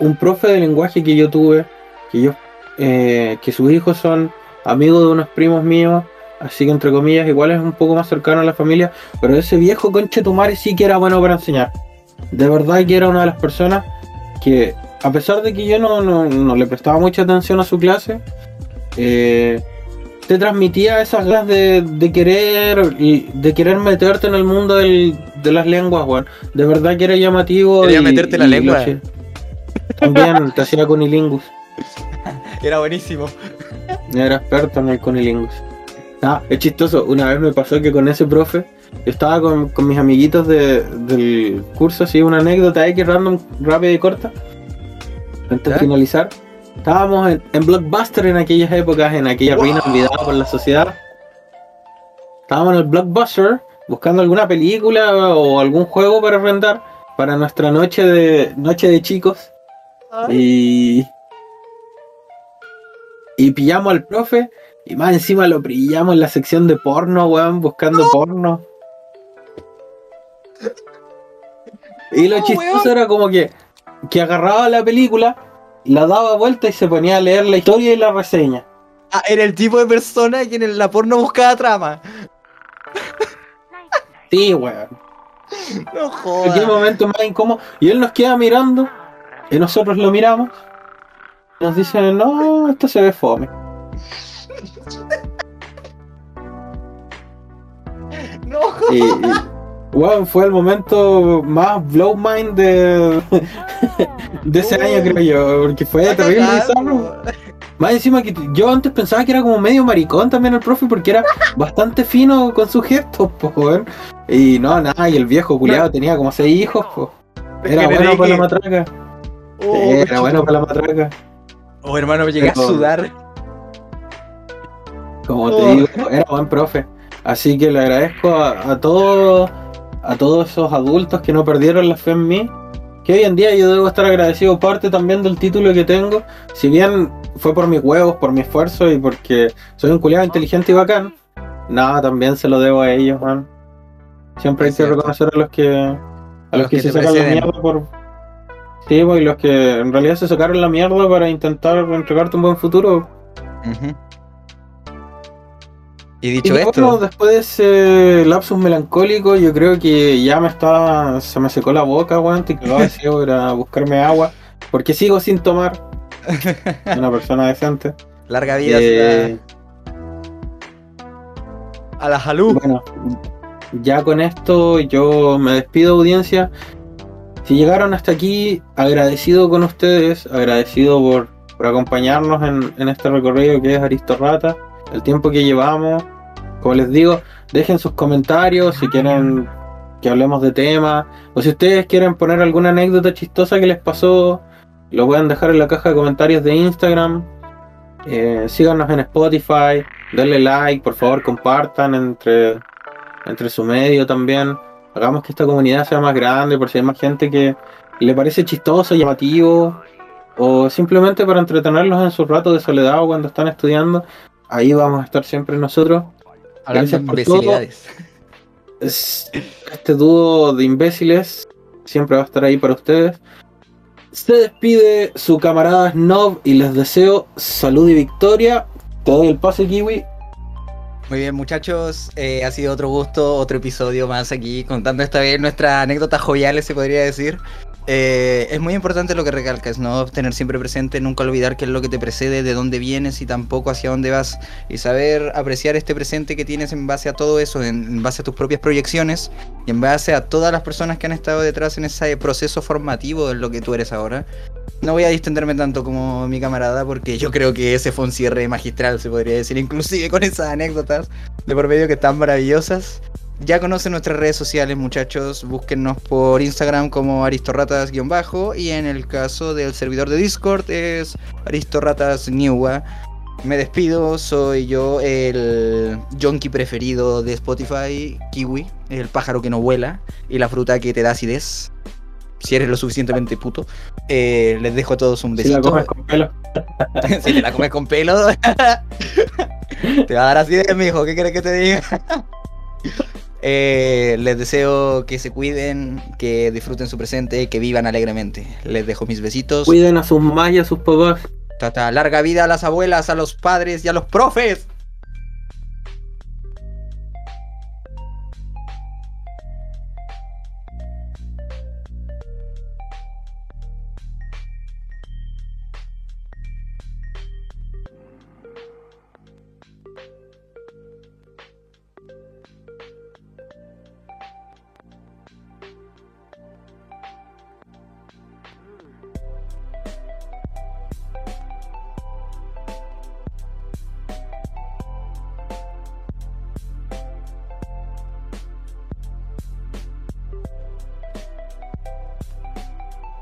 un profe de lenguaje que yo tuve, que yo, eh, que sus hijos son amigos de unos primos míos, así que entre comillas igual es un poco más cercano a la familia, pero ese viejo conche Tomare sí que era bueno para enseñar. De verdad que era una de las personas que, a pesar de que yo no, no- no le prestaba mucha atención a su clase, eh, te transmitía esas ganas de, de querer y de querer meterte en el mundo del- de las lenguas, weón. De verdad que era llamativo. Quería y- meterte la y lengua. También te hacía cunilingus. Era buenísimo. Era experto en el cunilingus. Ah, es chistoso. Una vez me pasó que con ese profe, yo estaba con, con mis amiguitos de- del curso, así una anécdota X random, rápida y corta. Antes de finalizar. Estábamos en, en Blockbuster en aquellas épocas, en aquella ruina olvidada por la sociedad. Estábamos en el Blockbuster buscando alguna película o algún juego para rentar para nuestra noche de noche de chicos. Y. Y pillamos al profe. Y más encima lo pillamos en la sección de porno, weón, buscando porno. Y lo No, chistoso weón. era como que, que agarraba la película, la daba vuelta y se ponía a leer la historia y la reseña. Ah, era el tipo de persona que en la porno buscaba trama. Sí, weón. No En qué jodas. momento más incómodo. Y él nos queda mirando. Y nosotros lo miramos. y Nos dice, no, esto se ve fome. No Y, y, weón, fue el momento más blow mind de, de ese año, creo yo. Porque fue terrible bizarro. Más encima que yo antes pensaba que era como medio maricón también el profe, porque era bastante fino con sus gestos, pues. Y no, nada, y el viejo culiado tenía como seis hijos, pues. Era Que bueno para la matraca. oh, Era bueno para la matraca. Oh, hermano, me llegué a sudar. Como te Oh. digo, era buen profe. Así que le agradezco a, a todos a todos esos adultos que no perdieron la fe en mí. Que hoy en día yo debo estar agradecido parte también del título que tengo. Si bien fue por mis huevos, por mi esfuerzo y porque soy un culiado inteligente y bacán. Nada, también se lo debo a ellos, man. Siempre hay que reconocer a los que a los, los que, que se sacan la mierda por. Sí, pues, y los que en realidad se sacaron la mierda para intentar entregarte un buen futuro. Y Y dicho bueno, esto, después de ese lapsus melancólico, yo creo que ya me está. Se me secó la boca, weón. Y que lo hacía era buscarme agua. Porque sigo sin tomar. Una persona decente. larga vida Eh, a la salud. bueno, ya con esto yo me despido, audiencia. Si llegaron hasta aquí, agradecido con ustedes, agradecido por, por acompañarnos en, en este recorrido que es Aristorrata, el tiempo que llevamos. Como les digo, dejen sus comentarios si quieren que hablemos de temas, o si ustedes quieren poner alguna anécdota chistosa que les pasó, lo pueden dejar en la caja de comentarios de Instagram. Eh, síganos en Spotify, denle like, por favor compartan entre, entre su medio también. Hagamos que esta comunidad sea más grande, por si hay más gente que le parece chistoso, llamativo, o simplemente para entretenerlos en sus ratos de soledad o cuando están estudiando. Ahí vamos a estar siempre nosotros. Hablando de gracias por todo. imbecilidades. Es- Este dúo de imbéciles siempre va a estar ahí para ustedes. Se despide su camarada Snob y les deseo salud y victoria. Te doy el pase, Kiwi. Muy bien, muchachos, eh, ha sido otro gusto, otro episodio más aquí, contando esta vez nuestras anécdotas joviales, se podría decir. Eh, es muy importante lo que recalcas, ¿no? Tener siempre presente, nunca olvidar qué es lo que te precede, de dónde vienes y tampoco hacia dónde vas. Y saber apreciar este presente que tienes en base a todo eso, en, base a tus propias proyecciones y en base a todas las personas que han estado detrás en ese proceso formativo de lo que tú eres ahora. No voy a distenderme tanto como mi camarada porque yo creo que ese fue un cierre magistral, se podría decir, inclusive con esas anécdotas de por medio que están maravillosas. Ya conocen nuestras redes sociales, muchachos. Búsquennos por Instagram como aristorratas-bajo y en el caso del servidor de Discord es aristorratas-newa. Me despido, soy yo el junkie preferido de Spotify, Kiwi, el pájaro que no vuela y la fruta que te da acidez. Si eres lo suficientemente puto. Eh, les dejo a todos un Si la besito. comes con pelo. si te la comes con pelo, te va a dar así de mijo, ¿qué quieres que te diga? Eh, les deseo que se cuiden, que disfruten su presente, que vivan alegremente. Les dejo mis besitos. Cuiden a sus mamás y a sus papás. Tata, larga vida a las abuelas, a los padres y a los profes.